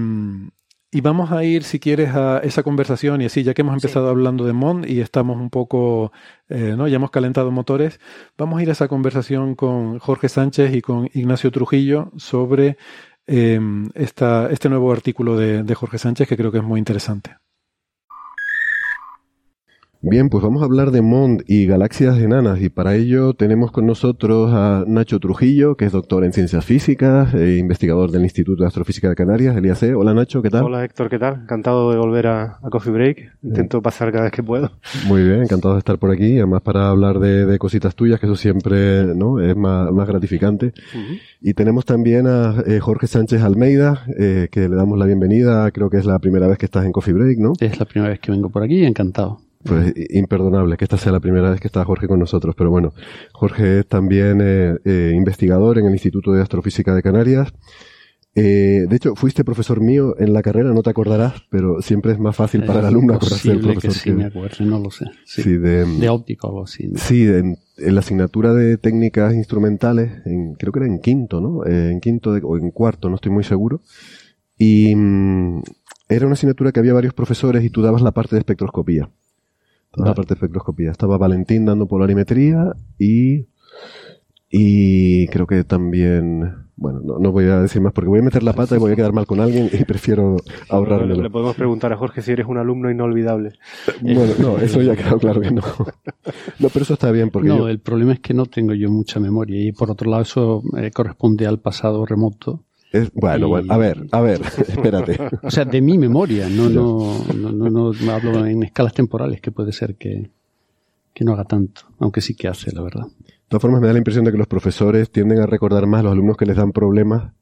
y vamos a ir, si quieres, a esa conversación y así, ya que hemos empezado hablando de Mond y estamos un poco, eh, ¿no? Ya hemos calentado motores, vamos a ir a esa conversación con Jorge Sánchez y con Ignacio Trujillo sobre eh, esta, este nuevo artículo de Jorge Sánchez que creo que es muy interesante. Bien, pues vamos a hablar de Mond y galaxias enanas y para ello tenemos con nosotros a Nacho Trujillo, que es doctor en ciencias físicas e investigador del Instituto de Astrofísica de Canarias, el IAC. Hola Nacho, ¿qué tal? Hola Héctor, ¿qué tal? Encantado de volver a, Coffee Break. Intento pasar cada vez que puedo. Muy bien, encantado de estar por aquí, además para hablar de, cositas tuyas, que eso siempre ¿no? es más, gratificante. Y tenemos también a eh, Jorge Sánchez Almeida, eh, que le damos la bienvenida, creo que es la primera vez que estás en Coffee Break, ¿no? Es la primera vez que vengo por aquí, encantado. Pues imperdonable que esta sea la primera vez que está Jorge con nosotros, pero bueno, Jorge es también eh, eh, investigador en el Instituto de Astrofísica de Canarias. Eh, de hecho, fuiste profesor mío en la carrera, no te acordarás, pero siempre es más fácil para el alumno acordarse del profesor. Que sí, me acuerdo, no lo sé. Sí, de, de óptica o algo así. Sí, en, la asignatura de técnicas instrumentales, en, creo que era en quinto, ¿no? en quinto o en cuarto, no estoy muy seguro. Y mm, era una asignatura que había varios profesores y tú dabas la parte de espectroscopía la parte de espectroscopía. Estaba Valentín dando polarimetría y, y creo que también, bueno, no, voy a decir más porque voy a meter la pata y voy a quedar mal con alguien y prefiero [laughs] ahorrarme. le podemos preguntar a Jorge si eres un alumno inolvidable. Bueno, no, [laughs] eso ya ha quedado claro que no. [laughs] No, pero eso está bien porque. No, el problema es que no tengo yo mucha memoria y por otro lado eso eh, corresponde al pasado remoto bueno, bueno, a ver, a ver, [laughs] espérate. O sea, de mi memoria, no, no, no, no, hablo en escalas temporales, que puede ser que, que no haga tanto, aunque sí que hace, la verdad. De todas formas, me da la impresión de que los profesores tienden a recordar más a los alumnos que les dan problemas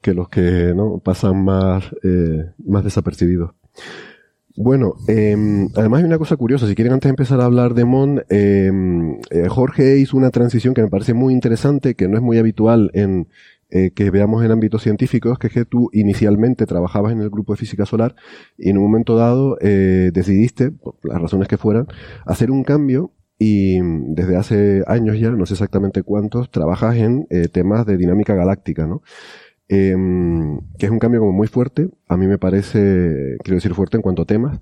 que los que no pasan más, eh, más desapercibidos. Bueno, eh, además hay una cosa curiosa, si quieren antes de empezar a hablar de Mon, em, eh, Jorge hizo una transición que me parece muy interesante, que no es muy habitual en, eh, que veamos en ámbitos científicos, que es que tú inicialmente trabajabas en el grupo de física solar y en un momento dado eh, decidiste, por las razones que fueran, hacer un cambio y desde hace años ya, no sé exactamente cuántos, trabajas en eh, temas de dinámica galáctica, ¿no? Em, que es un cambio como muy fuerte, a mí me parece, quiero decir fuerte en cuanto a temas,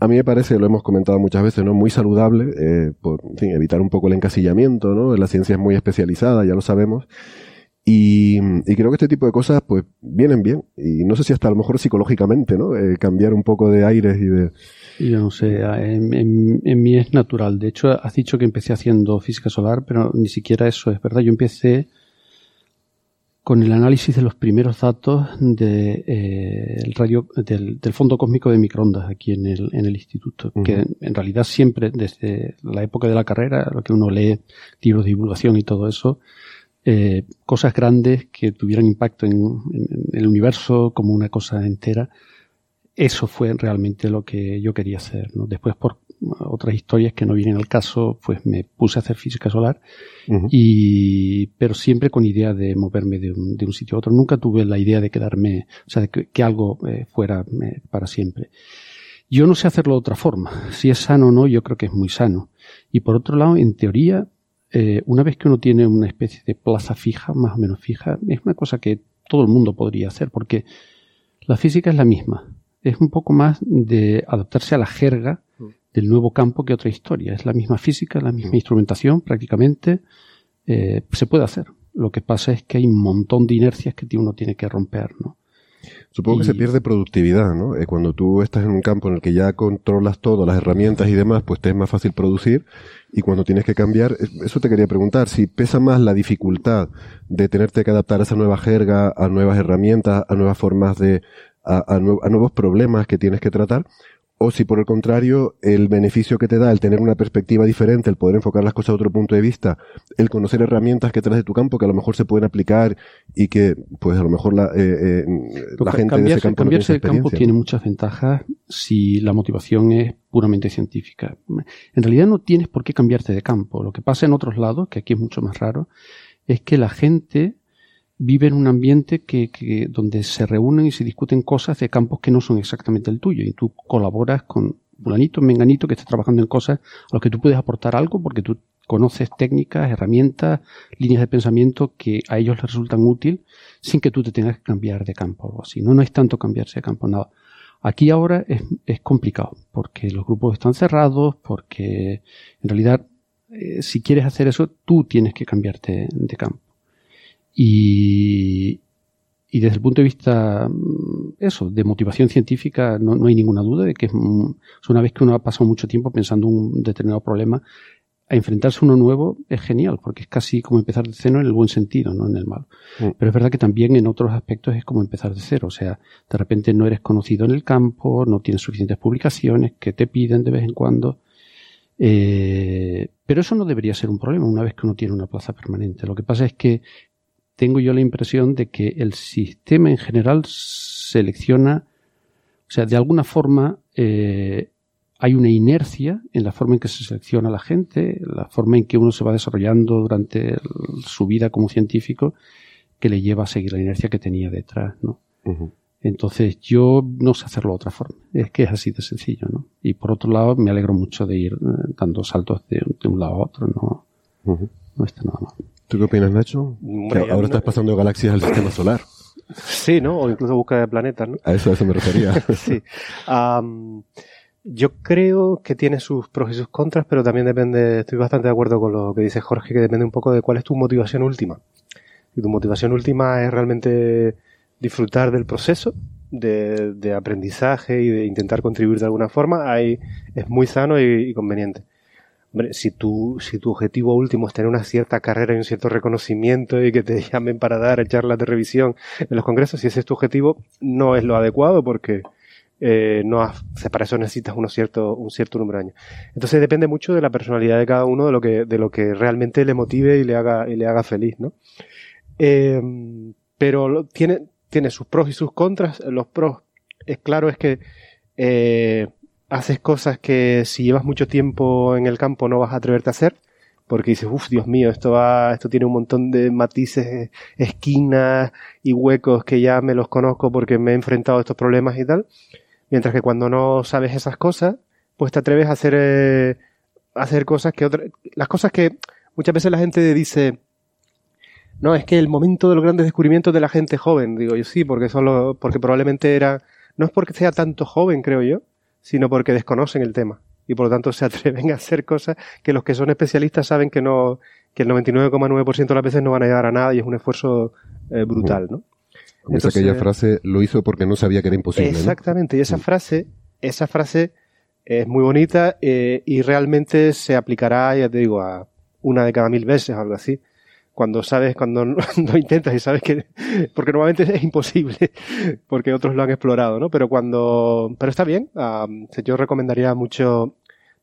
a mí me parece, lo hemos comentado muchas veces, ¿no? Muy saludable, por en fin, evitar un poco el encasillamiento, ¿no? La ciencia es muy especializada, ya lo sabemos, y, creo que este tipo de cosas, pues, vienen bien. Y no sé si hasta a lo mejor psicológicamente, ¿no? Eh, cambiar un poco de aires y de... Yo no sé, en, en, mí es natural. De hecho, has dicho que empecé haciendo física solar, pero ni siquiera eso es verdad. Yo empecé con el análisis de los primeros datos de, eh, el radio, del, fondo cósmico de microondas aquí en el, en el instituto, que en realidad siempre, desde la época de la carrera, lo que uno lee, libros de divulgación y todo eso, eh, cosas grandes que tuvieran impacto en, el universo como una cosa entera. Eso fue realmente lo que yo quería hacer. ¿no? Después, por otras historias que no vienen al caso, pues me puse a hacer física solar, y, pero siempre con idea de moverme de un, de un, sitio a otro. Nunca tuve la idea de quedarme, o sea, de que, algo eh, fuera eh, para siempre. Yo no sé hacerlo de otra forma. Si es sano o no, yo creo que es muy sano. Y por otro lado, en teoría, eh, una vez que uno tiene una especie de plaza fija, más o menos fija, es una cosa que todo el mundo podría hacer, porque la física es la misma. Es un poco más de adaptarse a la jerga del nuevo campo que otra historia. Es la misma física, la misma instrumentación prácticamente. Eh, se puede hacer. Lo que pasa es que hay un montón de inercias que uno tiene que romper, ¿no? Supongo que se pierde productividad, ¿no? Eh, cuando tú estás en un campo en el que ya controlas todo, las herramientas y demás, pues te es más fácil producir. Y cuando tienes que cambiar, eso te quería preguntar, si pesa más la dificultad de tenerte que adaptar a esa nueva jerga, a nuevas herramientas, a nuevas formas de, a nuevos problemas que tienes que tratar, o si por el contrario el beneficio que te da el tener una perspectiva diferente, el poder enfocar las cosas a otro punto de vista, el conocer herramientas que traes de tu campo que a lo mejor se pueden aplicar y que pues a lo mejor la, eh, eh, la gente de ese campo cambiarse de campo tiene muchas ventajas si la motivación es puramente científica. En realidad no tienes por qué cambiarte de campo. Lo que pasa en otros lados, que aquí es mucho más raro, es que la gente vive en un ambiente que, que, donde se reúnen y se discuten cosas de campos que no son exactamente el tuyo y tú colaboras con fulanito, menganito que está trabajando en cosas a los que tú puedes aportar algo porque tú conoces técnicas, herramientas, líneas de pensamiento que a ellos les resultan útil sin que tú te tengas que cambiar de campo o algo así. No, no es tanto cambiarse de campo, nada. Aquí ahora es, es complicado porque los grupos están cerrados, porque en realidad eh, si quieres hacer eso tú tienes que cambiarte de campo. Y, y desde el punto de vista, mm, eso, de motivación científica, no, no hay ninguna duda de que es, una vez que uno ha pasado mucho tiempo pensando un determinado problema, a enfrentarse a uno nuevo es genial, porque es casi como empezar de cero en el buen sentido, no en el malo. Mm. Pero es verdad que también en otros aspectos es como empezar de cero, o sea, de repente no eres conocido en el campo, no tienes suficientes publicaciones que te piden de vez en cuando. Eh, pero eso no debería ser un problema una vez que uno tiene una plaza permanente. Lo que pasa es que tengo yo la impresión de que el sistema en general selecciona, o sea, de alguna forma eh, hay una inercia en la forma en que se selecciona la gente, la forma en que uno se va desarrollando durante su vida como científico, que le lleva a seguir la inercia que tenía detrás, ¿no? Entonces yo no sé hacerlo de otra forma. Es que es así de sencillo, ¿no? Y por otro lado, me alegro mucho de ir eh, dando saltos de, un lado a otro, ¿no? No está nada mal. ¿Tú qué opinas, Nacho? ahora estás pasando galaxias al sistema solar. Sí, ¿no? O incluso busca de planetas, ¿no? A eso, a eso me refería. [laughs] sí. yo creo que tiene sus pros y sus contras, pero también depende, estoy bastante de acuerdo con lo que dice Jorge, que depende un poco de cuál es tu motivación última. Si tu motivación última es realmente disfrutar del proceso, de, aprendizaje y de intentar contribuir de alguna forma, ahí es muy sano y conveniente. Hombre, si tu, si tu objetivo último es tener una cierta carrera y un cierto reconocimiento y que te [laughs] llamen para dar charlas de revisión en los congresos, si ese es tu objetivo, no es lo adecuado porque eh, no para eso necesitas uno cierto, un cierto número de años. Entonces depende mucho de la personalidad de cada uno, de lo que, de lo que realmente le motive y le haga, y le haga feliz, ¿no? Eh, pero tiene, tiene sus pros y sus contras. Los pros, es claro, es que eh, haces cosas que si llevas mucho tiempo en el campo no vas a atreverte a hacer, porque dices, uff, Dios mío, esto va, esto tiene un montón de matices, esquinas y huecos que ya me los conozco porque me he enfrentado a estos problemas y tal. Mientras que cuando no sabes esas cosas, pues te atreves a hacer, eh, hacer cosas que otras, las cosas que muchas veces la gente dice, no, es que el momento de los grandes descubrimientos de la gente joven, digo yo sí, porque solo, porque probablemente era, no es porque sea tanto joven, creo yo, sino porque desconocen el tema y por lo tanto se [laughs] atreven a hacer cosas que los que son especialistas saben que no que el 99,9% de las veces no van a llegar a nada y es un esfuerzo eh, brutal, ¿no? Como Entonces, aquella frase, lo hizo porque no sabía que era imposible. Exactamente, y esa mm. frase, esa frase es muy bonita eh, y realmente se aplicará, ya te digo, a una de cada mil veces, algo así cuando sabes, cuando no, [laughs] intentas y sabes que, porque normalmente es imposible, porque otros lo han explorado, ¿no? Pero cuando, pero está bien, yo recomendaría mucho,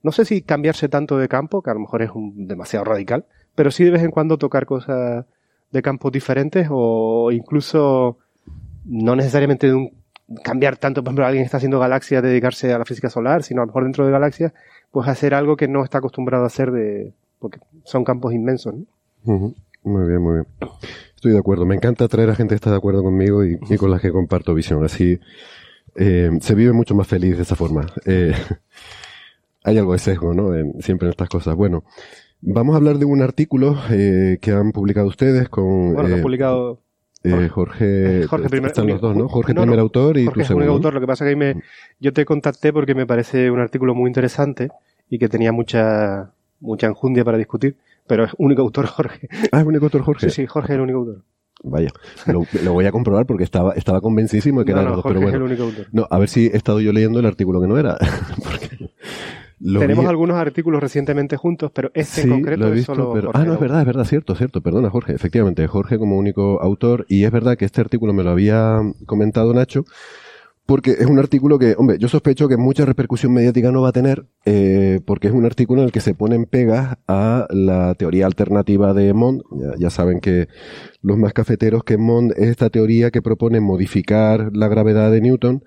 no sé si cambiarse tanto de campo, que a lo mejor es un, demasiado radical, pero sí de vez en cuando tocar cosas de campos diferentes o incluso no necesariamente de un, cambiar tanto, por ejemplo, alguien está haciendo galaxias, dedicarse a la física solar, sino a lo mejor dentro de galaxias, pues hacer algo que no está acostumbrado a hacer de, porque son campos inmensos, ¿no? Muy bien, muy bien. Estoy de acuerdo. Me encanta traer a gente que está de acuerdo conmigo y, con la que comparto visión. Así eh, se vive mucho más feliz de esa forma. Eh, [laughs] hay algo de sesgo, ¿no? siempre en estas cosas. Bueno, vamos a hablar de un artículo eh, que han publicado ustedes con... Bueno, han publicado... Jorge, Jorge primer, están los dos, ¿no? Jorge primer autor y Jorge segundo. autor. Lo que pasa es que me, mm. yo te contacté porque me parece un artículo muy interesante y que tenía mucha, mucha enjundia para discutir pero es único autor Jorge. Ah, es único autor Jorge. Sí, sí, Jorge es el único autor. Vaya, lo, voy a comprobar porque estaba, estaba convencidísimo de que era no, pero bueno. No, a ver si he estado yo leyendo el artículo que no era. [laughs] Tenemos algunos artículos recientemente juntos, pero este en concreto lo he visto, es solo pero... Ah, no, es verdad, es verdad, cierto, cierto. Perdona, Jorge. Efectivamente, Jorge como único autor. Y es verdad que este artículo me lo había comentado Nacho porque es un artículo que, hombre, yo sospecho que mucha repercusión mediática no va a tener, eh, porque es un artículo en el que se ponen pegas a la teoría alternativa de Mond. Ya, saben que los más cafeteros que Mond es esta teoría que propone modificar la gravedad de Newton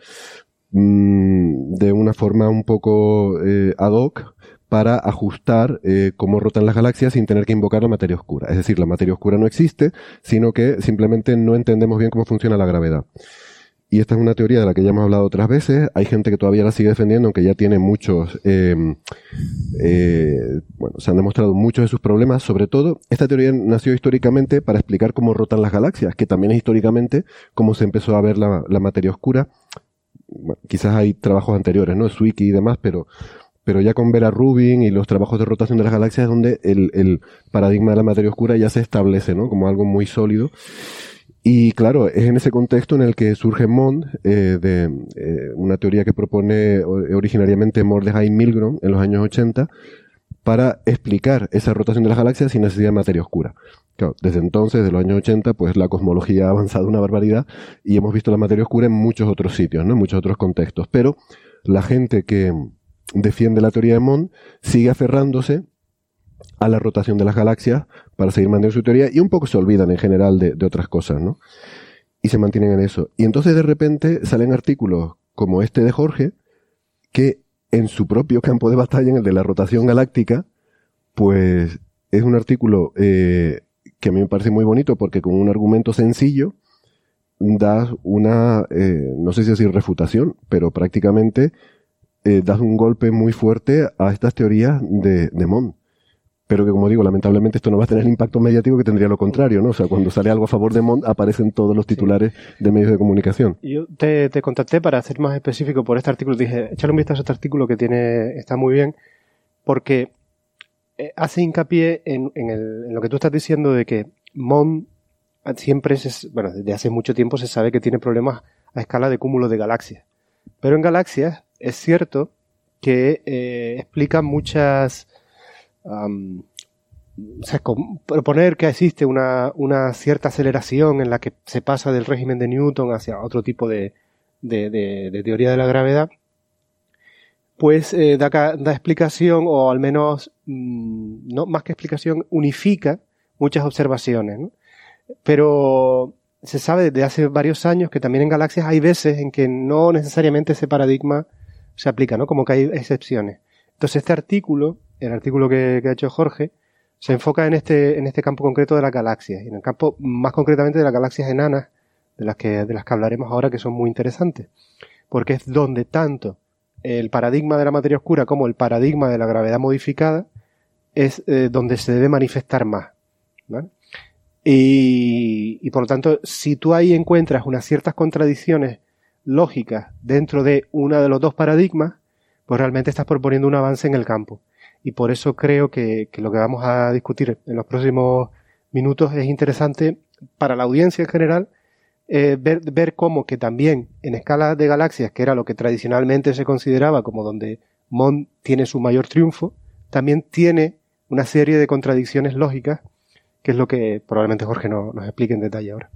mmm, de una forma un poco eh, ad hoc para ajustar eh, cómo rotan las galaxias sin tener que invocar la materia oscura. Es decir, la materia oscura no existe, sino que simplemente no entendemos bien cómo funciona la gravedad. Y esta es una teoría de la que ya hemos hablado otras veces. Hay gente que todavía la sigue defendiendo, aunque ya tiene muchos, em, eh, bueno, se han demostrado muchos de sus problemas. Sobre todo, esta teoría nació históricamente para explicar cómo rotan las galaxias, que también es históricamente cómo se empezó a ver la, materia oscura. quizás hay trabajos anteriores, ¿no? Zwicky y demás, pero pero ya con Vera Rubin y los trabajos de rotación de las galaxias es donde el, el paradigma de la materia oscura ya se establece, ¿no? Como algo muy sólido. Y claro, es en ese contexto en el que surge Mond, eh, de eh, una teoría que propone originariamente Mordecai Milgrom en los años 80, para explicar esa rotación de las galaxias sin necesidad de materia oscura. Claro, desde entonces, de los años 80, pues la cosmología ha avanzado una barbaridad y hemos visto la materia oscura en muchos otros sitios, ¿no? En muchos otros contextos. Pero la gente que defiende la teoría de Mond sigue aferrándose a la rotación de las galaxias para seguir manteniendo su teoría y un poco se olvidan en general de, otras cosas, ¿no? Y se mantienen en eso. Y entonces de repente salen artículos como este de Jorge, que en su propio campo de batalla, en el de la rotación galáctica, pues es un artículo eh, que a mí me parece muy bonito porque con un argumento sencillo das una, eh, no sé si decir refutación, pero prácticamente eh, das un golpe muy fuerte a estas teorías de, de pero que como digo, lamentablemente esto no va a tener el impacto mediático que tendría lo contrario, ¿no? O sea, cuando sale algo a favor de Mond, aparecen todos los titulares de medios de comunicación. Yo te, contacté para ser más específico por este artículo. Dije, échale un vistazo a este artículo que tiene, está muy bien, porque eh, hace hincapié en, en, lo que tú estás diciendo de que Mond siempre, es, bueno, desde hace mucho tiempo se sabe que tiene problemas a escala de cúmulo de galaxias. Pero en galaxias es cierto que eh, explica muchas proponer que existe una, cierta aceleración en la que se pasa del régimen de Newton hacia otro tipo de, teoría de la gravedad, pues eh, da, explicación, o al menos, mm, no más que explicación, unifica muchas observaciones. Pero se sabe desde hace varios años que también en galaxias hay veces en que no necesariamente ese paradigma se aplica, ¿no? Como que hay excepciones. Entonces este artículo el artículo que, ha hecho Jorge, se enfoca en este, en este campo concreto de las galaxias, y en el campo más concretamente de las galaxias enanas, de las que, de las que hablaremos ahora, que son muy interesantes, porque es donde tanto el paradigma de la materia oscura como el paradigma de la gravedad modificada es eh, donde se debe manifestar más. Y, y, por lo tanto, si tú ahí encuentras unas ciertas contradicciones lógicas dentro de uno de los dos paradigmas, pues realmente estás proponiendo un avance en el campo y por eso creo que, lo que vamos a discutir en los próximos minutos es interesante para la audiencia en general eh, ver, ver cómo que también en escala de galaxias, que era lo que tradicionalmente se consideraba como donde Mond tiene su mayor triunfo, también tiene una serie de contradicciones lógicas, que es lo que probablemente Jorge no, nos explique en detalle ahora.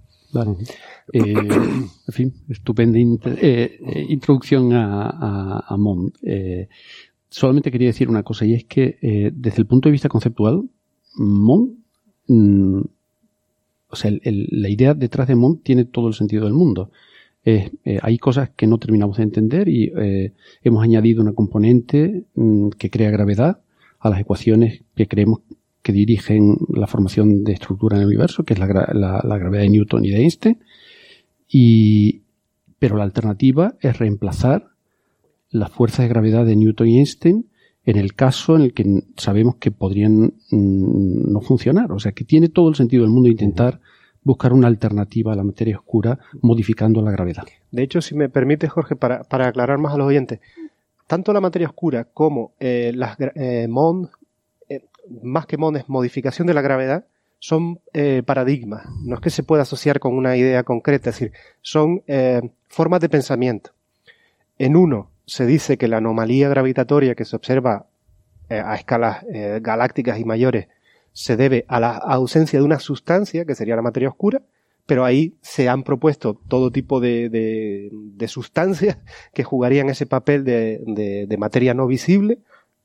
Eh, [coughs] en fin, estupenda eh, introducción a, a, Mond solamente quería decir una cosa y es que eh, desde el punto de vista conceptual, Mont, mm, o sea, la idea detrás de Mont tiene todo el sentido del mundo. Eh, hay cosas que no terminamos de entender y eh, hemos añadido una componente mm, que crea gravedad a las ecuaciones que creemos que dirigen la formación de estructura en el universo, que es la, la gravedad de Newton y de Einstein. Pero la alternativa es reemplazar la fuerza de gravedad de Newton y Einstein en el caso en el que sabemos que podrían mm, no funcionar. O sea, que tiene todo el sentido del mundo intentar buscar una alternativa a la materia oscura modificando la gravedad. De hecho, si me permite, Jorge, para, aclarar más a los oyentes, tanto la materia oscura como eh, las eh, MOND, eh, más que MOND es modificación de la gravedad, son paradigmas, no es que se pueda asociar con una idea concreta, es decir, son formas de pensamiento. En uno se dice que la anomalía gravitatoria que se observa eh, a escalas galácticas y mayores se debe a la ausencia de una sustancia, que sería la materia oscura, pero ahí se han propuesto todo tipo de, de, sustancias [laughs] que jugarían ese papel de, de, materia no visible,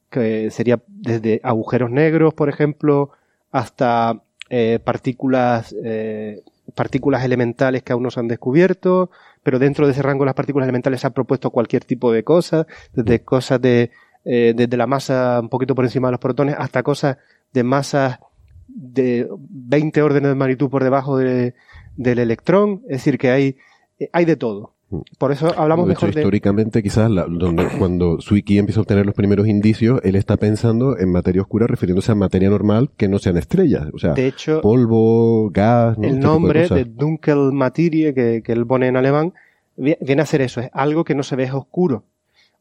que sería desde agujeros negros, por ejemplo, hasta eh, partículas, eh, partículas elementales que aún no se han descubierto, pero dentro de ese rango de las partículas elementales se ha propuesto cualquier tipo de cosas, desde cosas de, eh, desde la masa un poquito por encima de los protones hasta cosas de masas de 20 órdenes de magnitud por debajo del electrón, es decir, que hay, hay de todo. Por eso hablamos de mejor hecho, históricamente, quizás donde, cuando Suiki empieza a obtener los primeros indicios, él está pensando en materia oscura refiriéndose a materia normal que no sean estrellas. O sea, de hecho, polvo, gas. El este nombre de, Dunkel Materie que, que, él pone en alemán viene a ser eso, es algo que no se ve es oscuro.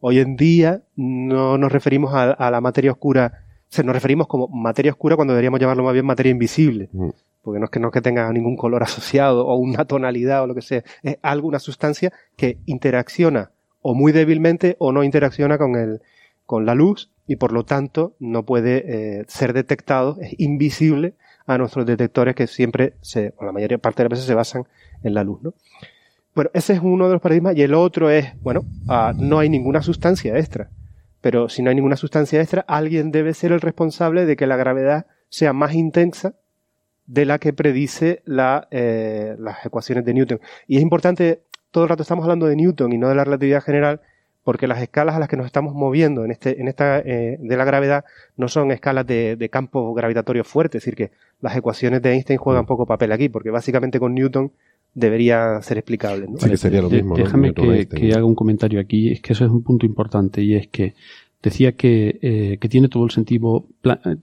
Hoy en día no nos referimos a, la materia oscura, o sea, nos referimos como materia oscura cuando deberíamos llamarlo más bien materia invisible. Mm porque no es que no es que tenga ningún color asociado o una tonalidad o lo que sea, es algo, una sustancia que interacciona o muy débilmente o no interacciona con el, con la luz y por lo tanto no puede eh, ser detectado, es invisible a nuestros detectores que siempre se, o la mayoría parte de las veces se basan en la luz, ¿no? Bueno, ese es uno de los paradigmas y el otro es, bueno, ah, no hay ninguna sustancia extra, pero si no hay ninguna sustancia extra, alguien debe ser el responsable de que la gravedad sea más intensa de la que predice la, eh, las ecuaciones de Newton. Y es importante, todo el rato estamos hablando de Newton y no de la relatividad general, porque las escalas a las que nos estamos moviendo en, este, en esta eh, de la gravedad no son escalas de, de, campo gravitatorio fuerte, es decir, que las ecuaciones de Einstein juegan poco papel aquí, porque básicamente con Newton debería ser explicable. ¿no? Sí, que sería lo mismo. Déjame que, que, haga un comentario aquí, es que eso es un punto importante y es que decía que, eh, que tiene todo el sentido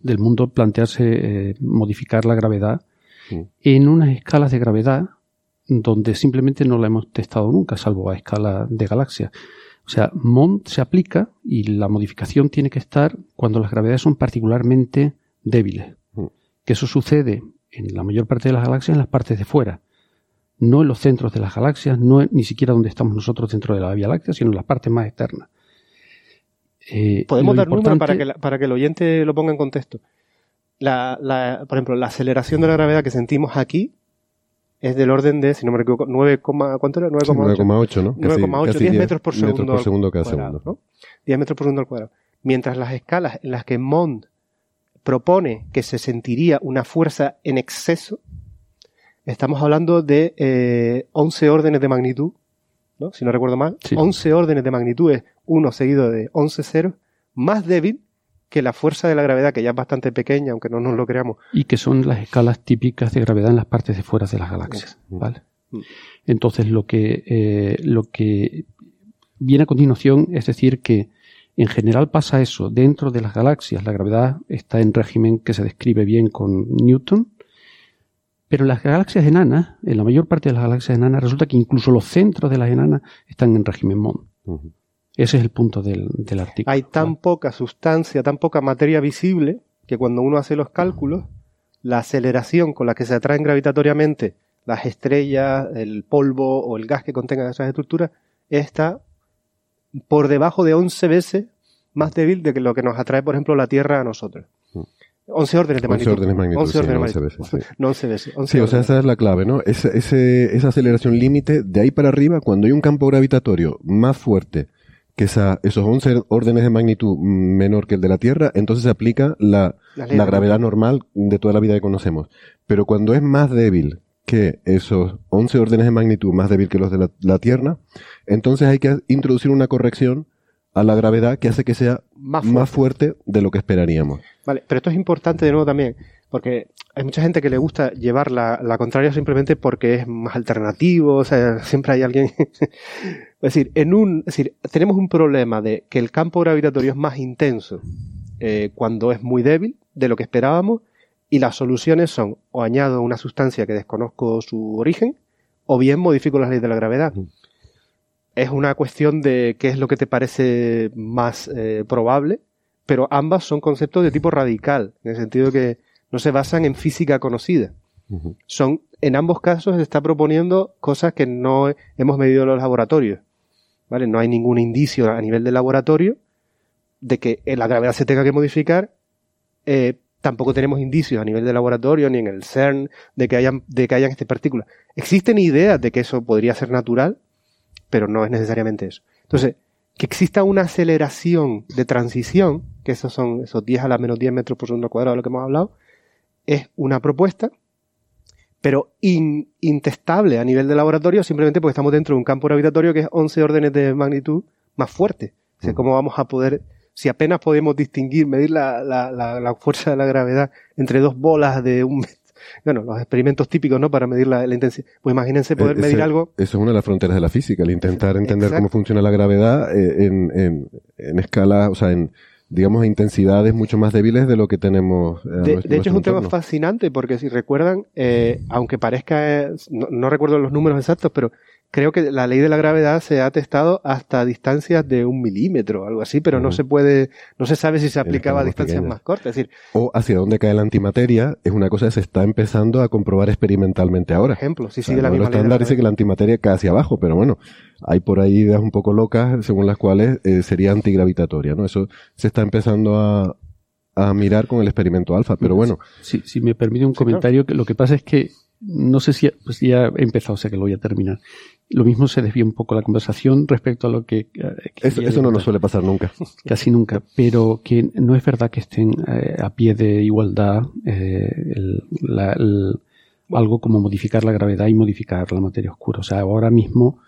del mundo plantearse eh, modificar la gravedad en unas escalas de gravedad donde simplemente no la hemos testado nunca, salvo a escala de galaxias. O sea, MOND se aplica y la modificación tiene que estar cuando las gravedades son particularmente débiles. Que eso sucede en la mayor parte de las galaxias en las partes de fuera. No en los centros de las galaxias, no ni siquiera donde estamos nosotros dentro de la Vía Láctea, sino en las partes más externas. Eh, Podemos dar importante... números para que, para que el oyente lo ponga en contexto. Por ejemplo, la aceleración de la gravedad que sentimos aquí es del orden de, si no me equivoco, 9, ¿cuánto era? 9,8, ¿no? 9,8, 10 metros por segundo. Metros por segundo cada cuadrado, segundo. 10 metros por segundo al cuadrado. Mientras las escalas en las que Mond propone que se sentiría una fuerza en exceso, estamos hablando de eh, 11 órdenes de magnitud, ¿no? si no recuerdo mal, sí. 11 órdenes de magnitud es 1 seguido de 11 ceros, más débil que la fuerza de la gravedad, que ya es bastante pequeña, aunque no nos lo creamos. Y que son las escalas típicas de gravedad en las partes de fuera de las galaxias. ¿vale? Mm. Entonces, lo que, eh, lo que viene a continuación es decir que en general pasa eso. Dentro de las galaxias, la gravedad está en régimen que se describe bien con Newton. Pero en las galaxias enanas, en la mayor parte de las galaxias enanas, resulta que incluso los centros de las enanas están en régimen MON. Ese es el punto del, artículo. Hay tan poca sustancia, tan poca materia visible, que cuando uno hace los cálculos, la aceleración con la que se atraen gravitatoriamente las estrellas, el polvo o el gas que contengan esas estructuras, está por debajo de 11 veces más débil de que lo que nos atrae, por ejemplo, la Tierra a nosotros. 11 órdenes de magnitud. 11 órdenes de magnitud. 11 órdenes de magnitud. Veces, sí. No 11 veces. 11 sí, o sea, esa es la clave, ¿no? Ese, ese, esa aceleración límite, de ahí para arriba, cuando hay un campo gravitatorio más fuerte que esa, esos 11 órdenes de magnitud menor que el de la Tierra, entonces se aplica la, la, la gravedad normal de toda la vida que conocemos. Pero cuando es más débil que esos 11 órdenes de magnitud más débil que los de la, la Tierra, entonces hay que introducir una corrección a la gravedad que hace que sea más fuerte. de lo que esperaríamos. Vale, pero esto es importante de nuevo también, porque hay mucha gente que le gusta llevar la, la contraria simplemente porque es más alternativo, o sea, [laughs] siempre hay alguien. [laughs] es decir, en un, es decir, tenemos un problema de que el campo gravitatorio es más intenso eh, cuando es muy débil de lo que esperábamos, y las soluciones son o añado una sustancia que desconozco su origen, o bien modifico las leyes de la gravedad es una cuestión de qué es lo que te parece más eh, probable, pero ambas son conceptos de tipo radical, en el sentido que no se basan en física conocida. Son, en ambos casos se está proponiendo cosas que no hemos medido en los laboratorios. ¿Vale? No hay ningún indicio a nivel de laboratorio de que la gravedad se tenga que modificar. Eh, tampoco tenemos indicios a nivel de laboratorio ni en el CERN de que hayan, de que hayan estas partículas. Existen ideas de que eso podría ser natural, pero no es necesariamente eso. Entonces, que exista una aceleración de transición, que esos son esos 10 a la menos 10 metros por segundo cuadrado de lo que hemos hablado, es una propuesta, pero intestable a nivel de laboratorio simplemente porque estamos dentro de un campo gravitatorio que es 11 órdenes de magnitud más fuerte. O sea, ¿cómo vamos a poder, si apenas podemos distinguir, medir la, la, la, fuerza de la gravedad entre dos bolas de un bueno, los experimentos típicos, ¿no? Para medir la, intensidad. Pues imagínense poder eh, medir algo. Eso es una de las fronteras de la física, el intentar entender cómo funciona la gravedad eh, en, en, en escala, o sea, en, digamos, a intensidades mucho más débiles de lo que tenemos. Eh, de, hecho, es un tema fascinante porque si recuerdan, eh, aunque parezca, no, no, recuerdo los números exactos, pero creo que la ley de la gravedad se ha testado hasta distancias de un milímetro, algo así, pero no se puede, no se sabe si se aplicaba a distancias más cortas. Es decir, o hacia dónde cae la antimateria es una cosa que se está empezando a comprobar experimentalmente ahora. Por ejemplo, si sigue la misma estándar dice que la antimateria cae hacia abajo, pero bueno, hay por ahí ideas un poco locas según las cuales eh, sería antigravitatoria, ¿no? Eso se está empezando a, a mirar con el experimento alfa, pero bueno. Si, si me permite un comentario, que lo que pasa es que no sé si pues ya he empezado, o sea que lo voy a terminar. Lo mismo se desvía un poco la conversación respecto a lo que... Eh, eso, no nos suele pasar nunca. [laughs] Casi nunca, pero que no es verdad que estén eh, a pie de igualdad eh, algo como modificar la gravedad y modificar la materia oscura. O sea, ahora mismo,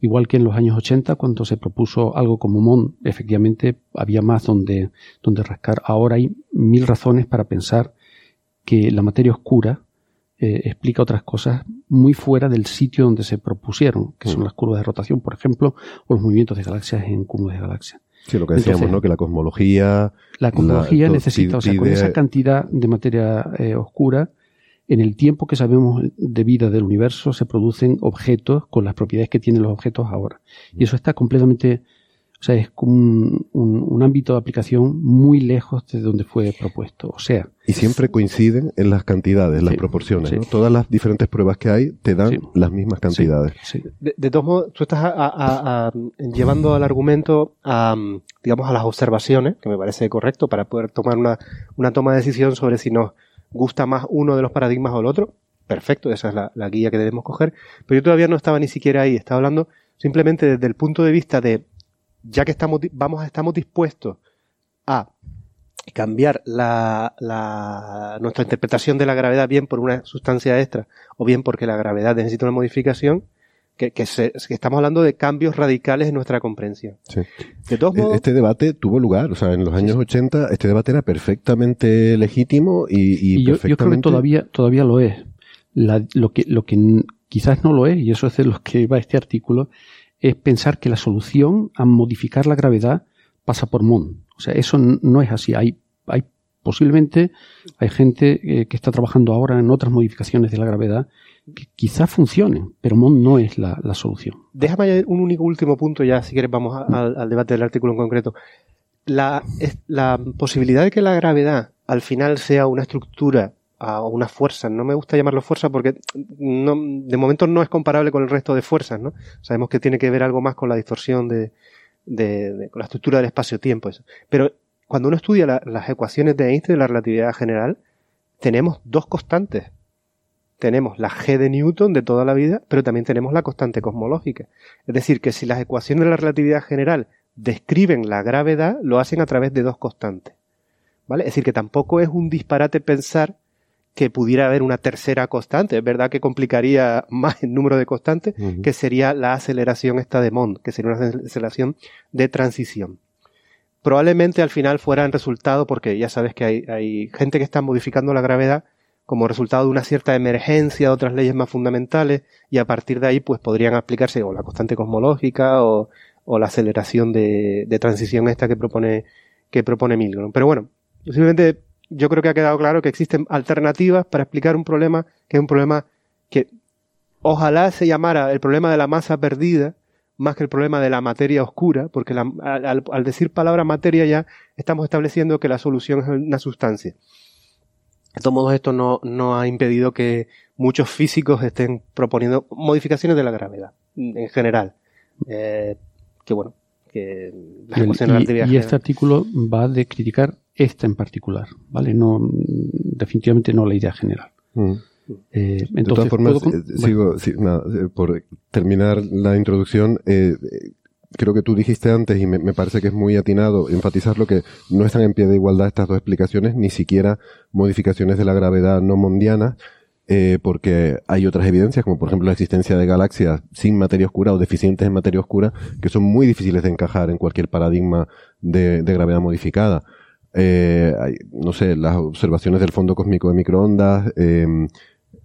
igual que en los años 80, cuando se propuso algo como MON, efectivamente había más donde, donde rascar. Ahora hay mil razones para pensar que la materia oscura eh, explica otras cosas muy fuera del sitio donde se propusieron, que son mm. las curvas de rotación, por ejemplo, o los movimientos de galaxias en cúmulos de galaxias. Sí, lo que decíamos, ¿no? Que la cosmología. La cosmología necesita, o sea, con esa cantidad de materia eh, oscura, en el tiempo que sabemos de vida del universo, se producen objetos con las propiedades que tienen los objetos ahora. Y eso está completamente o sea, es como un, un, ámbito de aplicación muy lejos de donde fue propuesto. O sea. Y siempre coinciden en las cantidades, las proporciones. ¿no? Todas las diferentes pruebas que hay te dan las mismas cantidades. De, de, todos modos, tú estás a, llevando al argumento a, digamos, a las observaciones, que me parece correcto, para poder tomar una, una toma de decisión sobre si nos gusta más uno de los paradigmas o el otro. Perfecto, esa es la, la guía que debemos coger. Pero yo todavía no estaba ni siquiera ahí. Estaba hablando simplemente desde el punto de vista de ya que estamos, vamos, estamos dispuestos a cambiar la, la, nuestra interpretación de la gravedad bien por una sustancia extra o bien porque la gravedad necesita una modificación, que, que, se, que estamos hablando de cambios radicales en nuestra comprensión. Sí. De todos modos, este debate tuvo lugar, o sea, en los años 80 este debate era perfectamente legítimo y, y, yo, yo, creo que todavía, todavía lo es. La, lo, que, lo que quizás no lo es, y eso es de lo que va este artículo, es pensar que la solución a modificar la gravedad pasa por MON. O sea, eso no es así. Hay, hay posiblemente hay gente eh, que está trabajando ahora en otras modificaciones de la gravedad que quizás funcionen, pero MON no es la, solución. Déjame un único último punto ya, si quieres vamos al debate del artículo en concreto. La, la posibilidad de que la gravedad al final sea una estructura a una fuerza. No me gusta llamarlo fuerza porque no, de momento no es comparable con el resto de fuerzas, ¿no? Sabemos que tiene que ver algo más con la distorsión de, de, con la estructura del espacio-tiempo. Pero cuando uno estudia las ecuaciones de Einstein de la relatividad general, tenemos dos constantes. Tenemos la G de Newton de toda la vida, pero también tenemos la constante cosmológica. Es decir, que si las ecuaciones de la relatividad general describen la gravedad, lo hacen a través de dos constantes. ¿Vale? Es decir, que tampoco es un disparate pensar que pudiera haber una tercera constante. Es verdad que complicaría [laughs] más el número de constantes, que sería la aceleración esta de Mond, que sería una aceleración de transición. Probablemente al final fuera en resultado, porque ya sabes que hay, hay gente que está modificando la gravedad como resultado de una cierta emergencia de otras leyes más fundamentales, y a partir de ahí pues podrían aplicarse o la constante cosmológica o, o la aceleración de, de, transición esta que propone, que propone Milgrom. Pero bueno, posiblemente yo creo que ha quedado claro que existen alternativas para explicar un problema que es un problema que ojalá se llamara el problema de la masa perdida más que el problema de la materia oscura, porque al, decir palabra materia ya estamos estableciendo que la solución es una sustancia. De todos modos, esto no, no ha impedido que muchos físicos estén proponiendo modificaciones de la gravedad, en general. Eh, que bueno, que las Y, y- y este artículo va de criticar esta en particular, ¿vale? No, definitivamente no la idea general. Mm. Eh, de entonces, todas formas, ¿puedo con- eh, bueno. sigo, sí, nada, eh, por terminar la introducción, eh, creo que tú dijiste antes, y me, me parece que es muy atinado enfatizar lo que no están en pie de igualdad estas dos explicaciones, ni siquiera modificaciones de la gravedad no mondiana, eh, porque hay otras evidencias, como por ejemplo la existencia de galaxias sin materia oscura o deficientes en materia oscura, que son muy difíciles de encajar en cualquier paradigma de, de gravedad modificada. Eh, no sé, las observaciones del fondo cósmico de microondas, eh,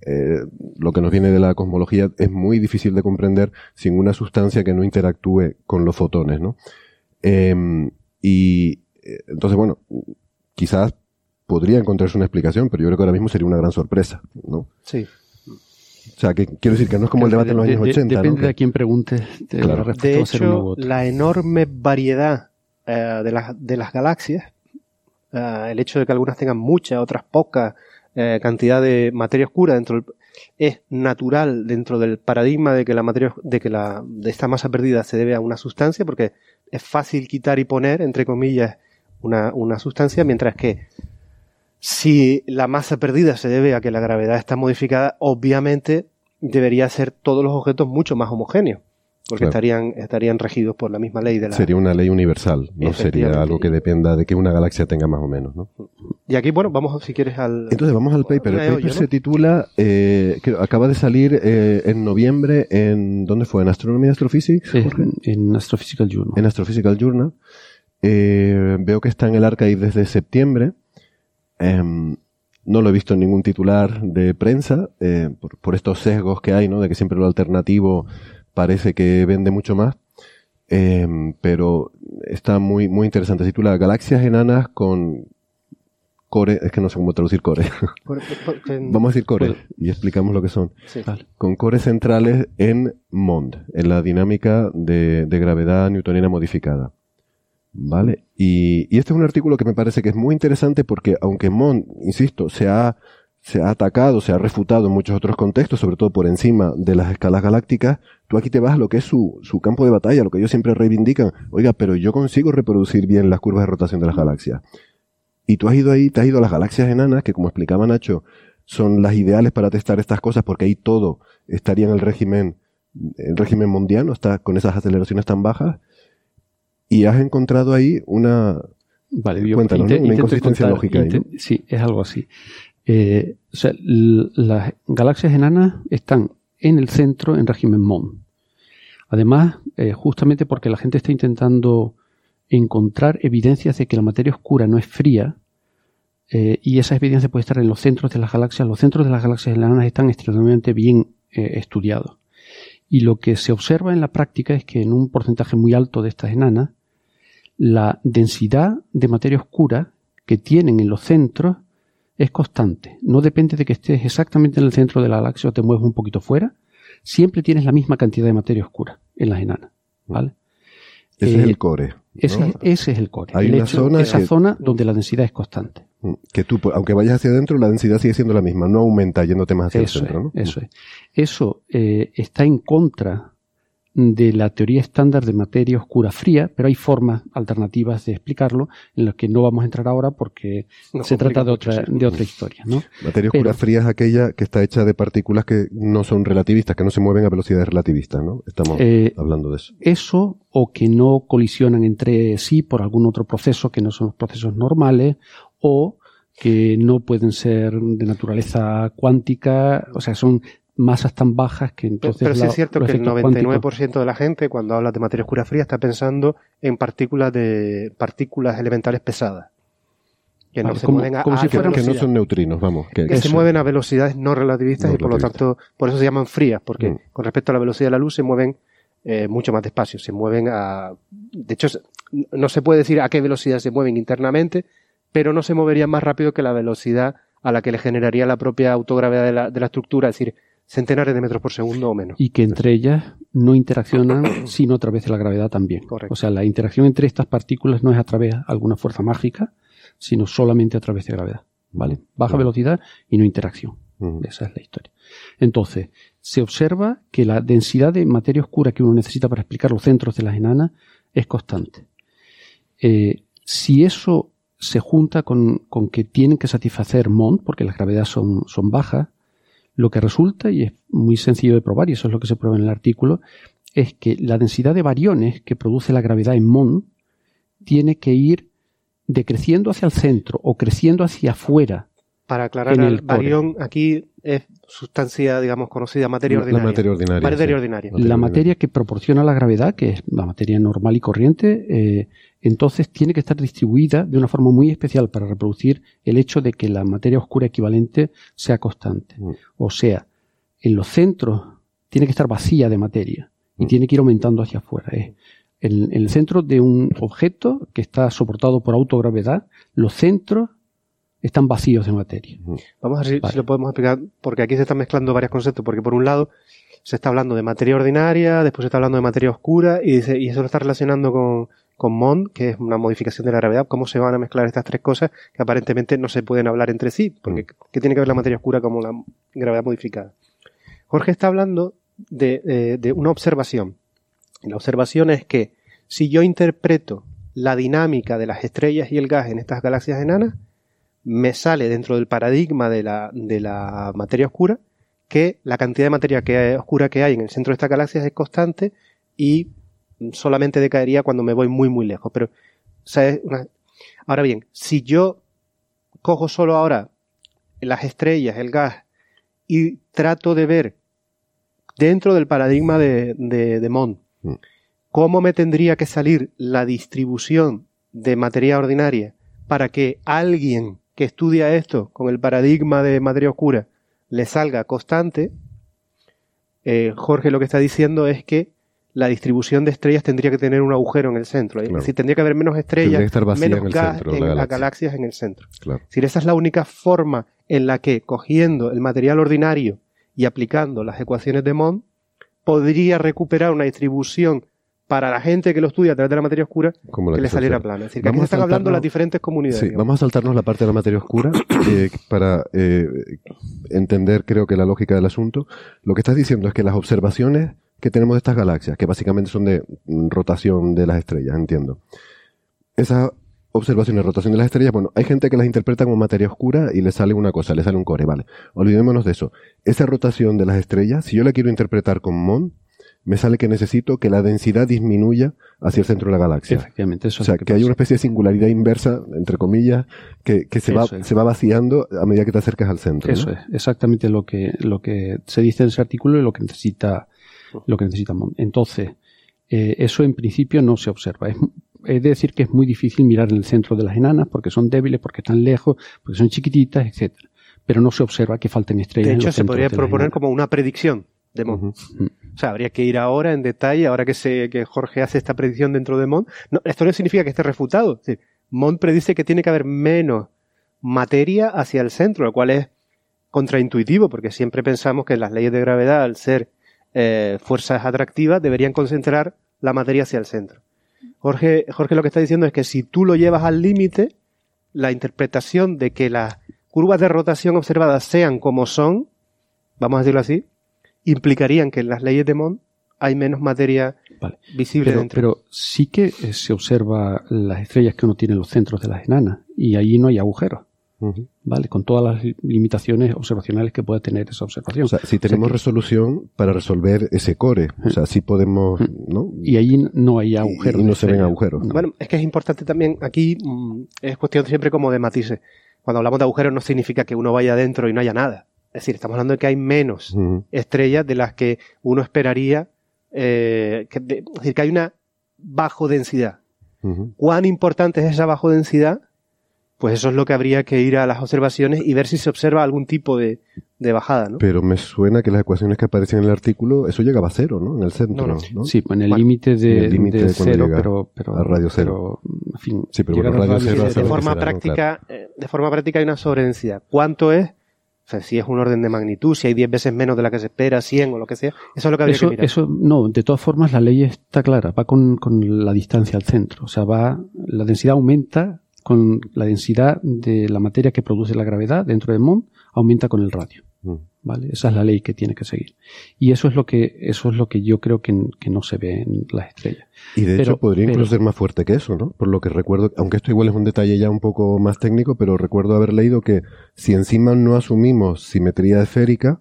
eh, lo que nos viene de la cosmología es muy difícil de comprender sin una sustancia que no interactúe con los fotones, ¿no? Eh, y eh, entonces, bueno, quizás podría encontrarse una explicación, pero yo creo que ahora mismo sería una gran sorpresa, ¿no? Sí. O sea, que quiero decir que no es como el debate en los De- años de- 80, Depende ¿no? de a quién pregunte, de Claro. De hecho, la enorme variedad eh, de, las, de las galaxias, eh, el hecho de que algunas tengan mucha, otras poca eh, cantidad de materia oscura dentro del- es natural dentro del paradigma de que la materia de que la de esta masa perdida se debe a una sustancia porque es fácil quitar y poner entre comillas una, una sustancia mientras que si la masa perdida se debe a que la gravedad está modificada obviamente debería ser todos los objetos mucho más homogéneos porque Claro. estarían estarían regidos por la misma ley de la Sería una ley universal, no sería algo que dependa de que una galaxia tenga más o menos, ¿no? y aquí bueno vamos si quieres al Entonces vamos al paper. El paper ¿no? se titula, eh, creo, acaba de salir eh, en noviembre en, ¿dónde fue? ¿En Astronomy Astrophysics? En, en Astrophysical Journal. En Astrophysical Journal. Eh, veo que está en el archive desde septiembre. Em, no lo he visto en ningún titular de prensa, eh, por, por estos sesgos que hay, ¿no? De que siempre lo alternativo parece que vende mucho más. Em, pero está muy, muy interesante. Se titula Galaxias enanas con core, es que no sé cómo traducir core. [laughs] Por- por- por- Vamos a decir core y explicamos lo que son. Sí. Con cores centrales en MOND, en la dinámica de, de gravedad newtoniana modificada. ¿Vale? Y, y este es un artículo que me parece que es muy interesante porque aunque MOND, insisto, se ha, se ha atacado, se ha refutado en muchos otros contextos, sobre todo por encima de las escalas galácticas, tú aquí te vas a lo que es su, su campo de batalla, lo que ellos siempre reivindican. Oiga, pero yo consigo reproducir bien las curvas de rotación de las galaxias. Y tú has ido ahí, te has ido a las galaxias enanas, que como explicaba Nacho, son las ideales para testar estas cosas porque ahí todo estaría en el régimen, el régimen mundiano, está con esas aceleraciones tan bajas. Y has encontrado ahí una, Vale, yo Cuéntanos. Una inconsistencia contar- lógica ahí, Sí, es algo así. Eh, las galaxias enanas están en el centro en régimen MON. Además, eh, justamente porque la gente está intentando encontrar evidencias de que la materia oscura no es fría, eh, y esa evidencia puede estar en los centros de las galaxias. Los centros de las galaxias enanas están extremadamente bien estudiados. Y lo que se observa en la práctica es que en un porcentaje muy alto de estas enanas, la densidad de materia oscura que tienen en los centros es constante. No depende de que estés exactamente en el centro de la galaxia o te mueves un poquito fuera. Siempre tienes la misma cantidad de materia oscura en las enanas. ¿vale? ese Eh, es el core. ¿no? Ese, ese es el core. Hay El una hecho- zona esa que- zona donde la densidad es constante. Mm, Que tú, pues, aunque vayas hacia adentro, la densidad sigue siendo la misma, no aumenta yéndote más hacia Eso el centro, ¿no? es, eso es. Eso eh, está en contra de la teoría estándar de materia oscura fría, pero hay formas alternativas de explicarlo en las que no vamos a entrar ahora porque se trata de otra, de otra historia. ¿no? Materia oscura Pero- fría es aquella que está hecha de partículas que no son relativistas, que no se mueven a velocidades relativistas, ¿no? Estamos Eh, hablando de eso. Eso o que no colisionan entre sí por algún otro proceso que no son los procesos normales o que no pueden ser de naturaleza cuántica, o sea, son masas tan bajas que Pero, entonces pero sí la- es cierto que el efectos 99% cuánticos- de la gente cuando habla de materia oscura fría está pensando en partículas de partículas elementales pesadas que no Vale, se como- mueven a, como a si fueran- Que no son neutrinos, vamos. Que, que se mueven a velocidades no relativistas No y por lo tanto por eso se llaman frías porque Mm. con respecto a la velocidad de la luz se mueven eh, mucho más despacio se mueven a de hecho no se puede decir a qué velocidad se mueven internamente pero no se moverían más rápido que la velocidad a la que le generaría la propia autogravedad de la, de la estructura es decir centenares de metros por segundo o menos y que entre ellas no interaccionan [clears throat] sino a través de la gravedad también. Correcto. O sea, la interacción entre estas partículas no es a través de alguna fuerza mágica, sino solamente a través de gravedad. ¿vale? Baja velocidad y no interacción. Esa es la historia. Entonces, se observa que la densidad de materia oscura que uno necesita para explicar los centros de las enanas es constante. Eh, si eso se junta con, que tienen que satisfacer MOND, porque las gravedades son, son bajas, lo que resulta, y es muy sencillo de probar, y eso es lo que se prueba en el artículo, es que la densidad de variones que produce la gravedad en MON tiene que ir decreciendo hacia el centro o creciendo hacia afuera. Para aclarar, el barión aquí es sustancia, digamos, conocida, materia ordinaria. La materia ordinaria. Materia ordinaria. La materia que proporciona la gravedad, que es la materia normal y corriente, eh, entonces tiene que estar distribuida de una forma muy especial para reproducir el hecho de que la materia oscura equivalente sea constante. Mm. O sea, en los centros tiene que estar vacía de materia y mm. tiene que ir aumentando hacia afuera. En, el centro de un objeto que está soportado por autogravedad, los centros están vacíos de materia. Vamos a ver si, lo podemos explicar, porque aquí se están mezclando varios conceptos, porque por un lado se está hablando de materia ordinaria, después se está hablando de materia oscura, y, y eso lo está relacionando con, con MOND, que es una modificación de la gravedad, cómo se van a mezclar estas tres cosas que aparentemente no se pueden hablar entre sí, porque mm. ¿qué tiene que ver la materia oscura como la gravedad modificada? Jorge está hablando de, una observación. La observación es que si yo interpreto la dinámica de las estrellas y el gas en estas galaxias enanas, me sale dentro del paradigma de la, de la materia oscura que la cantidad de materia que oscura que hay en el centro de estas galaxias es constante y solamente decaería cuando me voy muy muy lejos. Pero, ahora bien, si yo cojo solo ahora las estrellas, el gas, y trato de ver dentro del paradigma de, de, de Mond. Mm. ¿Cómo me tendría que salir la distribución de materia ordinaria para que alguien que estudia esto con el paradigma de materia oscura le salga constante? Eh, Jorge lo que está diciendo es que la distribución de estrellas tendría que tener un agujero en el centro. Es decir, tendría que haber menos estrellas, menos gas en las galaxias en el centro. Claro. Es decir, esa es la única forma en la que, cogiendo el material ordinario y aplicando las ecuaciones de Mond, podría recuperar una distribución para la gente que lo estudia a través de la materia oscura que, le saliera plana. Es decir, que aquí se están hablando las diferentes comunidades. Sí, vamos a saltarnos la parte de la materia oscura [coughs] eh, para eh, entender, creo que, la lógica del asunto. Lo que estás diciendo es que las observaciones que tenemos de estas galaxias, que básicamente son de rotación de las estrellas, entiendo. Esas observaciones de rotación de las estrellas, bueno, hay gente que las interpreta como materia oscura y le sale una cosa, le sale un core, vale. Olvidémonos de eso. Esa rotación de las estrellas, si yo la quiero interpretar con MON, me sale que necesito que la densidad disminuya hacia el centro de la galaxia. Efectivamente, eso O sea, que, hay una especie de singularidad inversa, entre comillas, que, que se, va, se va vaciando a medida que te acercas al centro. Eso es, exactamente lo que, lo que se dice en ese artículo y lo que necesita, lo que necesita MON. Entonces, eh, eso en principio no se observa. Es, es decir que es muy difícil mirar en el centro de las enanas porque son débiles, porque están lejos, porque son chiquititas, etcétera. Pero no se observa que falten estrellas. De hecho, se podría proponer como una predicción de Mon. O sea, habría que ir ahora en detalle, ahora que, se, que Jorge hace esta predicción dentro de Mon. No, esto no significa que esté refutado. Es Mon predice que tiene que haber menos materia hacia el centro, lo cual es contraintuitivo, porque siempre pensamos que las leyes de gravedad, al ser eh, fuerzas atractivas, deberían concentrar la materia hacia el centro. Jorge, Jorge lo que está diciendo es que si tú lo llevas al límite, la interpretación de que las curvas de rotación observadas sean como son, vamos a decirlo así, implicarían que en las leyes de Mond hay menos materia visible pero, dentro. Pero sí que eh, se observa las estrellas que uno tiene en los centros de las enanas y ahí no hay agujeros. ¿vale? Con todas las limitaciones observacionales que puede tener esa observación. O sea, si tenemos resolución para resolver ese core, o sea, si podemos, ¿no? Y ahí no hay agujeros. Y, no se ven agujeros. Bueno, es que es importante también, aquí mm, es cuestión siempre como de matices. Cuando hablamos de agujeros no significa que uno vaya adentro y no haya nada. Es decir, estamos hablando de que hay menos estrellas de las que uno esperaría, eh, es decir, que hay una bajo densidad. ¿Cuán importante es esa bajo densidad? pues eso es lo que habría que ir a las observaciones y ver si se observa algún tipo de, bajada, ¿no? Pero me suena que las ecuaciones que aparecen en el artículo, eso llegaba a cero, ¿no? En el centro, ¿no? Sí, en el límite de, de, cero, pero, pero... A radio cero. en fin, sí, pero bueno, radio cero... De, forma práctica, eh, de forma práctica hay una sobredensidad. ¿Cuánto es? O sea, si es un orden de magnitud, si hay 10 veces menos de la que se espera, 100 o lo que sea, eso es lo que habría que mirar. Eso, no, de todas formas la ley está clara, va con, con la distancia al centro. O sea, va, la densidad aumenta con la densidad de la materia que produce la gravedad dentro del MON aumenta con el radio. Mm. ¿Vale? Esa es la ley que tiene que seguir. Y eso es lo que, eso es lo que yo creo que, que no se ve en las estrellas. Y de Pero- hecho podría incluso ser más fuerte que eso, ¿no? Por lo que recuerdo, aunque esto igual es un detalle ya un poco más técnico, pero recuerdo haber leído que si encima no asumimos simetría esférica,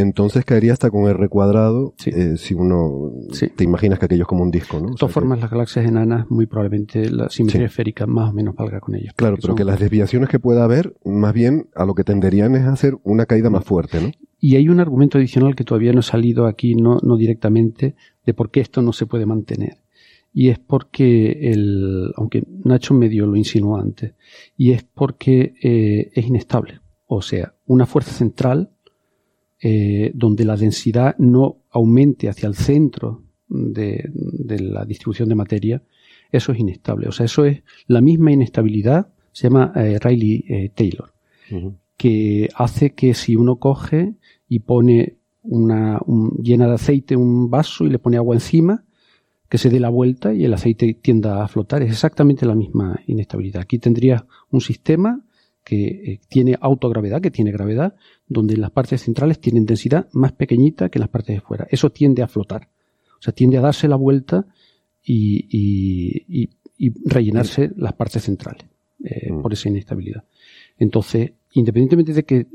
entonces caería hasta con R cuadrado, eh, si uno te imaginas que aquello es como un disco, ¿no? De todas formas, las galaxias enanas, muy probablemente la simetría Sí. esférica más o menos valga con ellos. Claro, pero son- que las desviaciones que pueda haber, más bien a lo que tenderían es a hacer una caída más fuerte, ¿no? Y hay un argumento adicional que todavía no ha salido aquí, no, no directamente, de por qué esto no se puede mantener. Y es porque el, aunque Nacho medio lo insinuó antes, y es porque eh, es inestable. O sea, una fuerza central eh, donde la densidad no aumente hacia el centro de, de la distribución de materia, eso es inestable. O sea, eso es la misma inestabilidad, se llama eh, Rayleigh-Taylor que hace que si uno coge y pone una un- llena de aceite un vaso y le pone agua encima, que se dé la vuelta y el aceite tienda a flotar. Es exactamente la misma inestabilidad. Aquí tendría un sistema que eh, tiene autogravedad, que tiene gravedad, donde las partes centrales tienen densidad más pequeñita que las partes de fuera. Eso tiende a flotar. O sea, tiende a darse la vuelta y, y- y- y rellenarse las partes centrales eh, por esa inestabilidad. Entonces, independientemente de que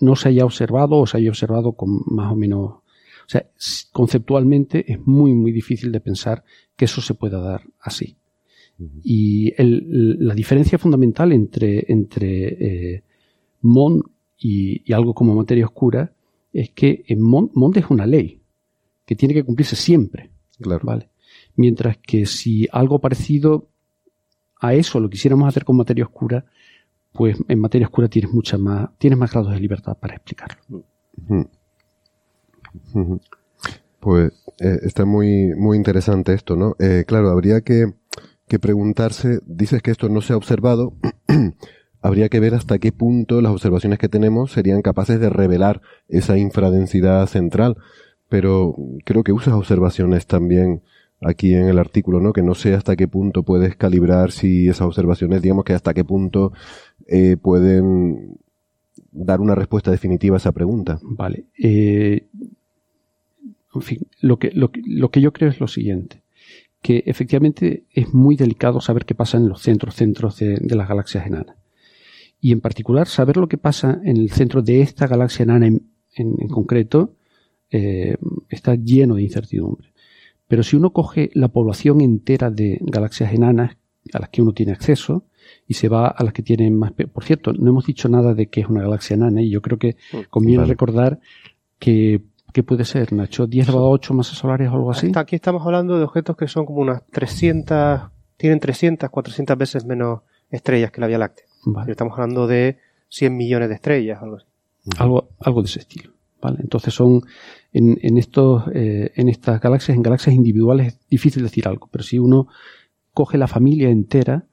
no se haya observado o se haya observado con más o menos, o sea, conceptualmente es muy, muy difícil de pensar que eso se pueda dar así. Y el- la diferencia fundamental entre, entre eh, MON y, y algo como materia oscura es que en MON, MON es una ley que tiene que cumplirse siempre. ¿vale? Mientras que si algo parecido a eso lo quisiéramos hacer con materia oscura, pues en materia oscura tienes mucha más, tienes más grados de libertad para explicarlo. Pues eh, está muy, muy interesante esto, ¿no? Eh, claro, habría que, que preguntarse, dices que esto no se ha observado, [clears throat] habría que ver hasta qué punto las observaciones que tenemos serían capaces de revelar esa infradensidad central, pero creo que usas observaciones también aquí en el artículo, ¿no? Que no sé hasta qué punto puedes calibrar si esas observaciones, digamos que hasta qué punto eh, pueden dar una respuesta definitiva a esa pregunta. Vale. Eh, en fin, lo que, yo creo es lo siguiente, que efectivamente es muy delicado saber qué pasa en los centros, centros de, de las galaxias enanas. Y en particular, saber lo que pasa en el centro de esta galaxia enana en, en- en concreto eh, está lleno de incertidumbre. Pero si uno coge la población entera de galaxias enanas a las que uno tiene acceso y se va a las que tienen más... Por cierto, no hemos dicho nada de que es una galaxia enana y yo creo que conviene Vale. recordar que, que puede ser, Nacho, 10 elevado a 8 masas solares o algo así. Hasta aquí estamos hablando de objetos que son como unas 300, tienen 300, 400 veces menos estrellas que la Vía Láctea. Vale. Estamos hablando de 100 millones de estrellas, algo así. Algo, algo de ese estilo. ¿vale? Entonces son en, en estos, eh, en estas galaxias, en galaxias individuales es difícil decir algo, pero si uno coge la familia entera,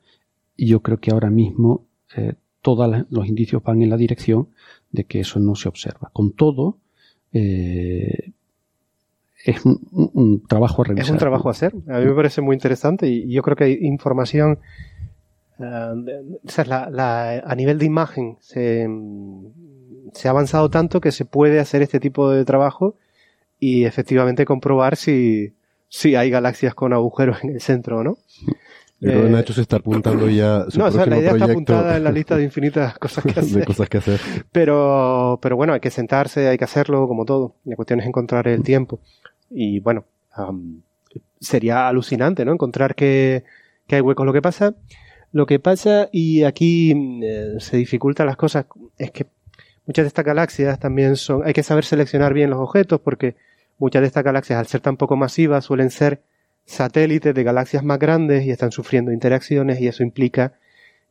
y yo creo que ahora mismo eh, todos los indicios van en la dirección de que eso no se observa. Con todo, eh, es un, trabajo a revisar. Es un trabajo a hacer. A mí me parece muy interesante y yo creo que hay información. De- o sea, la- la- a nivel de imagen se, se ha avanzado tanto que se puede hacer este tipo de trabajo y efectivamente comprobar si, si hay galaxias con agujeros en el centro o no. Yo creo que Eh, Nacho se está apuntando ya su no, o sea, la idea está apuntada en la lista de infinitas [laughs] cosas que hacer. de cosas que hacer. Pero, pero bueno, hay que sentarse, hay que hacerlo como todo. La cuestión es encontrar el tiempo. Y bueno, am, sería alucinante, ¿no? Encontrar que, que hay huecos. Lo que pasa, lo que pasa, y aquí mm, eh, se dificultan las cosas, es que muchas de estas galaxias también son, hay que saber seleccionar bien los objetos porque muchas de estas galaxias, al ser tan poco masivas, suelen ser satélites de galaxias más grandes y están sufriendo interacciones y eso implica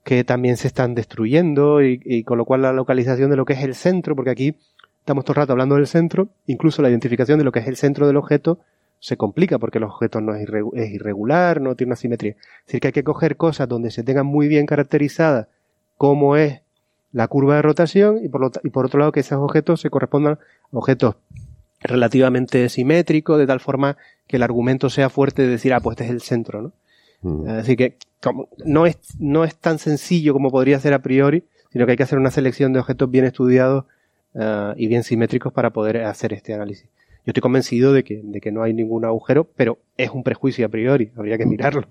que también se están destruyendo y, y con lo cual la localización de lo que es el centro, porque aquí estamos todo el rato hablando del centro, incluso la identificación de lo que es el centro del objeto se complica porque el objeto no es, irregu- es irregular, no tiene una simetría. Es decir, que hay que coger cosas donde se tengan muy bien caracterizadas cómo es la curva de rotación y por, lo ta- y por otro lado que esos objetos se correspondan a objetos relativamente simétricos, de tal forma que el argumento sea fuerte de decir, ah, pues este es el centro, ¿no? Mm. Así que no, es, no es tan sencillo como podría ser a priori, sino que hay que hacer una selección de objetos bien estudiados uh, y bien simétricos para poder hacer este análisis. Yo estoy convencido de que, de que no hay ningún agujero, pero es un prejuicio a priori, habría que mirarlo.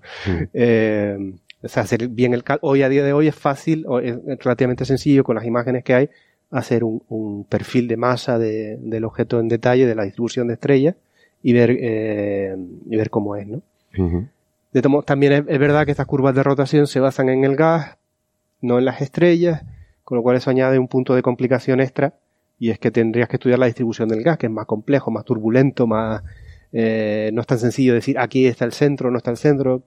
Eh, o sea, hacer bien el hoy a día de hoy es fácil, es relativamente sencillo con las imágenes que hay, hacer un, un perfil de masa de, del objeto en detalle, de la distribución de estrellas, y ver, eh, y ver cómo es, ¿no? De tomo, también es, es, verdad que estas curvas de rotación se basan en el gas, no en las estrellas, con lo cual eso añade un punto de complicación extra, y es que tendrías que estudiar la distribución del gas, que es más complejo, más turbulento, más, eh, no es tan sencillo decir aquí está el centro, no está el centro.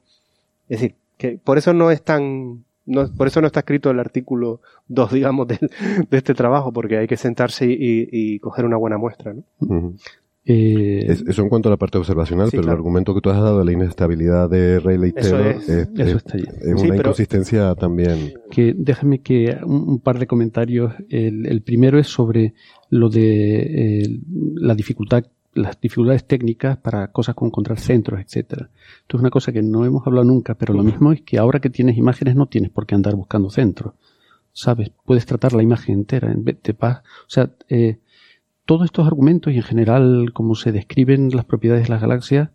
Es decir, que por eso no es tan, no, por eso no está escrito el artículo 2, digamos, de, este trabajo, porque hay que sentarse y, coger una buena muestra, ¿no? Eh, eso en cuanto a la parte observacional, pero el argumento que tú has dado de la inestabilidad de Rayleigh-Taylor es, es, es, es, una inconsistencia también. Que déjame que un, un par de comentarios. El, el, primero es sobre lo de eh, la dificultad las dificultades técnicas para cosas como encontrar centros, etcétera. Esto es una cosa que no hemos hablado nunca, pero lo mismo es que ahora que tienes imágenes no tienes por qué andar buscando centros. ¿Sabes? Puedes tratar la imagen entera. En vez de o sea, eh, todos estos argumentos y en general cómo se describen las propiedades de las galaxias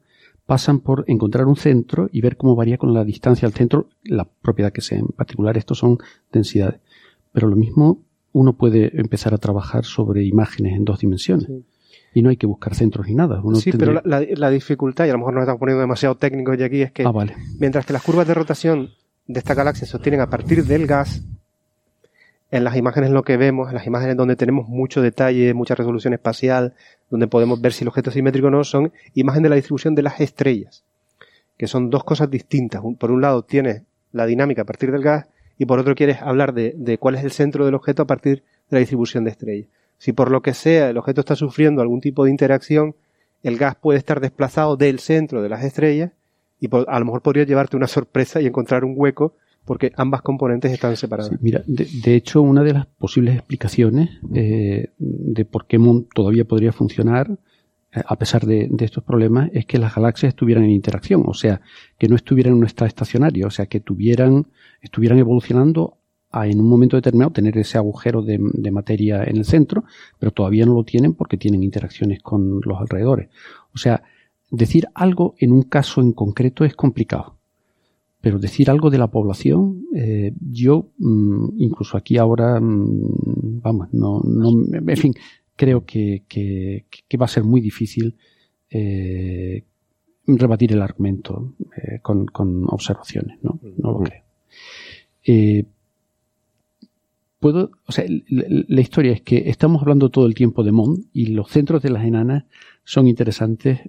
pasan por encontrar un centro y ver cómo varía con la distancia al centro la propiedad que sea. En particular, estos son densidades. Pero lo mismo uno puede empezar a trabajar sobre imágenes en dos dimensiones. Sí. Y no hay que buscar centros ni nada. Uno sí, tendría... pero la, la, la, dificultad, y a lo mejor nos estamos poniendo demasiado técnicos ya aquí, es que ah, vale. mientras que las curvas de rotación de esta galaxia se obtienen a partir del gas, en las imágenes lo que vemos, en las imágenes donde tenemos mucho detalle, mucha resolución espacial, donde podemos ver si el objeto es simétrico o no, son imágenes de la distribución de las estrellas, que son dos cosas distintas. Por un lado tienes la dinámica a partir del gas y por otro quieres hablar de, de cuál es el centro del objeto a partir de la distribución de estrellas. Si por lo que sea el objeto está sufriendo algún tipo de interacción, el gas puede estar desplazado del centro de las estrellas y a lo mejor podría llevarte una sorpresa y encontrar un hueco porque ambas componentes están separadas. Sí, mira, de, de, hecho, una de las posibles explicaciones eh, de por qué Moon todavía podría funcionar, eh, a pesar de, de, estos problemas, es que las galaxias estuvieran en interacción, o sea, que no estuvieran en un estado estacionario, o sea, que tuvieran, estuvieran evolucionando a en un momento determinado tener ese agujero de, de materia en el centro, pero todavía no lo tienen porque tienen interacciones con los alrededores. O sea, decir algo en un caso en concreto es complicado pero decir algo de la población, eh, yo mmm, incluso aquí ahora, mmm, vamos, no, no, en fin, creo que, que, que va a ser muy difícil eh, rebatir el argumento eh, con, con, observaciones, ¿no? No lo creo. Puedo, o sea, la, la, historia es que estamos hablando todo el tiempo de Mond y los centros de las enanas son interesantes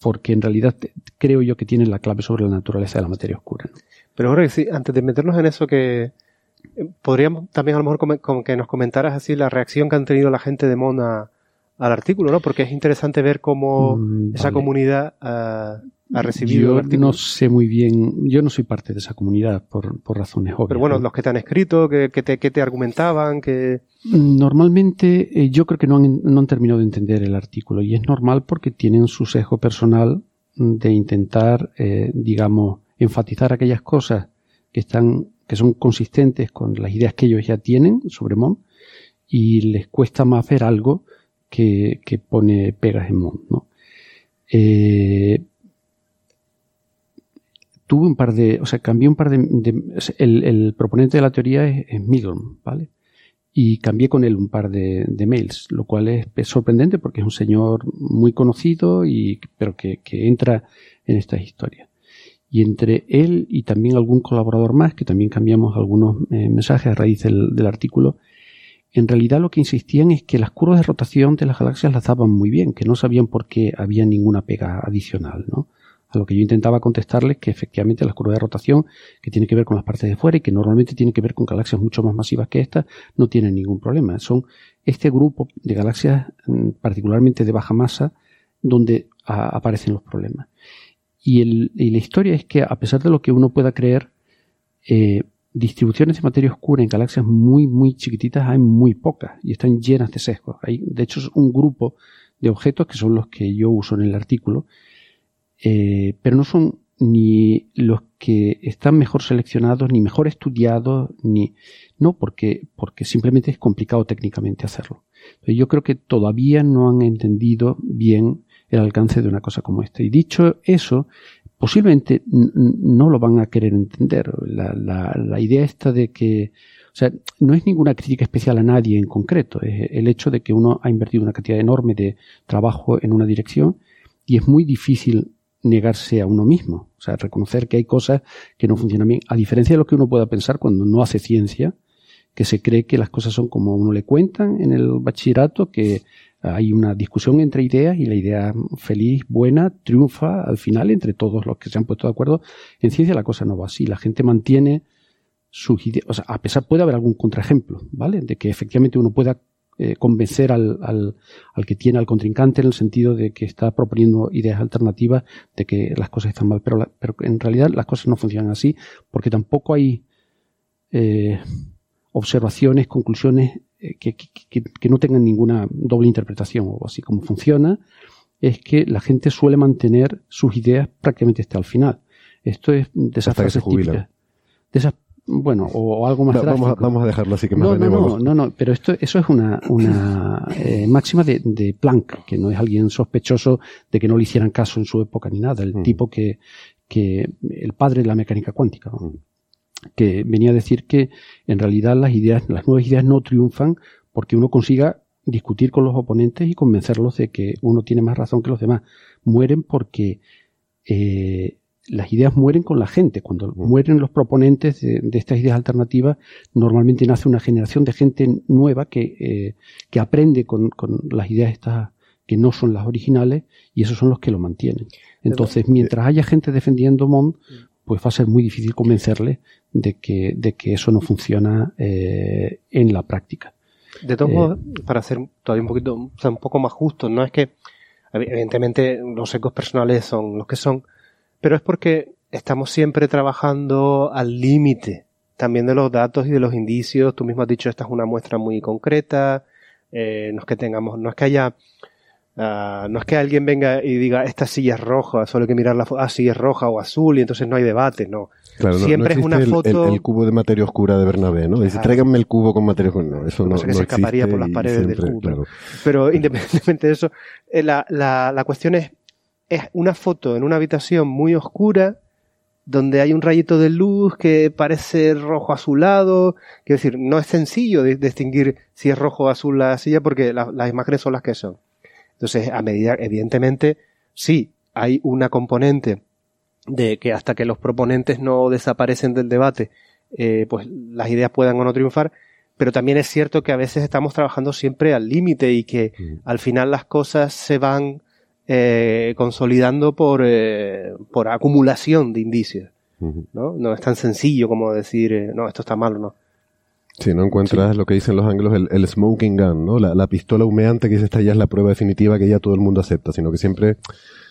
porque en realidad creo yo que tienen la clave sobre la naturaleza de la materia oscura. ¿no? Pero Jorge, sí, antes de meternos en eso, que eh, podríamos también a lo mejor como, como que nos comentaras así la reacción que han tenido la gente de Mona al artículo, ¿no? Porque es interesante ver cómo mm, esa vale. comunidad uh, ha recibido. Yo no sé muy bien, yo no soy parte de esa comunidad por, por razones obvias. Pero bueno, ¿no? los que te han escrito, que, que, te, que te argumentaban, que... Normalmente eh, yo creo que no han, no han terminado de entender el artículo y es normal porque tienen su sesgo personal de intentar, eh, digamos, enfatizar aquellas cosas que están, que son consistentes con las ideas que ellos ya tienen sobre Mon y les cuesta más ver algo que, que pone pegas en Mon, ¿no? Eh, tuve un par de, o sea, cambié un par de, el, el, proponente de la teoría es, es ¿vale? Y cambié con él un par de, mails, lo cual es, sorprendente porque es un señor muy conocido y, pero que, que entra en estas historias. Y entre él y también algún colaborador más, que también cambiamos algunos eh, mensajes a raíz del artículo, en realidad lo que insistían es que las curvas de rotación de las galaxias las daban muy bien, que no sabían por qué había ninguna pega adicional, ¿no? A lo que yo intentaba contestarles que efectivamente las curvas de rotación, que tiene que ver con las partes de fuera y que normalmente tiene que ver con galaxias mucho más masivas que estas, no tienen ningún problema. Son este grupo de galaxias, mm, particularmente de baja masa, donde aparecen los problemas. Y, la historia es que, a pesar de lo que uno pueda creer, eh, distribuciones de materia oscura en galaxias muy, muy chiquititas hay muy pocas y están llenas de sesgos. Hay, de hecho, es un grupo de objetos que son los que yo uso en el artículo, eh, pero no son ni los que están mejor seleccionados, ni mejor estudiados, ni no, porque, porque simplemente es complicado técnicamente hacerlo. yo creo que todavía no han entendido bien el alcance de una cosa como esta. Y dicho eso, posiblemente no lo van a querer entender. La, la, la idea esta de que o sea, no es ninguna crítica especial a nadie en concreto, es el hecho de que uno ha invertido una cantidad enorme de trabajo en una dirección y es muy difícil negarse a uno mismo, o sea, reconocer que hay cosas que no funcionan bien, a diferencia de lo que uno pueda pensar cuando no hace ciencia, que se cree que las cosas son como uno le cuentan en el bachillerato, que hay una discusión entre ideas y la idea feliz, buena, triunfa al final entre todos los que se han puesto de acuerdo. En ciencia la cosa no va así, la gente mantiene sus ideas, o sea, a pesar puede haber algún contraejemplo, ¿vale? De que efectivamente uno pueda eh, convencer al, al, al, que tiene al contrincante en el sentido de que está proponiendo ideas alternativas de que las cosas están mal, pero, pero en realidad las cosas no funcionan así porque tampoco hay eh, observaciones, conclusiones eh, que, que, que, no tengan ninguna doble interpretación o así como funciona es que la gente suele mantener sus ideas prácticamente hasta el final. Esto es de esas frases típicas. De esas bueno, o, algo más vamos, a, vamos, a, dejarlo así que más no, no, no, no, no, pero esto, eso es una, una [laughs] eh, máxima de, de, Planck, que no es alguien sospechoso de que no le hicieran caso en su época ni nada, el mm. tipo que, que, el padre de la mecánica cuántica, mm. que venía a decir que en realidad las ideas, las nuevas ideas no triunfan porque uno consiga discutir con los oponentes y convencerlos de que uno tiene más razón que los demás. Mueren porque eh, las ideas mueren con la gente. Cuando mueren los proponentes de, estas ideas alternativas, normalmente nace una generación de gente nueva que, eh, que aprende con, con, las ideas estas que no son las originales y esos son los que lo mantienen. Entonces, mientras haya gente defendiendo Mond, pues va a ser muy difícil convencerle de que, de que eso no funciona eh, en la práctica. De todos modos, eh, para ser todavía un poquito, o sea, un poco más justo, no es que, evidentemente, los ecos personales son los que son, pero es porque estamos siempre trabajando al límite también de los datos y de los indicios. Tú mismo has dicho, esta es una muestra muy concreta, eh, no es que tengamos, no es que haya, uh, no es que alguien venga y diga, esta silla es roja, solo hay que mirar la foto, ah, sí es roja o azul y entonces no hay debate, no. Claro, Siempre es una foto. El, cubo de materia oscura de Bernabé, ¿no? Dice, tráiganme el cubo con materia oscura. No, eso no, no, que se escaparía por las paredes del cubo. Pero independientemente de eso, eh, la, la, la cuestión es es una foto en una habitación muy oscura donde hay un rayito de luz que parece rojo azulado. Quiero decir, no es sencillo distinguir si es rojo o azul la silla porque las imágenes son las que son. Entonces, a medida, evidentemente, sí, hay una componente de que hasta que los proponentes no desaparecen del debate, eh, pues las ideas puedan o no triunfar, pero también es cierto que a veces estamos trabajando siempre al límite y que mm. al final las cosas se van eh, consolidando por, eh, por acumulación de indicios. ¿no? no es tan sencillo como decir, eh, no, esto está mal o no. Si no encuentras lo que dicen los ángeles, el, smoking gun, ¿no? La, pistola humeante que esta ya es la prueba definitiva que ya todo el mundo acepta, sino que siempre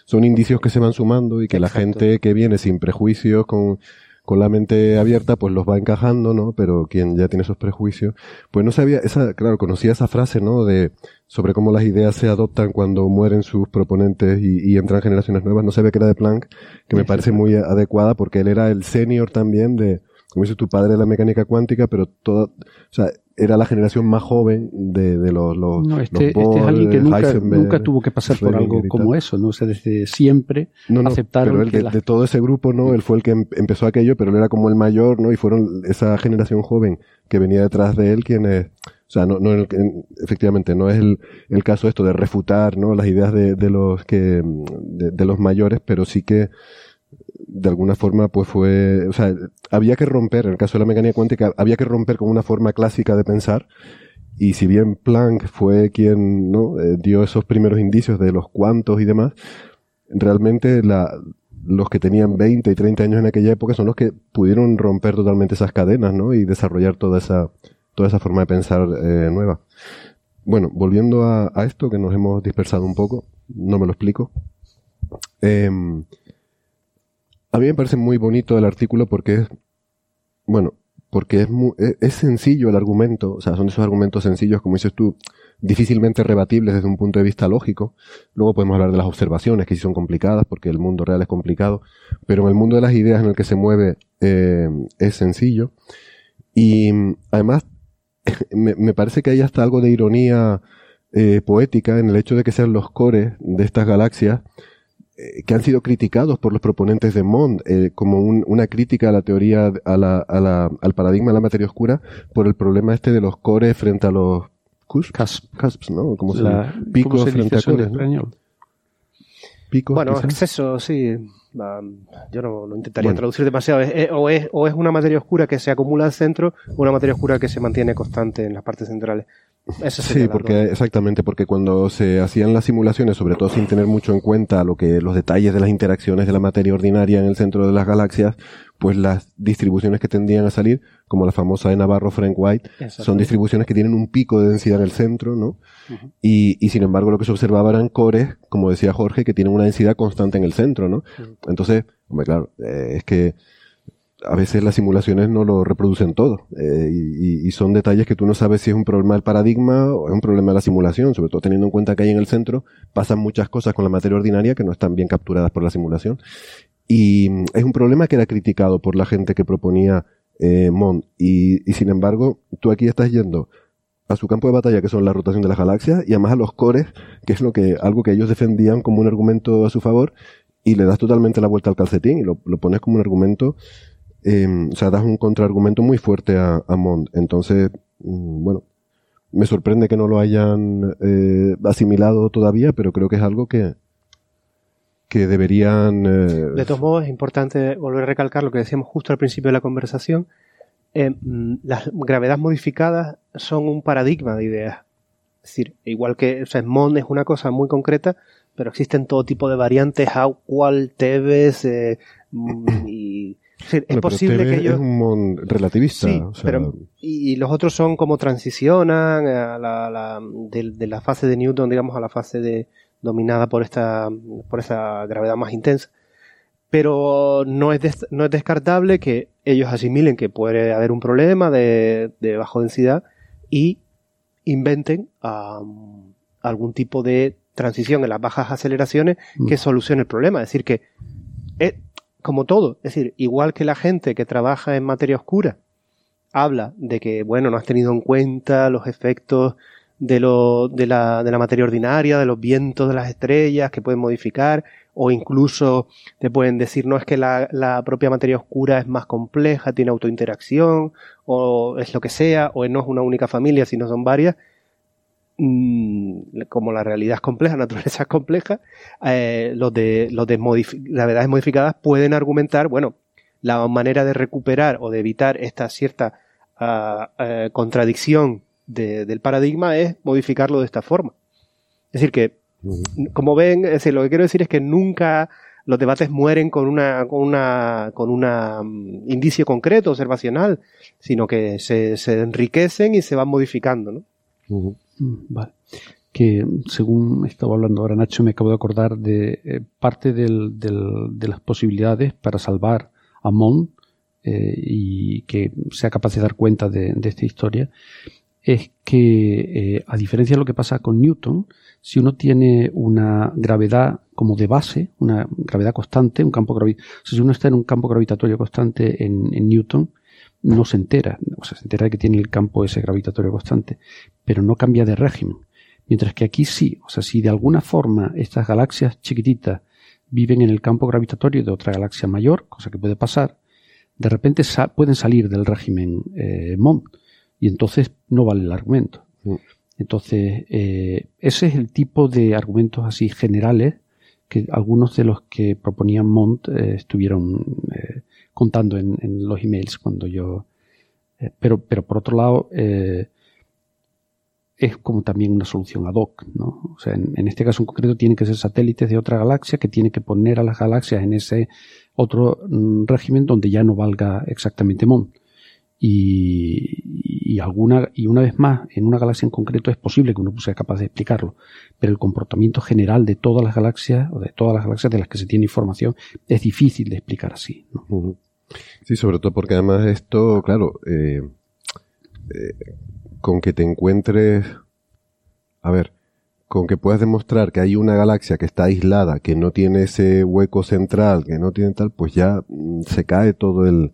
son indicios que se van sumando y que la gente que viene sin prejuicios, con, con la mente abierta, pues los va encajando, ¿no? Pero quien ya tiene esos prejuicios, pues no sabía, esa, claro, conocía esa frase, ¿no? De, sobre cómo las ideas se adoptan cuando mueren sus proponentes y, y entran generaciones nuevas. No sabía que era de Planck, que me parece muy adecuada porque él era el senior también de, como dice tu padre de la mecánica cuántica, pero toda, o sea, era la generación más joven de, de los, los, no, este, este es alguien que nunca, nunca, tuvo que pasar por algo como eso, ¿no? O sea, desde siempre no, no, aceptaron pero él, de, todo ese grupo, ¿no? Él fue el que em, empezó aquello, pero él era como el mayor, ¿no? Y fueron esa generación joven que venía detrás de él quienes, o sea, no, no efectivamente, no es el, el caso esto de refutar, ¿no? Las ideas de, de los que, de, de los mayores, pero sí que, de alguna forma pues fue, o sea, había que romper, en el caso de la mecánica cuántica, había que romper con una forma clásica de pensar, y si bien Planck fue quien ¿no? Eh, dio esos primeros indicios de los cuantos y demás, realmente la, los que tenían 20 y 30 años en aquella época son los que pudieron romper totalmente esas cadenas ¿no? y desarrollar toda esa, toda esa forma de pensar eh, nueva. Bueno, volviendo a, esto que nos hemos dispersado un poco, no me lo explico. Eh, a mí me parece muy bonito el artículo porque es, bueno, porque es, muy, es, sencillo el argumento, o sea, son esos argumentos sencillos, como dices tú, difícilmente rebatibles desde un punto de vista lógico. Luego podemos hablar de las observaciones, que sí son complicadas, porque el mundo real es complicado, pero en el mundo de las ideas en el que se mueve eh, es sencillo. Y además, [laughs] me, parece que hay hasta algo de ironía eh, poética en el hecho de que sean los cores de estas galaxias que han sido criticados por los proponentes de Mond eh, como una crítica a la teoría, a la, a la, al paradigma de la materia oscura por el problema este de los cores frente a los cusps, ¿no? Como la, picos frente a cores, ¿no? Picos, bueno, exceso, sí. yo no, intentaría traducir demasiado. o, es, o es una materia oscura que se acumula al centro o una materia oscura que se mantiene constante en las partes centrales sí, porque exactamente, porque cuando se hacían las simulaciones, sobre todo sin tener mucho en cuenta lo que los detalles de las interacciones de la materia ordinaria en el centro de las galaxias, pues las distribuciones que tendían a salir, como la famosa de Navarro Frank White, son distribuciones que tienen un pico de densidad en el centro, ¿no? y, y sin embargo lo que se observaba eran cores, como decía Jorge, que tienen una densidad constante en el centro, ¿no? Entonces, hombre, claro, eh, es que a veces las simulaciones no lo reproducen todo eh, y, son detalles que tú no sabes si es un problema del paradigma o es un problema de la simulación, sobre todo teniendo en cuenta que ahí en el centro pasan muchas cosas con la materia ordinaria que no están bien capturadas por la simulación. Y es un problema que era criticado por la gente que proponía eh, Mond y, sin embargo tú aquí estás yendo a su campo de batalla que son la rotación de las galaxias y además a los cores que es lo que algo que ellos defendían como un argumento a su favor y le das totalmente la vuelta al calcetín y lo pones como un argumento Em, o sea, das un contraargumento muy fuerte a, a Mond. Entonces, mm, bueno, me sorprende que no lo hayan eh, asimilado todavía, pero creo que es algo que, que deberían... Eh, de todos modos, es importante volver a recalcar lo que decíamos justo al principio de la conversación. Eh, mm, las gravedades modificadas son un paradigma de ideas. Es decir, igual que o sea, Mond es una cosa muy concreta, pero existen todo tipo de variantes, Hawkwall, Mm, y es posible que ellos... Es un relativista. pero, y, los otros son como transicionan a la, de, la fase de Newton, digamos, a la fase de dominada por esta por esa gravedad más intensa. Pero no es, no es descartable que ellos asimilen que puede haber un problema de, de bajo densidad y inventen algún tipo de transición en las bajas aceleraciones que mm. solucione el problema. Es decir, que eh, como todo. Es decir, igual que la gente que trabaja en materia oscura habla de que, bueno, no has tenido en cuenta los efectos de, lo, de, la, de la materia ordinaria, de los vientos de las estrellas que pueden modificar, o incluso te pueden decir, no es que la, la propia materia oscura es más compleja, tiene autointeracción, o es lo que sea, o no es una única familia, sino son varias. Mm, como la realidad es compleja, la naturaleza es compleja, eh, los de, los de gravedades modificadas pueden argumentar, bueno, la manera de recuperar o de evitar esta cierta eh, contradicción del paradigma es modificarlo de esta forma. Es decir, que, como ven, es decir, lo que quiero decir es que nunca los debates mueren con una, con una, con una mm, indicio concreto, observacional, sino que se, se enriquecen y se van modificando, ¿no? Mm. Que según estaba hablando ahora Nacho, me acabo de acordar de eh, parte del, de las posibilidades para salvar a Mon eh, y que sea capaz de dar cuenta de, esta historia es que, eh, a diferencia de lo que pasa con Newton, si uno tiene una gravedad como de base, una gravedad constante, un campo gravitatorio, si uno está en un campo gravitatorio constante en, en Newton, no se entera, o sea, se entera de que tiene el campo ese gravitatorio constante, pero no cambia de régimen. Mientras que aquí sí, o sea, si de alguna forma estas galaxias chiquititas viven en el campo gravitatorio de otra galaxia mayor, cosa que puede pasar, de repente pueden salir del régimen eh, MON y entonces no vale el argumento. Entonces, eh, ese es el tipo de argumentos así generales que algunos de los que proponían Mont eh, estuvieron eh, contando en, los emails cuando yo... Eh, pero, pero por otro lado, eh, es como también una solución ad hoc, ¿no? O sea, en, este caso en concreto tienen que ser satélites de otra galaxia que tiene que poner a las galaxias en ese otro mm, régimen donde ya no valga exactamente MON. Y, y, alguna, y una vez más, en una galaxia en concreto es posible que uno sea capaz de explicarlo, pero el comportamiento general de todas las galaxias, o de todas las galaxias de las que se tiene información, es difícil de explicar así. ¿no? Sí, sobre todo porque además esto, claro, eh, eh, con que te encuentres a ver, con que puedas demostrar que hay una galaxia que está aislada, que no tiene ese hueco central, que no tiene tal, pues ya mm, se cae todo el,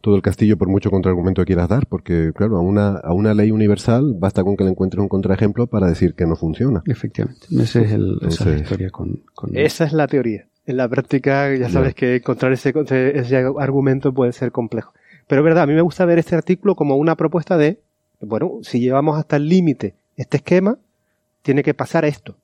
todo el castillo por mucho contraargumento que quieras dar, porque claro, a una, a una ley universal basta con que le encuentres un contraejemplo para decir que no funciona. Efectivamente, esa es, el, esa es la historia con, con... Esa es la teoría. En la práctica ya sabes que encontrar ese, ese argumento puede ser complejo. Pero es verdad, a mí me gusta ver este artículo como una propuesta de, bueno, si llevamos hasta el límite este esquema, tiene que pasar esto.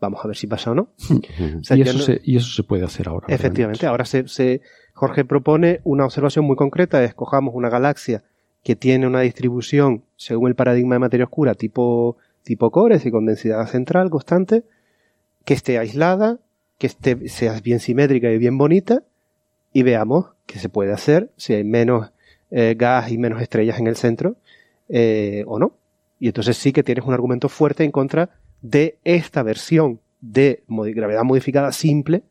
Vamos a ver si pasa o no. [laughs] y, eso se, y, eso se, puede hacer ahora. Efectivamente, ahora se, se, Jorge propone una observación muy concreta, escojamos una galaxia que tiene una distribución según el paradigma de materia oscura tipo, tipo cores y con densidad central constante, que esté aislada, que esté, sea bien simétrica y bien bonita, y veamos qué se puede hacer si hay menos eh, gas y menos estrellas en el centro eh, o no. Y entonces sí que tienes un argumento fuerte en contra de esta versión de gravedad modificada simple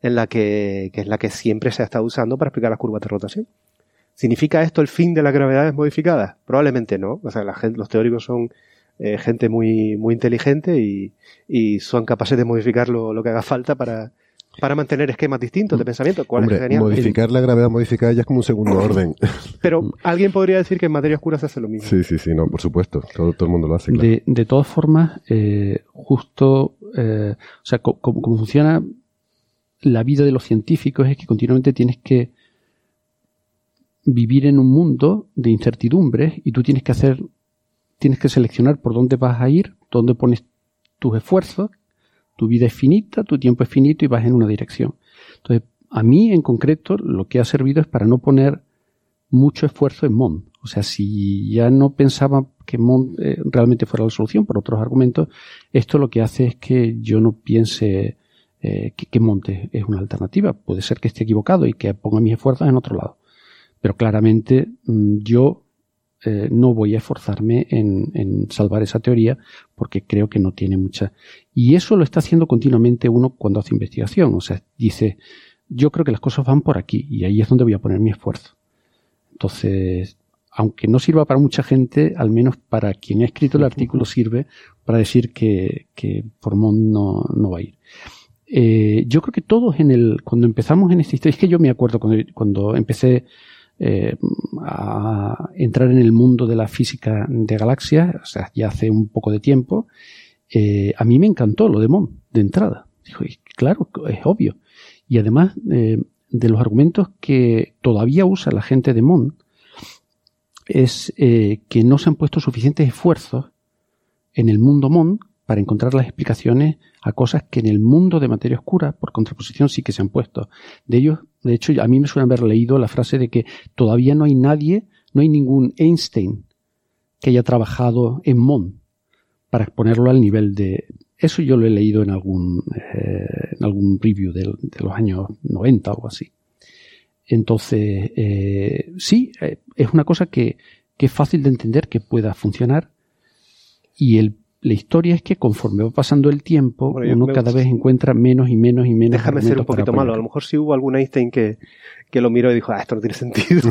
en la que, que, es la que siempre se ha estado usando para explicar las curvas de rotación. ¿Significa esto el fin de las gravedades modificadas? Probablemente no. O sea, los teóricos son eh, gente muy, muy inteligente y, y, son capaces de modificar lo, lo que haga falta para, para mantener esquemas distintos de pensamiento. ¿Cuál es genial? Modificar la gravedad modificada ya es como un segundo [laughs] orden. Pero alguien podría decir que en materia oscura se hace lo mismo. Sí, sí, sí, no, por supuesto. Todo, todo el mundo lo hace. De, de, todas formas, eh, justo, eh, o sea, como funciona la vida de los científicos es que continuamente tienes que vivir en un mundo de incertidumbres y tú tienes que hacer, tienes que seleccionar por dónde vas a ir, dónde pones tus esfuerzos tu vida es finita, tu tiempo es finito y vas en una dirección. Entonces, a mí en concreto lo que ha servido es para no poner mucho esfuerzo en MON. O sea, si ya no pensaba que MON eh, realmente fuera la solución por otros argumentos, esto lo que hace es que yo no piense eh, que, que Monte es una alternativa. Puede ser que esté equivocado y que ponga mis esfuerzos en otro lado. Pero claramente mm, yo eh, no voy a esforzarme en, en, salvar esa teoría porque creo que no tiene mucha. Y eso lo está haciendo continuamente uno cuando hace investigación. O sea, dice, yo creo que las cosas van por aquí y ahí es donde voy a poner mi esfuerzo. Entonces, aunque no sirva para mucha gente, al menos para quien ha escrito el artículo sirve para decir que, que Formón no, no va a ir. Eh, yo creo que todos en el, cuando empezamos en esta historia, es [laughs] que yo me acuerdo cuando, cuando empecé eh, a entrar en el mundo de la física de galaxias, o sea, ya hace un poco de tiempo, eh, a mí me encantó lo de Mon, de entrada. Dijo, claro, es obvio. Y además, eh, de los argumentos que todavía usa la gente de Mon, es que no se han puesto suficientes esfuerzos en el mundo Mon para encontrar las explicaciones a cosas que en el mundo de materia oscura, por contraposición, sí que se han puesto. De ellos, de hecho, a mí me suena haber leído la frase de que todavía no hay nadie, no hay ningún Einstein que haya trabajado en MON para exponerlo al nivel de... Eso yo lo he leído en algún, eh, en algún review de, de, los años 90 o así. Entonces, eh, sí, eh, es una cosa que es fácil de entender que pueda funcionar y el la historia es que conforme va pasando el tiempo, uno cada vez encuentra menos y menos y menos. Déjame ser un poquito malo. A lo mejor sí hubo algún Einstein que, que lo miró y dijo, ah, esto no tiene sentido. [laughs]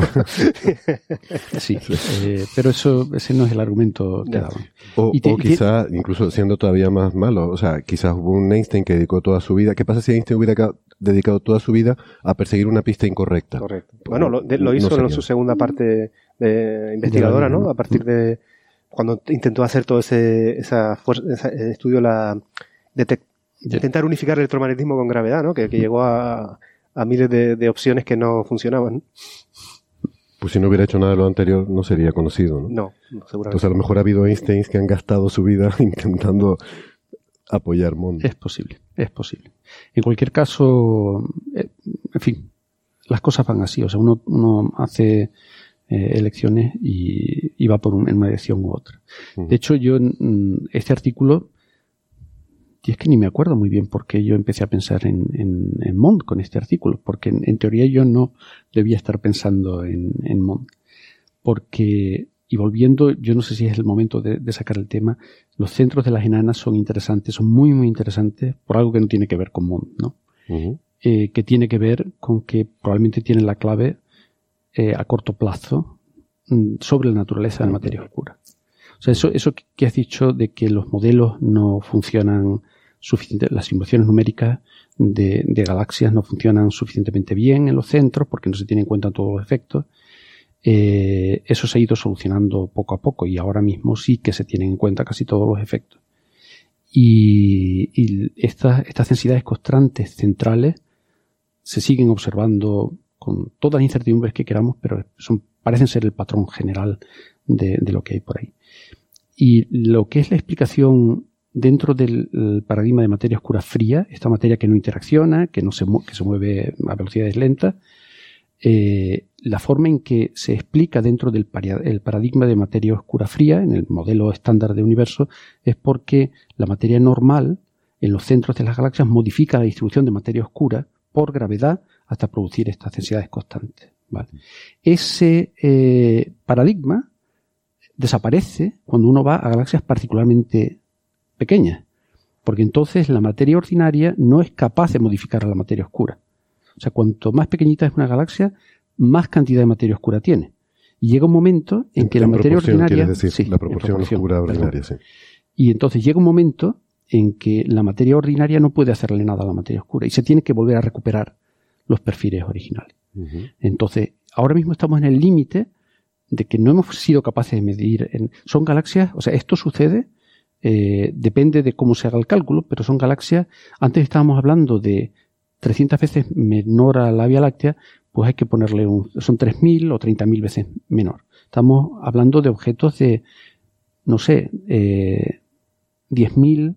sí, eh, pero eso, ese no es el argumento que daban. O, o quizá, incluso siendo todavía más malo, o sea, quizás hubo un Einstein que dedicó toda su vida. ¿Qué pasa si Einstein hubiera dedicado toda su vida a perseguir una pista incorrecta? Correcto. Bueno, lo, lo hizo en su segunda parte de investigadora, ¿no? A partir de cuando intentó hacer todo ese, esa, fuerza, ese estudio la, intentar unificar el electromagnetismo con gravedad, ¿no? Que, que llegó a, a miles de, de, opciones que no funcionaban. Pues si no hubiera hecho nada de lo anterior, no sería conocido, ¿no? No, no seguramente. Entonces a lo mejor ha habido Einsteins que han gastado su vida [laughs] intentando apoyar mundo. Es posible, es posible. En cualquier caso, eh, en fin, las cosas van así. O sea, uno, uno hace eh, elecciones y, y, va por un, en una dirección u otra. Uh -huh. De hecho, yo mm, este artículo, y es que ni me acuerdo muy bien por qué yo empecé a pensar en, en, en Mont con este artículo, porque en, en, teoría yo no debía estar pensando en, en Mont. Porque, y volviendo, yo no sé si es el momento de, de, sacar el tema, los centros de las enanas son interesantes, son muy, muy interesantes por algo que no tiene que ver con Mont, ¿no? Uh -huh. eh, que tiene que ver con que probablemente tienen la clave eh, a corto plazo mm, sobre la naturaleza de la materia oscura. O sea, eso, eso que has dicho de que los modelos no funcionan suficiente, las simulaciones numéricas de, de, galaxias no funcionan suficientemente bien en los centros porque no se tienen en cuenta todos los efectos. Eh, eso se ha ido solucionando poco a poco y ahora mismo sí que se tienen en cuenta casi todos los efectos. Y, y estas, estas densidades constantes centrales se siguen observando con todas las incertidumbres que queramos, pero son, parecen ser el patrón general de, lo que hay por ahí. Y lo que es la explicación dentro del paradigma de materia oscura fría, esta materia que no interacciona, que, no se, que se mueve a velocidades lentas, eh, la forma en que se explica dentro del el paradigma de materia oscura fría, en el modelo estándar de universo, es porque la materia normal en los centros de las galaxias modifica la distribución de materia oscura por gravedad hasta producir estas densidades constantes. ¿vale? Ese eh, paradigma desaparece cuando uno va a galaxias particularmente pequeñas, porque entonces la materia ordinaria no es capaz de modificar a la materia oscura. O sea, cuanto más pequeñita es una galaxia, más cantidad de materia oscura tiene. Y llega un momento en, que la materia ordinaria. Decir, la proporción, oscura ordinaria, sí. Y entonces llega un momento en que la materia ordinaria no puede hacerle nada a la materia oscura y se tiene que volver a recuperar los perfiles originales. Entonces, ahora mismo estamos en el límite de que no hemos sido capaces de medir. En, son galaxias, o sea, esto sucede, eh, depende de cómo se haga el cálculo, pero son galaxias. Antes estábamos hablando de 300 veces menor a la Vía Láctea, pues hay que ponerle un, son 3.000 o 30.000 veces menor. Estamos hablando de objetos de, no sé, eh, 10.000.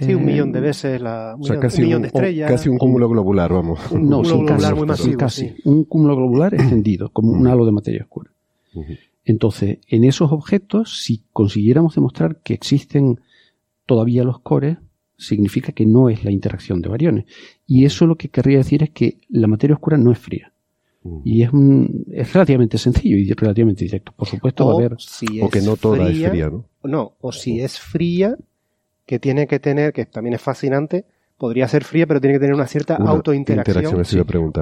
Sí, un millón de veces la, un, casi un millón de estrellas. Casi un cúmulo globular, vamos. No, un cúmulo muy masivo, casi. Un cúmulo globular extendido, como un halo de materia oscura. Entonces, en esos objetos, si consiguiéramos demostrar que existen todavía los cores, significa que no es la interacción de bariones. Y eso lo que querría decir es que la materia oscura no es fría. Y es, es relativamente sencillo y relativamente directo. Por supuesto, o va a haber. Si o que no toda fría, es fría, ¿no? No, o si es fría, que tiene que tener, que también es fascinante, podría ser fría, pero tiene que tener una cierta Una autointeracción.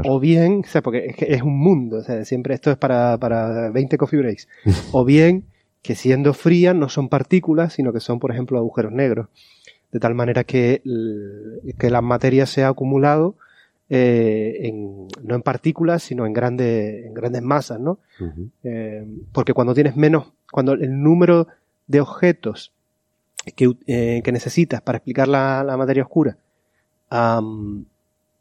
O bien, o sea, porque es, que es un mundo, o sea, siempre esto es para, para 20 coffee breaks. [laughs] o bien, que siendo fría no son partículas, sino que son, por ejemplo, agujeros negros. De tal manera que, que la materia se ha acumulado eh, en, no en partículas, sino en grandes, en grandes masas, ¿no? eh, porque cuando tienes menos, cuando el número de objetos que, eh, que necesitas para explicar la, la materia oscura um,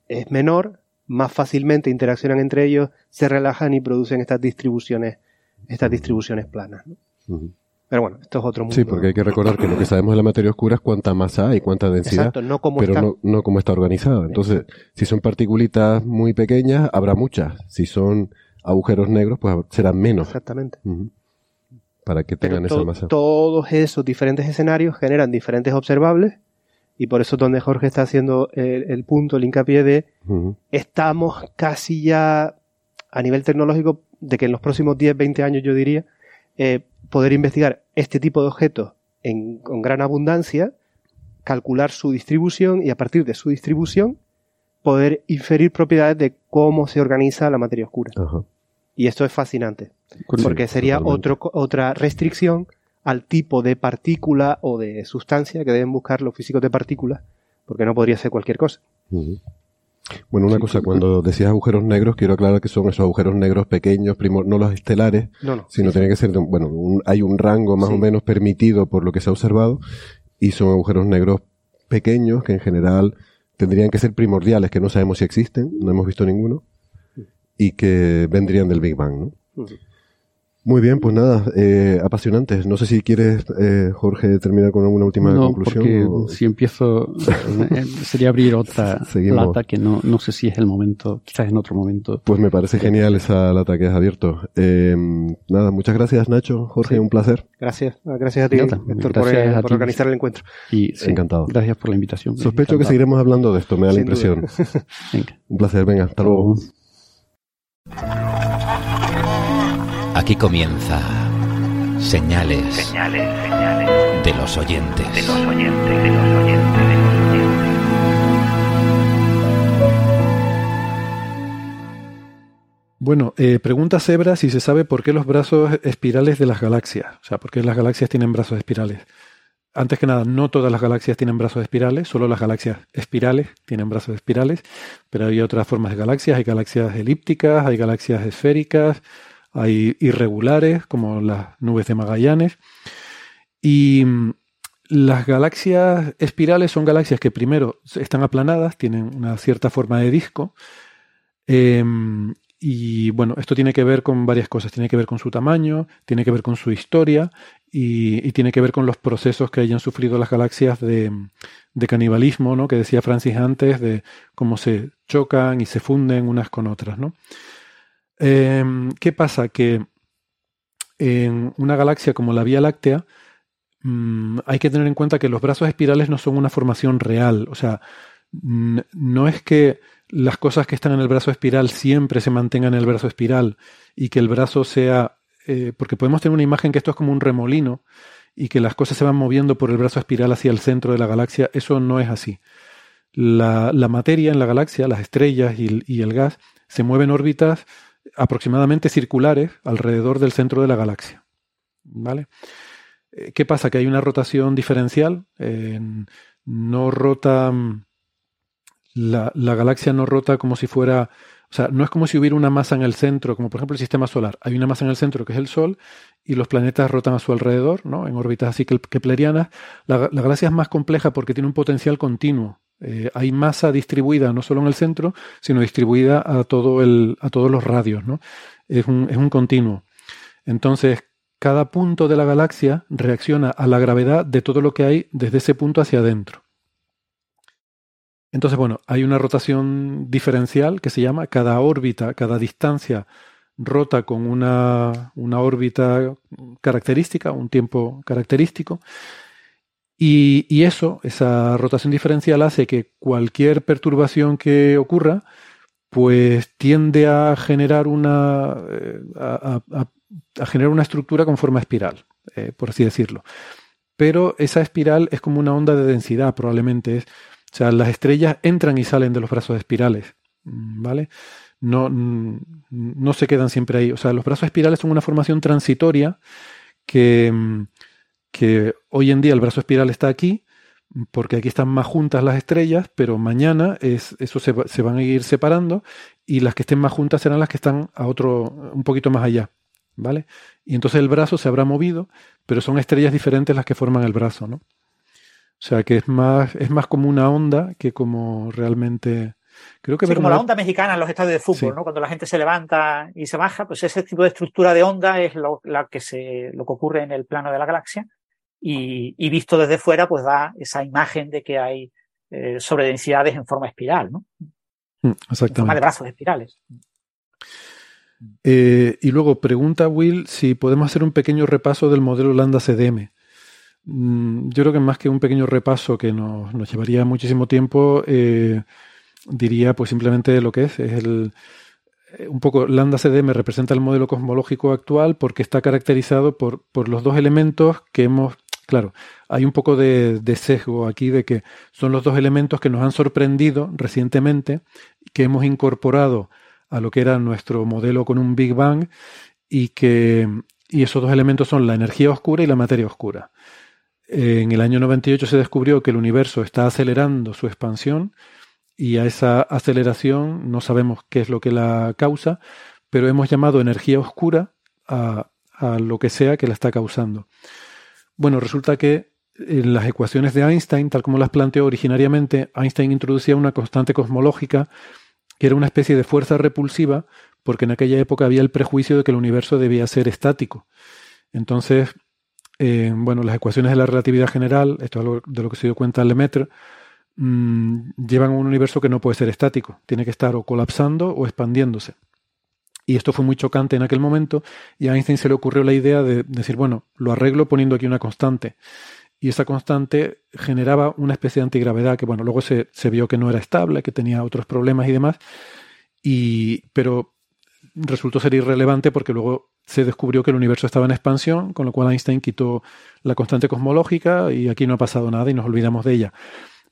es menor, más fácilmente interaccionan entre ellos, se relajan y producen estas distribuciones, estas distribuciones planas. ¿no? Pero bueno, esto es otro mundo. Sí, porque hay que recordar que lo que sabemos de la materia oscura es cuánta masa hay, cuánta densidad, Exacto, no cómo pero está. no, no cómo está organizada. Entonces, si son particulitas muy pequeñas, habrá muchas. Si son agujeros negros, pues serán menos. Exactamente. Para que tengan esa masa. todos esos diferentes escenarios generan diferentes observables y por eso es donde Jorge está haciendo el, el punto, el hincapié de estamos casi ya a nivel tecnológico de que en los próximos 10, 20 años yo diría eh, poder investigar este tipo de objetos en, con gran abundancia, calcular su distribución y a partir de su distribución poder inferir propiedades de cómo se organiza la materia oscura. Y esto es fascinante, porque sería otro, otra restricción al tipo de partícula o de sustancia que deben buscar los físicos de partículas, porque no podría ser cualquier cosa. Bueno, una cosa, cuando decías agujeros negros, quiero aclarar que son esos agujeros negros pequeños, primo- no los estelares, No, no. sino tiene que ser, de un- bueno, un- hay un rango más Sí. o menos permitido por lo que se ha observado, y son agujeros negros pequeños que en general tendrían que ser primordiales, que no sabemos si existen, no hemos visto ninguno, y que vendrían del Big Bang, ¿no? Muy bien, pues nada, eh, apasionantes. No sé si quieres, eh, Jorge, terminar con alguna última no, conclusión. porque o- si empiezo eh, sería abrir otra [laughs] Seguimos. lata que no, no sé si es el momento, quizás en otro momento. Pues me parece genial esa lata que has abierto. Eh, nada, muchas gracias Nacho, Jorge, Sí. un placer. Gracias, gracias a ti, Nada, Héctor, por, gracias eh, a por ti. organizar el encuentro. Y sí, Encantado. Gracias por la invitación. Sospecho que seguiremos hablando de esto, me da la Sin impresión. [laughs] Venga. Un placer, venga, hasta luego. Aquí comienza Señales, de los oyentes. Bueno, eh, pregunta Zebra si se sabe por qué los brazos espirales de las galaxias. O sea, por qué las galaxias tienen brazos espirales. Antes que nada, no todas las galaxias tienen brazos espirales, solo las galaxias espirales tienen brazos espirales, pero hay otras formas de galaxias, hay galaxias elípticas, hay galaxias esféricas, hay irregulares, como las nubes de Magallanes. Y mm, las galaxias espirales son galaxias que primero están aplanadas, tienen una cierta forma de disco, em, y bueno, esto tiene que ver con varias cosas. Tiene que ver con su tamaño, tiene que ver con su historia y, tiene que ver con los procesos que hayan sufrido las galaxias de, canibalismo, ¿no? Que decía Francis antes, de cómo se chocan y se funden unas con otras, ¿no? Em, ¿Qué pasa? Que en una galaxia como la Vía Láctea mm, hay que tener en cuenta que los brazos espirales no son una formación real. O sea, no es que las cosas que están en el brazo espiral siempre se mantengan en el brazo espiral y que el brazo sea, eh, porque podemos tener una imagen que esto es como un remolino y que las cosas se van moviendo por el brazo espiral hacia el centro de la galaxia, eso no es así. La, materia en la galaxia, las estrellas y, el gas, se mueven órbitas aproximadamente circulares alrededor del centro de la galaxia. ¿Vale? Eh, ¿Qué pasa? Que hay una rotación diferencial. no rota la, galaxia no rota como si fuera, o sea, no es como si hubiera una masa en el centro, como por ejemplo el sistema solar. Hay una masa en el centro que es el Sol y los planetas rotan a su alrededor, ¿no? En órbitas así keplerianas. La, la galaxia es más compleja porque tiene un potencial continuo. Eh, hay masa distribuida no solo en el centro, sino distribuida a, todo el, a todos los radios, ¿no? Es un, es un continuo. Entonces, cada punto de la galaxia reacciona a la gravedad de todo lo que hay desde ese punto hacia adentro. Entonces, bueno, hay una rotación diferencial que se llama cada órbita, cada distancia rota con una, órbita característica, un tiempo característico. Y, eso, esa rotación diferencial hace que cualquier perturbación que ocurra, pues tiende a generar una, eh, a, generar una estructura con forma espiral, eh, por así decirlo. Pero esa espiral es como una onda de densidad, probablemente es o sea, las estrellas entran y salen de los brazos espirales, mm, ¿vale? No, mm, no se quedan siempre ahí. O sea, los brazos espirales son una formación transitoria que, mm, que hoy en día el brazo espiral está aquí, porque aquí están más juntas las estrellas, pero mañana es, eso se, se, van a ir separando y las que estén más juntas serán las que están a otro, un poquito más allá, ¿vale? Y entonces el brazo se habrá movido, pero son estrellas diferentes las que forman el brazo, ¿no? O sea que es más, es más como una onda que como realmente. Creo que como la onda mexicana en los estadios de fútbol, ¿no? Cuando la gente se levanta y se baja, pues ese tipo de estructura de onda es lo, la que se, lo que ocurre en el plano de la galaxia. Y, y visto desde fuera, pues da esa imagen de que hay eh, sobredensidades en forma espiral, ¿no? Exactamente. Mm, en forma de brazos espirales. Eh, y luego pregunta Will si podemos hacer un pequeño repaso del modelo Lambda CDM. Mm, yo creo que más que un pequeño repaso que nos, llevaría muchísimo tiempo, eh, diría pues simplemente lo que es. Es el, eh, un poco lambda CDM representa el modelo cosmológico actual porque está caracterizado por, por los dos elementos que hemos. Claro, hay un poco de, de, sesgo aquí de que son los dos elementos que nos han sorprendido recientemente, que hemos incorporado a lo que era nuestro modelo con un Big Bang y que y esos dos elementos son la energía oscura y la materia oscura. En el año 98 se descubrió que el universo está acelerando su expansión y a esa aceleración no sabemos qué es lo que la causa, pero hemos llamado energía oscura a, lo que sea que la está causando. Bueno, resulta que en las ecuaciones de Einstein, tal como las planteó originariamente, Einstein introducía una constante cosmológica que era una especie de fuerza repulsiva, porque en aquella época había el prejuicio de que el universo debía ser estático. Entonces, eh, bueno, las ecuaciones de la relatividad general, esto es algo de lo que se dio cuenta Lemaitre, mmm, llevan a un universo que no puede ser estático, tiene que estar o colapsando o expandiéndose. Y esto fue muy chocante en aquel momento y a Einstein se le ocurrió la idea de decir, bueno, lo arreglo poniendo aquí una constante. Y esa constante generaba una especie de antigravedad que, bueno, luego se, se vio que no era estable, que tenía otros problemas y demás. Y, pero resultó ser irrelevante porque luego se descubrió que el universo estaba en expansión, con lo cual Einstein quitó la constante cosmológica y aquí no ha pasado nada y nos olvidamos de ella.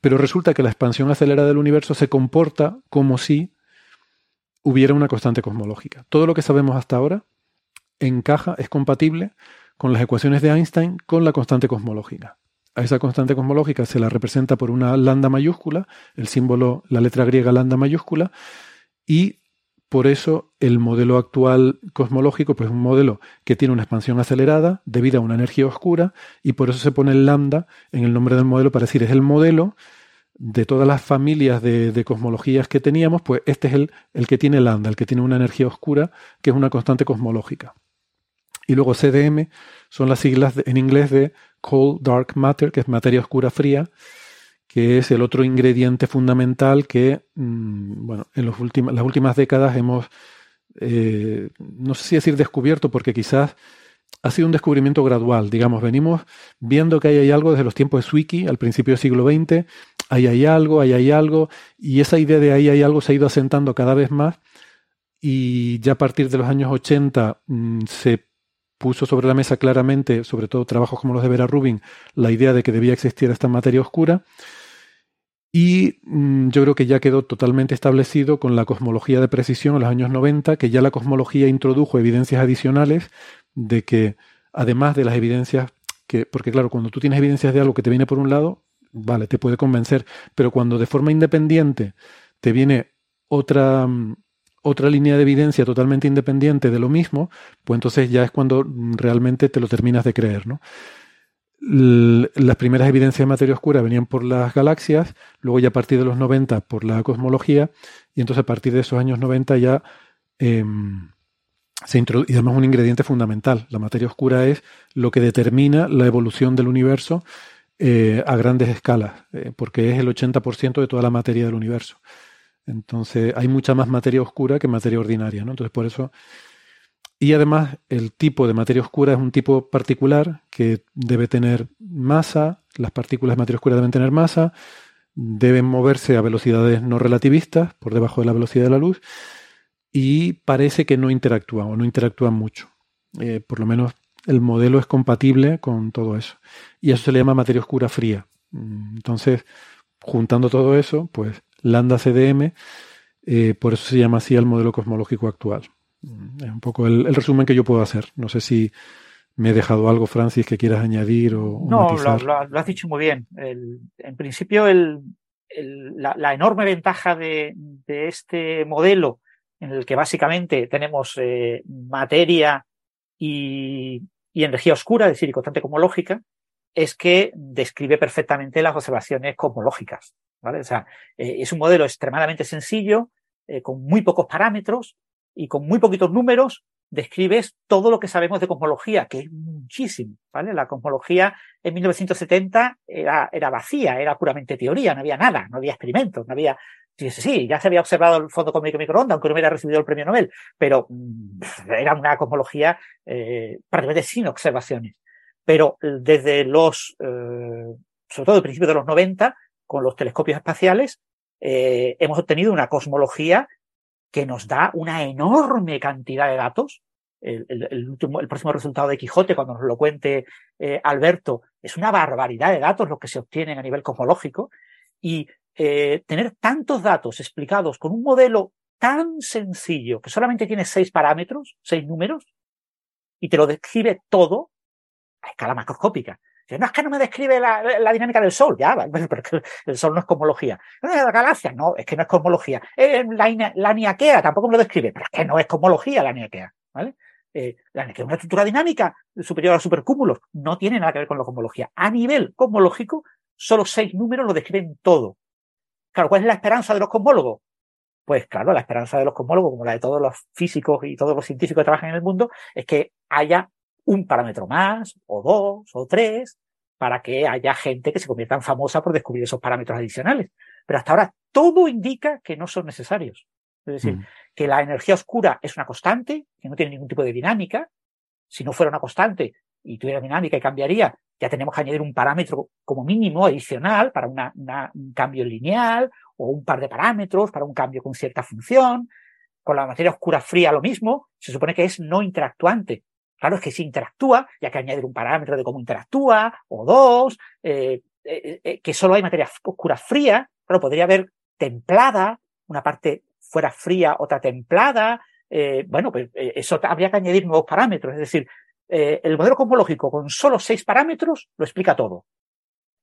Pero resulta que la expansión acelerada del universo se comporta como si hubiera una constante cosmológica. Todo lo que sabemos hasta ahora encaja, es compatible con las ecuaciones de Einstein con la constante cosmológica. A esa constante cosmológica se la representa por una lambda mayúscula, el símbolo, la letra griega lambda mayúscula, y por eso el modelo actual cosmológico pues, es un modelo que tiene una expansión acelerada debido a una energía oscura, y por eso se pone el lambda en el nombre del modelo para decir es el modelo de todas las familias de, cosmologías que teníamos, pues este es el, el que tiene lambda, el que tiene una energía oscura, que es una constante cosmológica. Y luego CDM son las siglas en inglés de Cold Dark Matter, que es materia oscura fría, que es el otro ingrediente fundamental que, mm, bueno, en los las últimas décadas hemos, eh, no sé si decir descubierto, porque quizás ha sido un descubrimiento gradual, digamos, venimos viendo que ahí hay algo desde los tiempos de Swiki, al principio del siglo XX, ahí hay algo, ahí hay algo, y esa idea de ahí hay algo se ha ido asentando cada vez más, y ya a partir de los años 80 mm, se puso sobre la mesa claramente, sobre todo trabajos como los de Vera Rubin, la idea de que debía existir esta materia oscura. Y mm, yo creo que ya quedó totalmente establecido con la cosmología de precisión en los años 90, que ya la cosmología introdujo evidencias adicionales de que, además de las evidencias que, porque claro, cuando tú tienes evidencias de algo que te viene por un lado, vale, te puede convencer, pero cuando de forma independiente te viene otra, mm, otra línea de evidencia totalmente independiente de lo mismo, pues entonces ya es cuando realmente te lo terminas de creer, ¿no? Las primeras evidencias de materia oscura venían por las galaxias, luego ya a partir de los 90 por la cosmología, y entonces a partir de esos años 90 ya em, se introduce, y además un ingrediente fundamental, la materia oscura es lo que determina la evolución del universo eh, a grandes escalas, eh, porque es el 80% de toda la materia del universo. Entonces hay mucha más materia oscura que materia ordinaria, ¿no? Entonces por eso... Y además el tipo de materia oscura es un tipo particular que debe tener masa, las partículas de materia oscura deben tener masa, deben moverse a velocidades no relativistas, por debajo de la velocidad de la luz, y parece que no interactúan o no interactúan mucho. Eh, por lo menos el modelo es compatible con todo eso. Y eso se le llama materia oscura fría. Entonces, juntando todo eso, pues lambda CDM, eh, por eso se llama así el modelo cosmológico actual. Mm, es un poco el, resumen que yo puedo hacer. No sé si me he dejado algo, Francis, que quieras añadir o. No, lo, has dicho muy bien. en principio, la, enorme ventaja de, este modelo, en el que básicamente tenemos eh, materia y, y, energía oscura, es decir, y constante cosmológica, es que describe perfectamente las observaciones cosmológicas. ¿vale? O sea, eh, es un modelo extremadamente sencillo, eh, con muy pocos parámetros y con muy poquitos números, describes todo lo que sabemos de cosmología, que es muchísimo, ¿vale? La cosmología en 1970 era, era vacía, era puramente teoría, no había nada, no había experimentos, no había, sí, sí, ya se había observado el fondo cósmico microondas, aunque no hubiera recibido el premio Nobel, pero mm, era una cosmología eh, prácticamente sin observaciones. Pero desde los, sobre todo el principio de los 90, con los telescopios espaciales, eh, hemos obtenido una cosmología que nos da una enorme cantidad de datos. El, último, el próximo resultado de Quijote, cuando nos lo cuente eh, Alberto, es una barbaridad de datos los que se obtienen a nivel cosmológico. Y eh, tener tantos datos explicados con un modelo tan sencillo, que solamente tiene seis parámetros, seis números, y te lo describe todo a escala macroscópica no, es que no me describe la, dinámica del Sol, ya, pero el Sol no es cosmología. No es la galaxia, no, es que no es cosmología. Eh, la, la niaquea tampoco me lo describe, pero es que no es cosmología la niaquea, ¿vale? Eh, la niaquea es una estructura dinámica superior a los supercúmulos, no tiene nada que ver con la cosmología. A nivel cosmológico, solo seis números lo describen todo. Claro, ¿cuál es la esperanza de los cosmólogos? Pues claro, la esperanza de los cosmólogos, como la de todos los físicos y todos los científicos que trabajan en el mundo, es que haya un parámetro más, o dos, o tres, para que haya gente que se convierta en famosa por descubrir esos parámetros adicionales. Pero hasta ahora todo indica que no son necesarios. Es decir, mm. que la energía oscura es una constante, que no tiene ningún tipo de dinámica. Si no fuera una constante y tuviera dinámica y cambiaría, ya tenemos que añadir un parámetro como mínimo adicional para una, un cambio lineal o un par de parámetros para un cambio con cierta función. Con la materia oscura fría lo mismo, se supone que es no interactuante. Claro, es que si interactúa, ya que añadir un parámetro de cómo interactúa, o dos, eh, eh, eh, que solo hay materia oscura fría, claro, podría haber templada, una parte fuera fría, otra templada. Bueno, pues eso habría que añadir nuevos parámetros. Es decir, el modelo cosmológico con solo seis parámetros lo explica todo.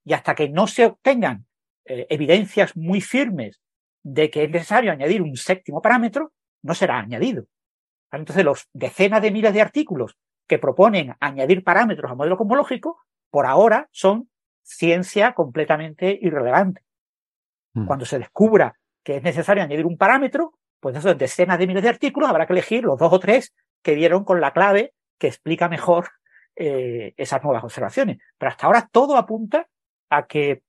Y hasta que no se obtengan evidencias muy firmes de que es necesario añadir un séptimo parámetro, no será añadido. Entonces, los decenas de miles de artículos que proponen añadir parámetros al modelo cosmológico, por ahora son ciencia completamente irrelevante. Mm. Cuando se descubra que es necesario añadir un parámetro, pues eso, decenas de miles de artículos, habrá que elegir los dos o tres que dieron con la clave que explica mejor eh, esas nuevas observaciones. Pero hasta ahora todo apunta a que,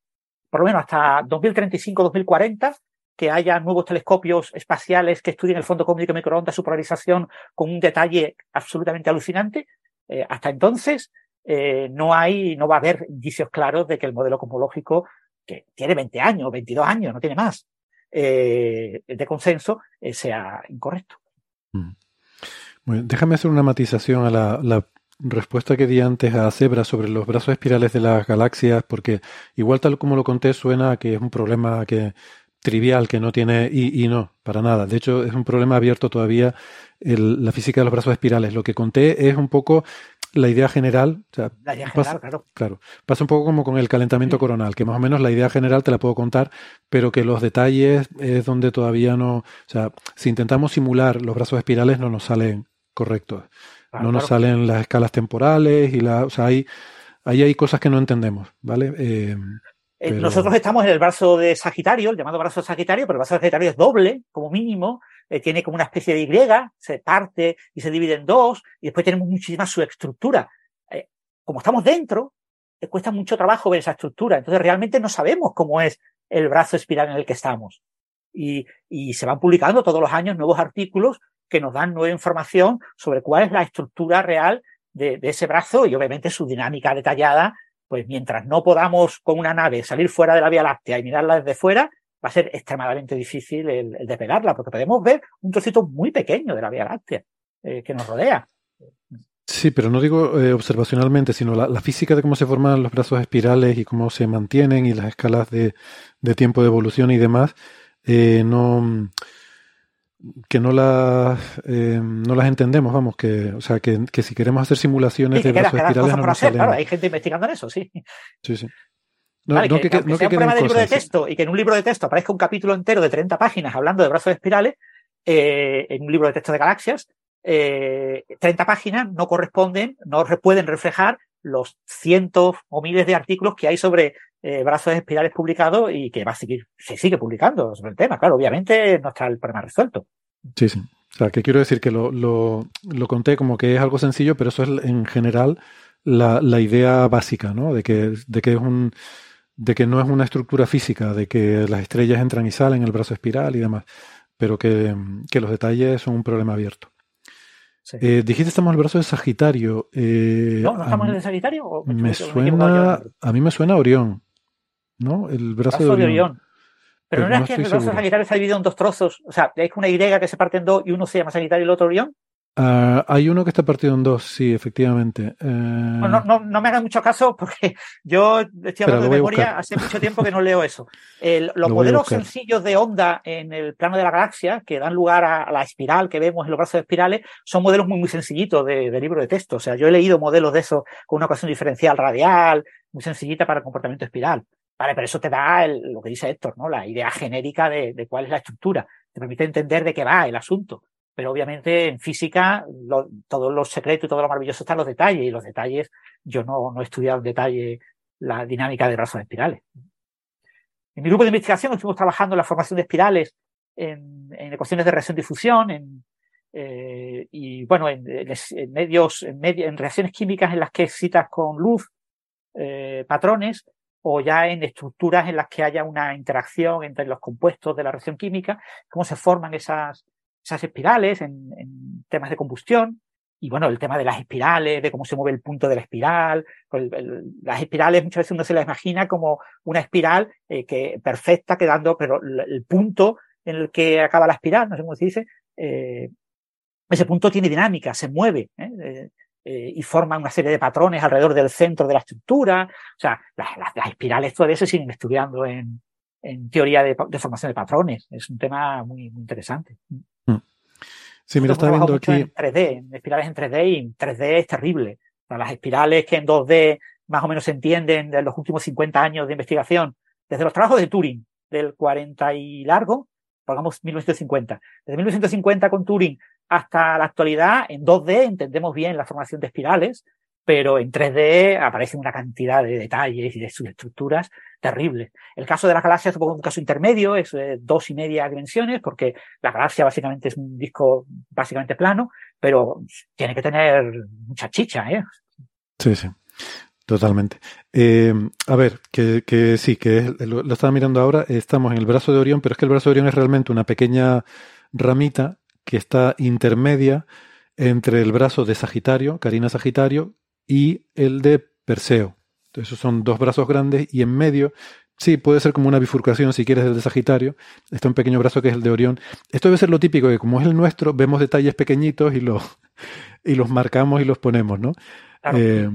por lo menos hasta 2035-2040, que haya nuevos telescopios espaciales que estudien el fondo cósmico de microondas, su polarización con un detalle absolutamente alucinante. Eh, hasta entonces, eh, no hay, no va a haber indicios claros de que el modelo cosmológico, que tiene 20 años, 22 años, no tiene más, eh, de consenso, sea incorrecto. Mm. déjame hacer una matización a la, respuesta que di antes a Zebra sobre los brazos espirales de las galaxias, porque igual tal como lo conté suena que es un problema que trivial que no tiene y, y no, para nada. De hecho, es un problema abierto todavía el, la física de los brazos espirales. Lo que conté es un poco la idea general, o sea, la idea general, claro. claro. Pasa un poco como con el calentamiento coronal, que más o menos la idea general te la puedo contar, pero que los detalles es donde todavía no, o sea, si intentamos simular los brazos espirales no nos salen correctos. no nos salen las escalas temporales y la, o sea, hay, ahí hay cosas que no entendemos, ¿vale? Eh, eh, nosotros estamos en el brazo de Sagitario, el llamado brazo de Sagitario, pero el brazo de Sagitario es doble, como mínimo, eh, tiene como una especie de Y, se parte y se divide en dos, y después tenemos muchísima subestructura. Eh, como estamos dentro, te cuesta mucho trabajo ver esa estructura, entonces realmente no sabemos cómo es el brazo espiral en el que estamos. Y, y se van publicando todos los años nuevos artículos que nos dan nueva información sobre cuál es la estructura real de, de ese brazo y obviamente su dinámica detallada pues mientras no podamos con una nave salir fuera de la Vía Láctea y mirarla desde fuera, va a ser extremadamente difícil el, el despegarla, porque podemos ver un trocito muy pequeño de la Vía Láctea eh, que nos rodea. Sí, pero no digo eh, observacionalmente, sino la, física de cómo se forman los brazos espirales y cómo se mantienen y las escalas de, tiempo de evolución y demás, eh, no que no las eh, no las entendemos, vamos, que o sea que, que si queremos hacer simulaciones de brazos espirales no nos salen. Claro, hay gente investigando en eso, sí. Sí, sí. No, no que, que, no sea un programa de libro de texto y que en un libro de texto aparezca un capítulo entero de 30 páginas hablando de brazos espirales, eh, en un libro de texto de galaxias, eh, 30 páginas no corresponden, no pueden reflejar los cientos o miles de artículos que hay sobre eh, brazos espirales publicados y que va a seguir, se sigue publicando sobre el tema. Claro, obviamente no está el problema resuelto. Sí, sí. O sea, que quiero decir que lo, lo, lo conté como que es algo sencillo, pero eso es en general la, la idea básica, ¿no? De que, de que es un, de que no es una estructura física, de que las estrellas entran y salen, el brazo espiral y demás, pero que, que los detalles son un problema abierto. Eh, dijiste estamos en el brazo de Sagitario. Eh, no, no estamos en el Sagitario. me, suena, a mí me suena Orión, ¿no? El brazo, de Orión. Pero, no, es que el brazo de Sagitario está dividido en dos trozos. O sea, es una Y que se parte en dos y uno se llama Sagitario y el otro Orión. Ah, hay uno que está partido en dos, sí, efectivamente. Eh, no, no, me hagan mucho caso porque [laughs] yo estoy hablando de memoria, hace mucho tiempo que no leo eso. [laughs] los modelos sencillos de onda en el plano de la galaxia, que dan lugar a, la espiral que vemos en los brazos de espirales, son modelos muy, muy sencillitos de, libro de texto. O sea, yo he leído modelos de eso con una ecuación diferencial radial, muy sencillita para el comportamiento espiral. Vale, pero eso te da lo que dice Héctor, ¿no? La idea genérica de, de cuál es la estructura. Te permite entender de qué va el asunto pero obviamente en física lo, todos los secretos y todo lo maravilloso están los detalles, y los detalles, yo no, no he estudiado en detalle la dinámica de brazos de espirales. En mi grupo de investigación estuvimos trabajando en la formación de espirales en, en ecuaciones de reacción difusión, en, eh, y bueno, en, medios, en, en, reacciones químicas en las que excitas con luz eh, patrones, o ya en estructuras en las que haya una interacción entre los compuestos de la reacción química, cómo se forman esas, espirales en, temas de combustión. Y bueno, el tema de las espirales, de cómo se mueve el punto de la espiral. Pues las espirales muchas veces uno se las imagina como una espiral eh, que perfecta quedando, pero el punto en el que acaba la espiral, no sé cómo se dice, eh, ese punto tiene dinámica, se mueve. ¿eh? Y forma una serie de patrones alrededor del centro de la estructura. O sea, las, espirales todavía se siguen estudiando en, en teoría de, formación de patrones. Es un tema muy, muy interesante. Mm. Sí, mira, está viendo aquí. En 3D, en espirales en 3D y en 3D es terrible. las espirales que en 2D más o menos se entienden de los últimos 50 años de investigación, desde los trabajos de Turing, del 40 y largo, pongamos 1950. Desde 1950 con Turing hasta la actualidad, en 2D entendemos bien la formación de espirales, pero en 3D aparece una cantidad de detalles y de subestructuras terribles. El caso de la galaxia es un caso intermedio, es de dos y media dimensiones, porque la galaxia básicamente es un disco básicamente plano, pero tiene que tener mucha chicha, ¿eh? Sí, sí. Totalmente. Eh, a ver, que, sí, que lo, lo, estaba mirando ahora, estamos en el brazo de Orión, pero es que el brazo de Orión es realmente una pequeña ramita que está intermedia entre el brazo de Sagitario, Carina Sagitario, y el de Perseo. Entonces, esos son dos brazos grandes y en medio, sí, puede ser como una bifurcación si quieres del de Sagitario. Está un pequeño brazo que es el de Orión. Esto debe ser lo típico, que como es el nuestro, vemos detalles pequeñitos y los, [laughs] y los marcamos y los ponemos, ¿no? Eh,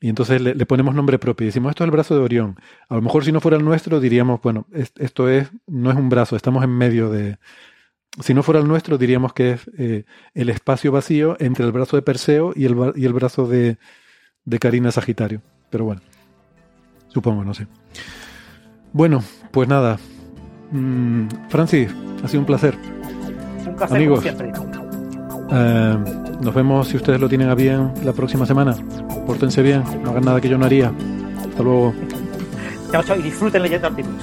y entonces le, ponemos nombre propio y decimos, esto es el brazo de Orión. A lo mejor si no fuera el nuestro diríamos, bueno, esto es, no es un brazo, estamos en medio de... Si no fuera el nuestro diríamos que es eh, el espacio vacío entre el brazo de Perseo y el, y el brazo de, de Karina Sagitario. Pero bueno, supongo, no sé. Bueno, pues nada. Mm, Francis, ha sido un placer. Un placer Amigos, siempre. Eh, nos vemos si ustedes lo tienen a bien la próxima semana. Pórtense bien, no hagan nada que yo no haría. Hasta luego. [laughs] Chao, chao y disfruten leyendo artículos.